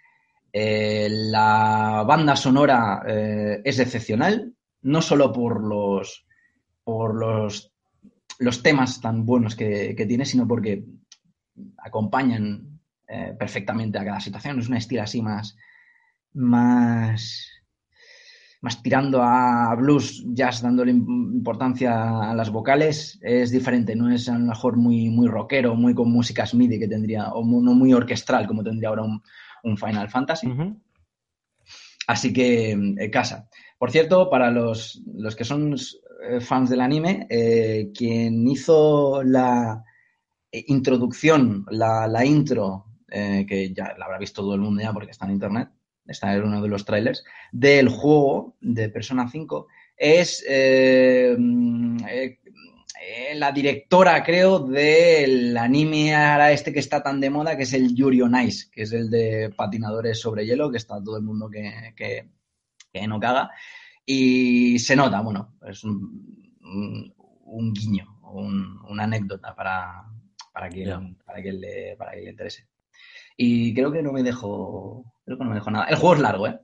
eh, la banda sonora eh, es excepcional, no solo por los, por los, los temas tan buenos que, que tiene, sino porque acompañan perfectamente a cada situación. Es un estilo así más, más, más tirando a blues, jazz, dándole im- importancia a las vocales, es diferente, no es a lo mejor muy, muy rockero, muy con músicas MIDI que tendría, o no muy orquestral como tendría ahora un, un Final Fantasy. Así que eh, casa. Por cierto, para los, los que son eh, fans del anime, eh, quien hizo la introducción, la, la intro, que ya la habrá visto todo el mundo ya porque está en internet, está en uno de los trailers, del juego de Persona 5, es eh, eh, la directora, creo, del anime ahora este que está tan de moda, que es el Yuri on Ice, que es el de patinadores sobre hielo, que está todo el mundo que, que, que no caga. Y se nota, bueno, es un, un, un guiño, un- una anécdota para, para, quien, para, quien le, para quien le interese. Y creo que no me dejo, creo que no me dejo nada. El juego es largo, ¿eh?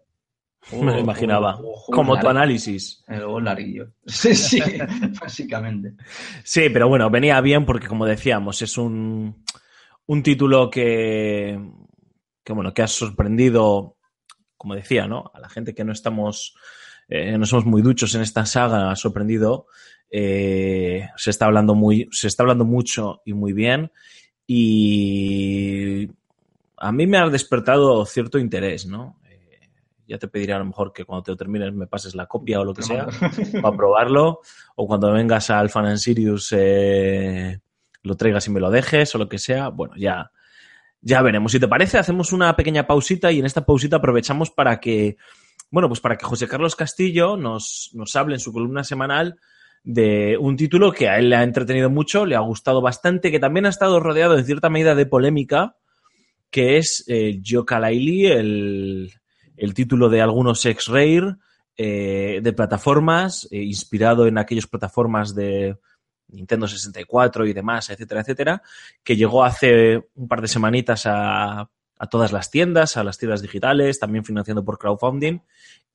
Me lo imaginaba. Juego- juego Como tu análisis. El juego es larguillo. Sí, sí, básicamente. Sí, pero bueno, venía bien porque, como decíamos, es un, un título que, que, bueno, que ha sorprendido, como decía, ¿no? A la gente que no estamos, eh, no somos muy duchos en esta saga, ha sorprendido. Eh, se está hablando muy, se está hablando mucho y muy bien. Y a mí me ha despertado cierto interés, ¿no? Eh, ya te pediré a lo mejor que cuando te lo termines me pases la copia o lo que sea para probarlo o cuando vengas al Fan and Sirius eh, lo traigas y me lo dejes o lo que sea. Bueno, ya, ya veremos. Si te parece, hacemos una pequeña pausita y en esta pausita aprovechamos para que, bueno, pues para que José Carlos Castillo nos, nos hable en su columna semanal de un título que a él le ha entretenido mucho, le ha gustado bastante, que también ha estado rodeado en cierta medida de polémica, que es eh, Yooka-Laylee, el, el título de algunos ex-Rare, eh, de plataformas, eh, inspirado en aquellas plataformas de Nintendo 64 y demás, etcétera, etcétera, que llegó hace un par de semanitas a, a todas las tiendas, a las tiendas digitales, también financiando por crowdfunding,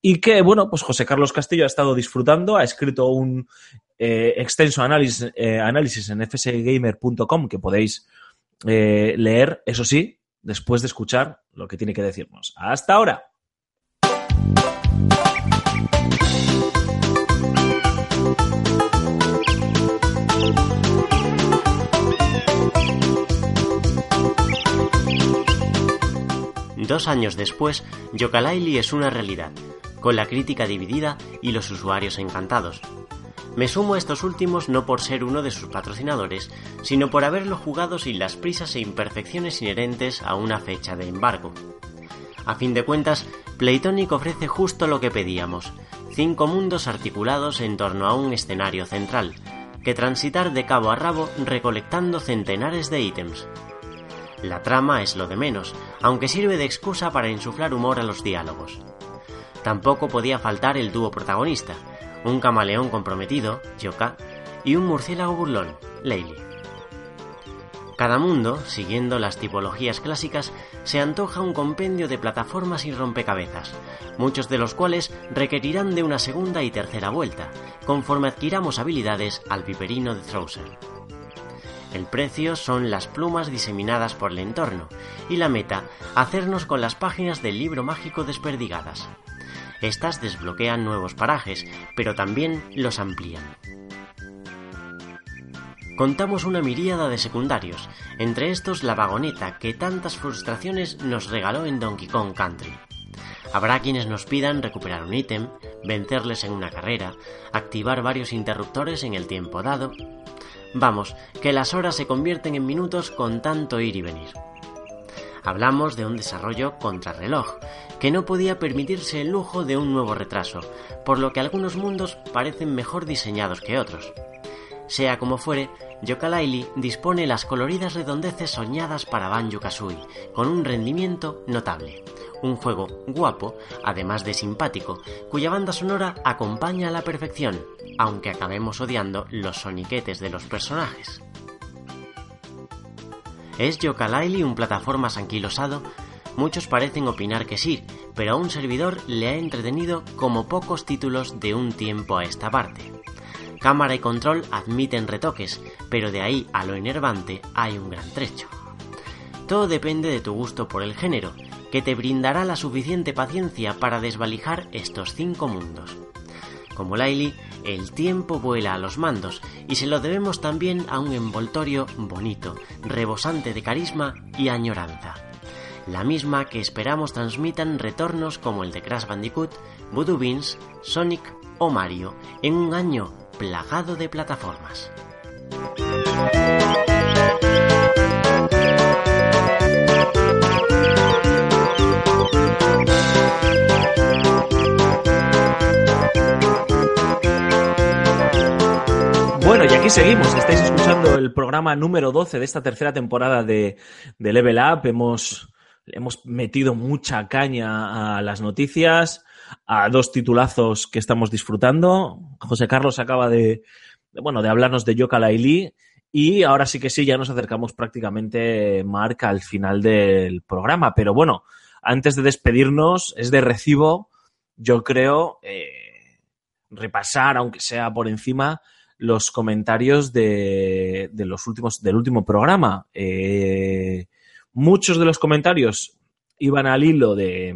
y que, bueno, pues José Carlos Castillo ha estado disfrutando, ha escrito un eh, extenso análisis, eh, análisis en fsgamer.com que podéis leer, eso sí, después de escuchar lo que tiene que decirnos. Hasta ahora. Dos años después, Yooka-Laylee es una realidad, con la crítica dividida y los usuarios encantados. Me sumo a estos últimos no por ser uno de sus patrocinadores, sino por haberlo jugado sin las prisas e imperfecciones inherentes a una fecha de embargo. A fin de cuentas, Playtonic ofrece justo lo que pedíamos, cinco mundos articulados en torno a un escenario central, que transitar de cabo a rabo recolectando centenares de ítems. La trama es lo de menos, aunque sirve de excusa para insuflar humor a los diálogos. Tampoco podía faltar el dúo protagonista, un camaleón comprometido, Yoka, y un murciélago burlón, Laylee. Cada mundo, siguiendo las tipologías clásicas, se antoja un compendio de plataformas y rompecabezas, muchos de los cuales requerirán de una segunda y tercera vuelta, conforme adquiramos habilidades al piperino de Trouser. El precio son las plumas diseminadas por el entorno y la meta, hacernos con las páginas del libro mágico desperdigadas. Estas desbloquean nuevos parajes, pero también los amplían. contamos una miríada de secundarios, entre estos la vagoneta que tantas frustraciones nos regaló en Donkey Kong Country. Habrá quienes nos pidan recuperar un ítem, vencerles en una carrera, activar varios interruptores en el tiempo dado. Vamos, que las horas se convierten en minutos con tanto ir y venir. Hablamos de un desarrollo contrarreloj, que no podía permitirse el lujo de un nuevo retraso, por lo que algunos mundos parecen mejor diseñados que otros. Sea como fuere, Yooka-Laylee dispone las coloridas redondeces soñadas para Banjo-Kazooie, con un rendimiento notable. Un juego guapo, además de simpático, cuya banda sonora acompaña a la perfección, aunque acabemos odiando los soniquetes de los personajes. ¿Es Yooka-Laylee un plataformas anquilosado? Muchos parecen opinar que sí, pero a un servidor le ha entretenido como pocos títulos de un tiempo a esta parte. Cámara y control admiten retoques, pero de ahí a lo enervante hay un gran trecho. Todo depende de tu gusto por el género, que te brindará la suficiente paciencia para desvalijar estos cinco mundos. Como Laili, el tiempo vuela a los mandos y se lo debemos también a un envoltorio bonito, rebosante de carisma y añoranza. La misma que esperamos transmitan retornos como el de Crash Bandicoot, Voodoo Beans, Sonic o Mario en un año plagado de plataformas. Bueno, y aquí seguimos. Estáis escuchando el programa número 12 de esta tercera temporada de, de Level Up. Hemos, hemos metido mucha caña a las noticias, a dos titulazos que estamos disfrutando. José Carlos acaba de, bueno, de hablarnos de Yoka Laili. Y ahora sí que sí, ya nos acercamos prácticamente, Marc, al final del programa. Pero bueno, antes de despedirnos, es de recibo, yo creo, eh, repasar, aunque sea por encima, los comentarios de, de los últimos, del último programa. Eh, muchos de los comentarios iban al hilo de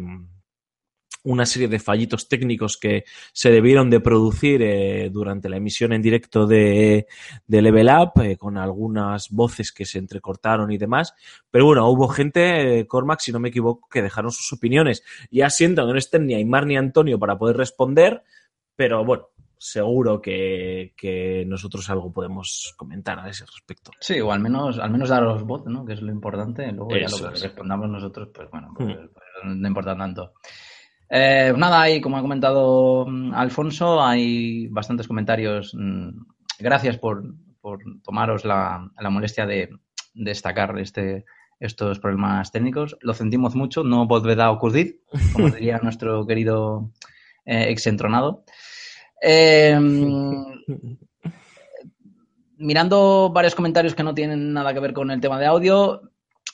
una serie de fallitos técnicos que se debieron de producir eh, durante la emisión en directo de, de Level Up, eh, con algunas voces que se entrecortaron y demás. Pero bueno, hubo gente, eh, Cormac, si no me equivoco, que dejaron sus opiniones. Ya siento que no estén ni Aymar ni Antonio para poder responder, pero bueno, seguro que, que, nosotros algo podemos comentar a ese respecto. Sí, o al menos, al menos daros voz, ¿no? Que es lo importante. Luego Eso ya lo que es. respondamos nosotros, pues bueno, pues, Hmm. pues, no importa tanto. Eh, nada, hay, como ha comentado mm, Alfonso, hay bastantes comentarios. mm, Gracias por, por tomaros la, la molestia de destacar este, estos problemas técnicos. Lo sentimos mucho, no volverá a ocurrir, como diría nuestro querido eh, exentronado. Eh, mirando varios comentarios que no tienen nada que ver con el tema de audio,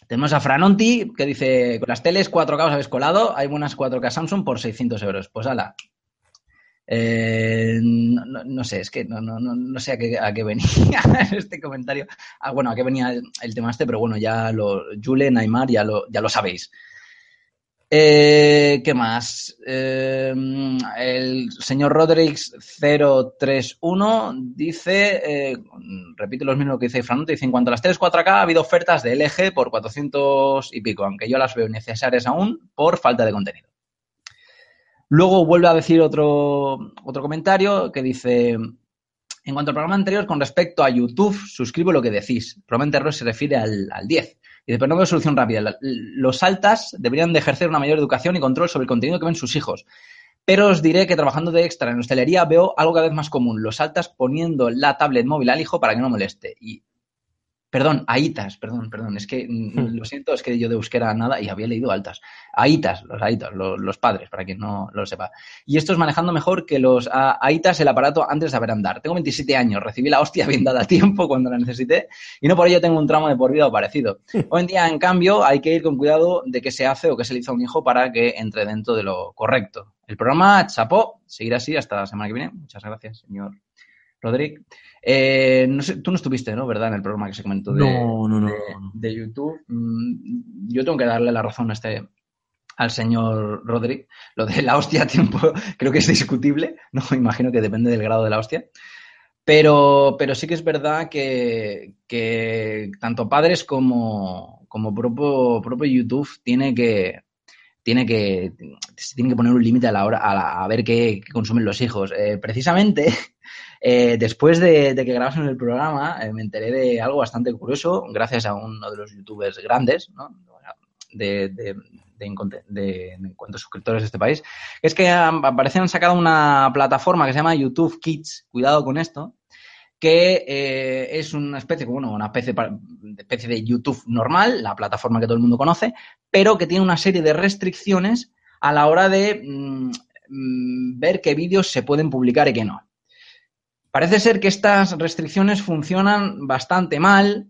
tenemos a Franonti que dice, con las teles 4K os habéis colado, hay buenas 4K Samsung por 600 euros. Pues ala. Eh, no, no- no sé, es que no, no, no, no sé a qué, a qué venía este comentario. Ah, bueno, a qué venía el, el tema este, pero bueno, ya lo, Jule, Neymar, ya lo, ya lo sabéis. Eh, ¿Qué más? Eh, el señor Rodriguez 031 dice, eh, repite los mismos que dice Fran, dice, en cuanto a las teles 4K ha habido ofertas de LG por 400 y pico, aunque yo las veo necesarias aún por falta de contenido. Luego vuelve a decir otro, otro comentario que dice, en cuanto al programa anterior, con respecto a YouTube, suscribo lo que decís. Probablemente error se refiere al, al 10. Dice, pero no veo solución rápida. Los altas deberían de ejercer una mayor educación y control sobre el contenido que ven sus hijos. Pero os diré que trabajando de extra en hostelería veo algo cada vez más común. Los altas poniendo la tablet móvil al hijo para que no moleste. Y, perdón, aitas, perdón, perdón. Es que, mm, lo siento, es que yo de euskera nada y había leído altas. Aitas, los aitas, los, los padres, para quien no lo sepa. Y estos manejando mejor que los a- aitas el aparato antes de saber andar. Tengo 27 años, recibí la hostia bien dada a tiempo cuando la necesité y no por ello tengo un tramo de por vida o parecido. Hoy en día, en cambio, hay que ir con cuidado de qué se hace o qué se le hizo a un hijo para que entre dentro de lo correcto. El programa chapó, seguirá así hasta la semana que viene. Muchas gracias, señor Roderick. Eh, no sé, tú no estuviste, ¿no? ¿Verdad? En el programa que se comentó de, No, no, no, de, de YouTube. Mm, Yo tengo que darle la razón a este al señor Roderick. Lo de la hostia a tiempo creo que es discutible, ¿no? Imagino que depende del grado de la hostia. Pero, pero sí que es verdad que, que tanto padres como, como propio, propio YouTube tiene que, tiene que, se tiene que poner un límite a la hora a, la- a ver qué, qué consumen los hijos. Eh, precisamente, eh, después de, de que grabásemos el programa, eh, me enteré de algo bastante curioso, gracias a uno de los youtubers grandes, ¿no? de, de, de, en cuanto suscriptores de este país, es que parece han sacado una plataforma que se llama YouTube Kids, cuidado con esto, que eh, es una especie, bueno, una especie de YouTube normal, la plataforma que todo el mundo conoce, pero que tiene una serie de restricciones a la hora de mm, mm, ver qué vídeos se pueden publicar y qué no. Parece ser que estas restricciones funcionan bastante mal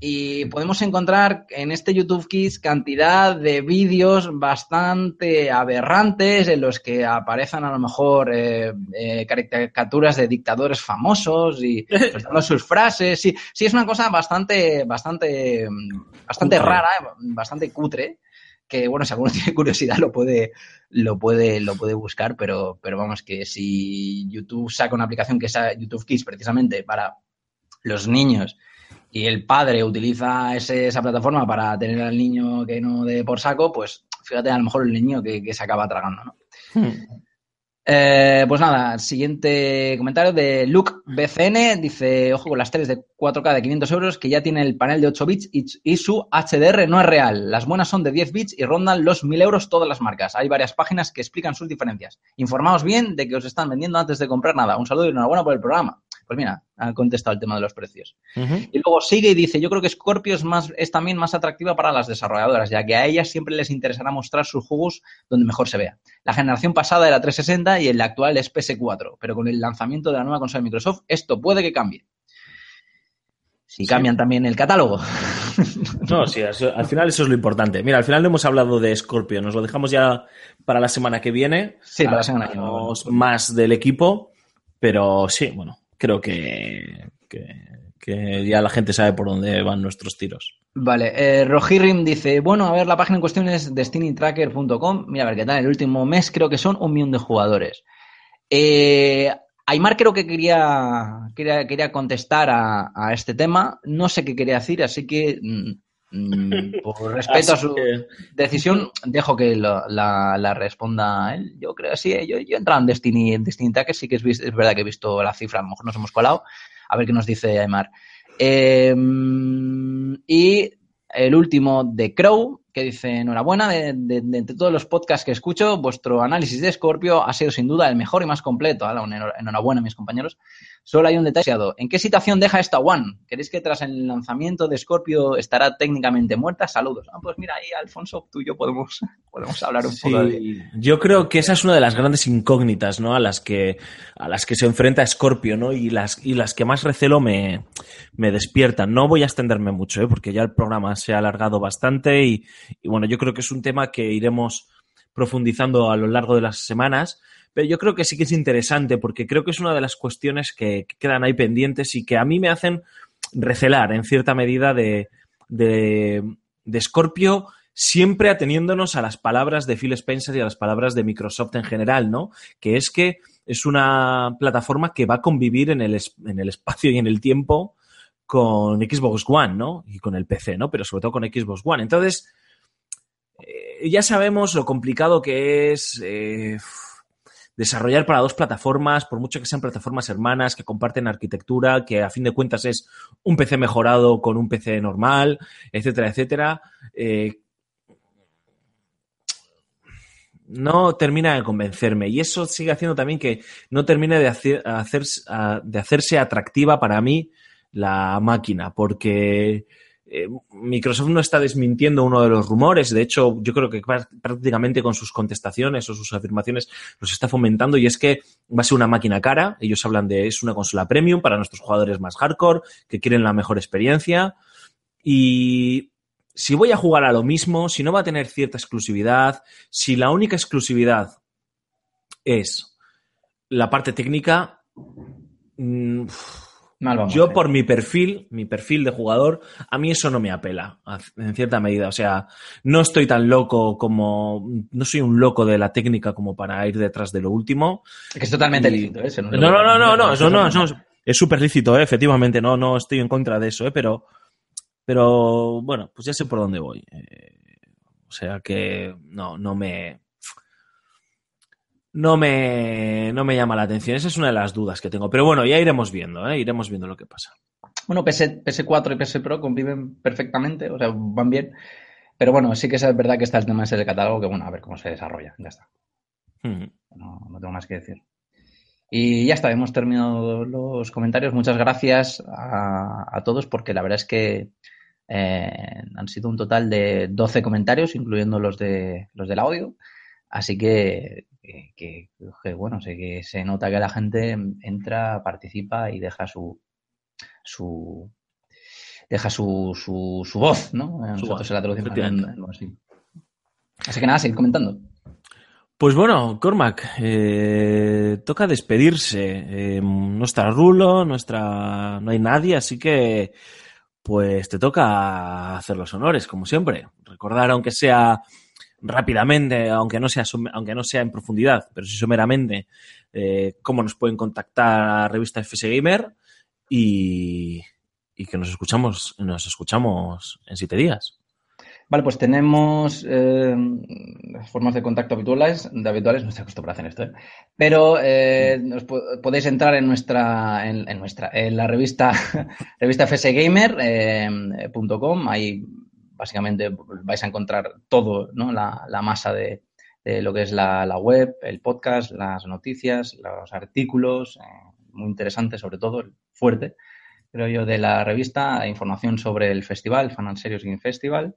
y podemos encontrar en este YouTube Kids cantidad de vídeos bastante aberrantes en los que aparecen a lo mejor eh, eh, caricaturas de dictadores famosos y prestando sus frases. Sí, sí, es una cosa bastante, bastante, mm, bastante Cutre. rara, eh, bastante cutre. Que bueno, si alguno tiene curiosidad lo puede, lo puede, lo puede buscar, pero, pero vamos, que si YouTube saca una aplicación que es YouTube Kids precisamente para los niños y el padre utiliza esa plataforma para tener al niño que no dé por saco, pues fíjate a lo mejor el niño que, que se acaba tragando, ¿no? Eh, pues nada, siguiente comentario de Luke BCN. Dice, ojo con las teles de 4K de 500 euros que ya tiene el panel de 8 bits y, y su HDR no es real. Las buenas son de 10 bits y rondan los 1000 euros todas las marcas. Hay varias páginas que explican sus diferencias. Informaos bien de que os están vendiendo antes de comprar nada. Un saludo y enhorabuena por el programa. Pues mira, han contestado el tema de los precios. Y luego sigue y dice, yo creo que Scorpio es, más, es también más atractiva para las desarrolladoras, ya que a ellas siempre les interesará mostrar sus juegos donde mejor se vea. La generación pasada era 360 y en la actual es PS4, pero con el lanzamiento de la nueva consola de Microsoft esto puede que cambie. Si cambian también el catálogo. No, sí, al final eso es lo importante. Mira, al final no hemos hablado de Scorpio, nos lo dejamos ya para la semana que viene. Sí, para la semana que viene. Más del equipo, pero sí, bueno, creo que, que, ya la gente sabe por dónde van nuestros tiros. Vale, eh, dice, bueno, a ver, la página en cuestión es destinytracker.com. Mira, a ver qué tal, el último mes creo que son un millón de jugadores. Eh, Aymar creo que quería, quería, quería contestar a, a este tema. No sé qué quería decir, así que mm, por respeto a su que- decisión, dejo que la, la responda él. Yo creo que sí, yo, yo he entrado en Destiny, en Destiny Tracker, sí que es, verdad que he visto la cifra, a lo mejor nos hemos colado. A ver qué nos dice Aymar. Eh, y el último de Crow, que dice, enhorabuena, de, de- de entre todos los podcasts que escucho, vuestro análisis de Scorpio ha sido sin duda el mejor y más completo. Enhorabuena, mis compañeros. Solo hay un detalle. ¿En qué situación deja esta One? ¿Queréis que tras el lanzamiento de Scorpio estará técnicamente muerta? Saludos. Ah, pues mira, ahí, Alfonso, tú y yo podemos, podemos hablar un poco de... Yo creo que esa es una de las grandes incógnitas, ¿no? A las que, a las que se enfrenta Scorpio, ¿no? Y las, y las que más recelo me, me despiertan. No voy a extenderme mucho, ¿eh? Porque ya el programa se ha alargado bastante y, y bueno, yo creo que es un tema que iremos profundizando a lo largo de las semanas. Pero yo creo que sí que es interesante porque creo que es una de las cuestiones que, que quedan ahí pendientes y que a mí me hacen recelar en cierta medida de, de, de Scorpio siempre ateniéndonos a las palabras de Phil Spencer y a las palabras de Microsoft en general, ¿no? Que es que es una plataforma que va a convivir en el, en el espacio y en el tiempo con Xbox One, ¿no? Y con el PC, ¿no? Pero sobre todo con Xbox One. Entonces, eh, ya sabemos lo complicado que es eh, desarrollar para dos plataformas, por mucho que sean plataformas hermanas, que comparten arquitectura, que a fin de cuentas es un PC mejorado con un PC normal, etcétera, etcétera. Eh, no termina de convencerme y eso sigue haciendo también que no termine de, hacer, hacerse, de hacerse atractiva para mí la máquina, porque eh, Microsoft no está desmintiendo uno de los rumores, de hecho yo creo que prá- prácticamente con sus contestaciones o sus afirmaciones los está fomentando y es que va a ser una máquina cara, ellos hablan de es una consola premium para nuestros jugadores más hardcore, que quieren la mejor experiencia. Y si voy a jugar a lo mismo, si no va a tener cierta exclusividad, si la única exclusividad es la parte técnica, mm, Mal vamos. yo eh. por mi perfil, mi perfil de jugador, a mí eso no me apela, en cierta medida. O sea, no estoy tan loco como, no soy un loco de la técnica como para ir detrás de lo último. Que es totalmente y- lícito, ¿eh? No, no, no, no, no, eso no, eso, es súper lícito, ¿eh? efectivamente, no, no estoy en contra de eso, ¿eh? pero, pero bueno, pues ya sé por dónde voy. Eh, o sea que no, no me. No me, no me llama la atención. Esa es una de las dudas que tengo. Pero bueno, ya iremos viendo, ¿eh? iremos viendo lo que pasa. Bueno, PS, PS4 y PS Pro conviven perfectamente, o sea, van bien. Pero bueno, sí que es verdad que está el tema ese del catálogo, que bueno, a ver cómo se desarrolla. Ya está. Mm. No, no tengo más que decir. Y ya está, hemos terminado los comentarios. Muchas gracias a, a todos porque la verdad es que eh, han sido un total de 12 comentarios, incluyendo los de los del audio. Así que, que- que- que, bueno, sé que se nota que la gente entra, participa y deja su su deja su, su, su voz, ¿no? Nosotros en la en- así. Así que nada, seguir comentando. Pues bueno, Cormac, eh, toca despedirse. Eh, no está Rulo, no, está, no hay nadie, así que pues te toca hacer los honores, como siempre. Recordar, aunque sea rápidamente, aunque no sea, aunque no sea en profundidad, pero sí someramente, eh, cómo nos pueden contactar a revista FS Gamer y, y que nos escuchamos, nos escuchamos en siete días. Vale, pues tenemos eh, formas de contacto habituales, de habituales, no estoy acostumbrado a hacer esto, ¿eh? pero eh, po- podéis entrar en nuestra, en, en nuestra, en la revista, revista fsgamer.com, ahí básicamente vais a encontrar todo, ¿no? La, la masa de, de lo que es la, la web, el podcast, las noticias, los artículos, eh, muy interesante sobre todo, fuerte, creo yo, de la revista, información sobre el festival, Fan and Serious Game Festival.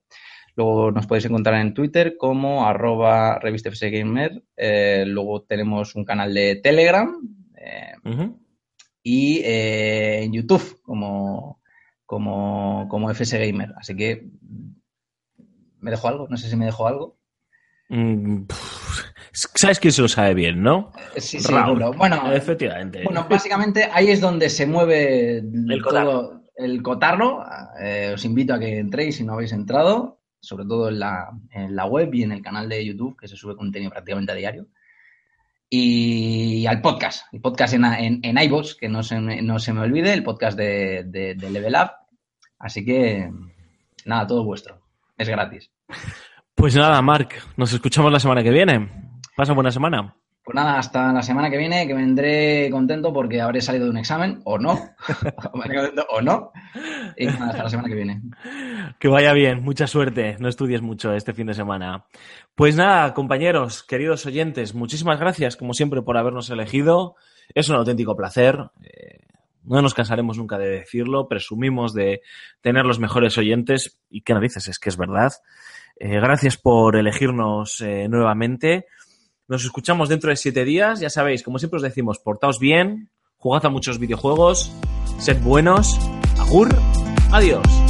Luego nos podéis encontrar en Twitter como arroba revista Gamer. Eh, luego tenemos un canal de Telegram eh, y en YouTube como, como, como FS Gamer. Así que, ¿me dejo algo? No sé si me dejo algo. Mm, ¿Sabes quién se lo sabe bien, no? Eh, Sí, sí. Rulo. Bueno, Efectivamente. Bueno, básicamente ahí es donde se mueve El todo el cotarro. Eh, os invito a que entréis si no habéis entrado, sobre todo en la, en la web y en el canal de YouTube, que se sube contenido prácticamente a diario. Y al podcast, el podcast en, en, en iVoox, que no se, me, no se me olvide, el podcast de, de, de Level Up. Así que, nada, todo vuestro. Es gratis. Pues nada, Marc, nos escuchamos la semana que viene. Pasa buena semana. Pues nada, hasta la semana que viene, que vendré contento porque habré salido de un examen, o no, Vendré contento, o no. Y nada, hasta la semana que viene. Que vaya bien, mucha suerte. No estudies mucho este fin de semana. Pues nada, compañeros, queridos oyentes, muchísimas gracias, como siempre, por habernos elegido. Es un auténtico placer. Eh, no nos cansaremos nunca de decirlo. Presumimos de tener los mejores oyentes. Y qué narices, es que es verdad. Eh, gracias por elegirnos eh, nuevamente. Nos escuchamos dentro de siete días. Ya sabéis, como siempre os decimos, portaos bien, jugad a muchos videojuegos, sed buenos. Agur, adiós.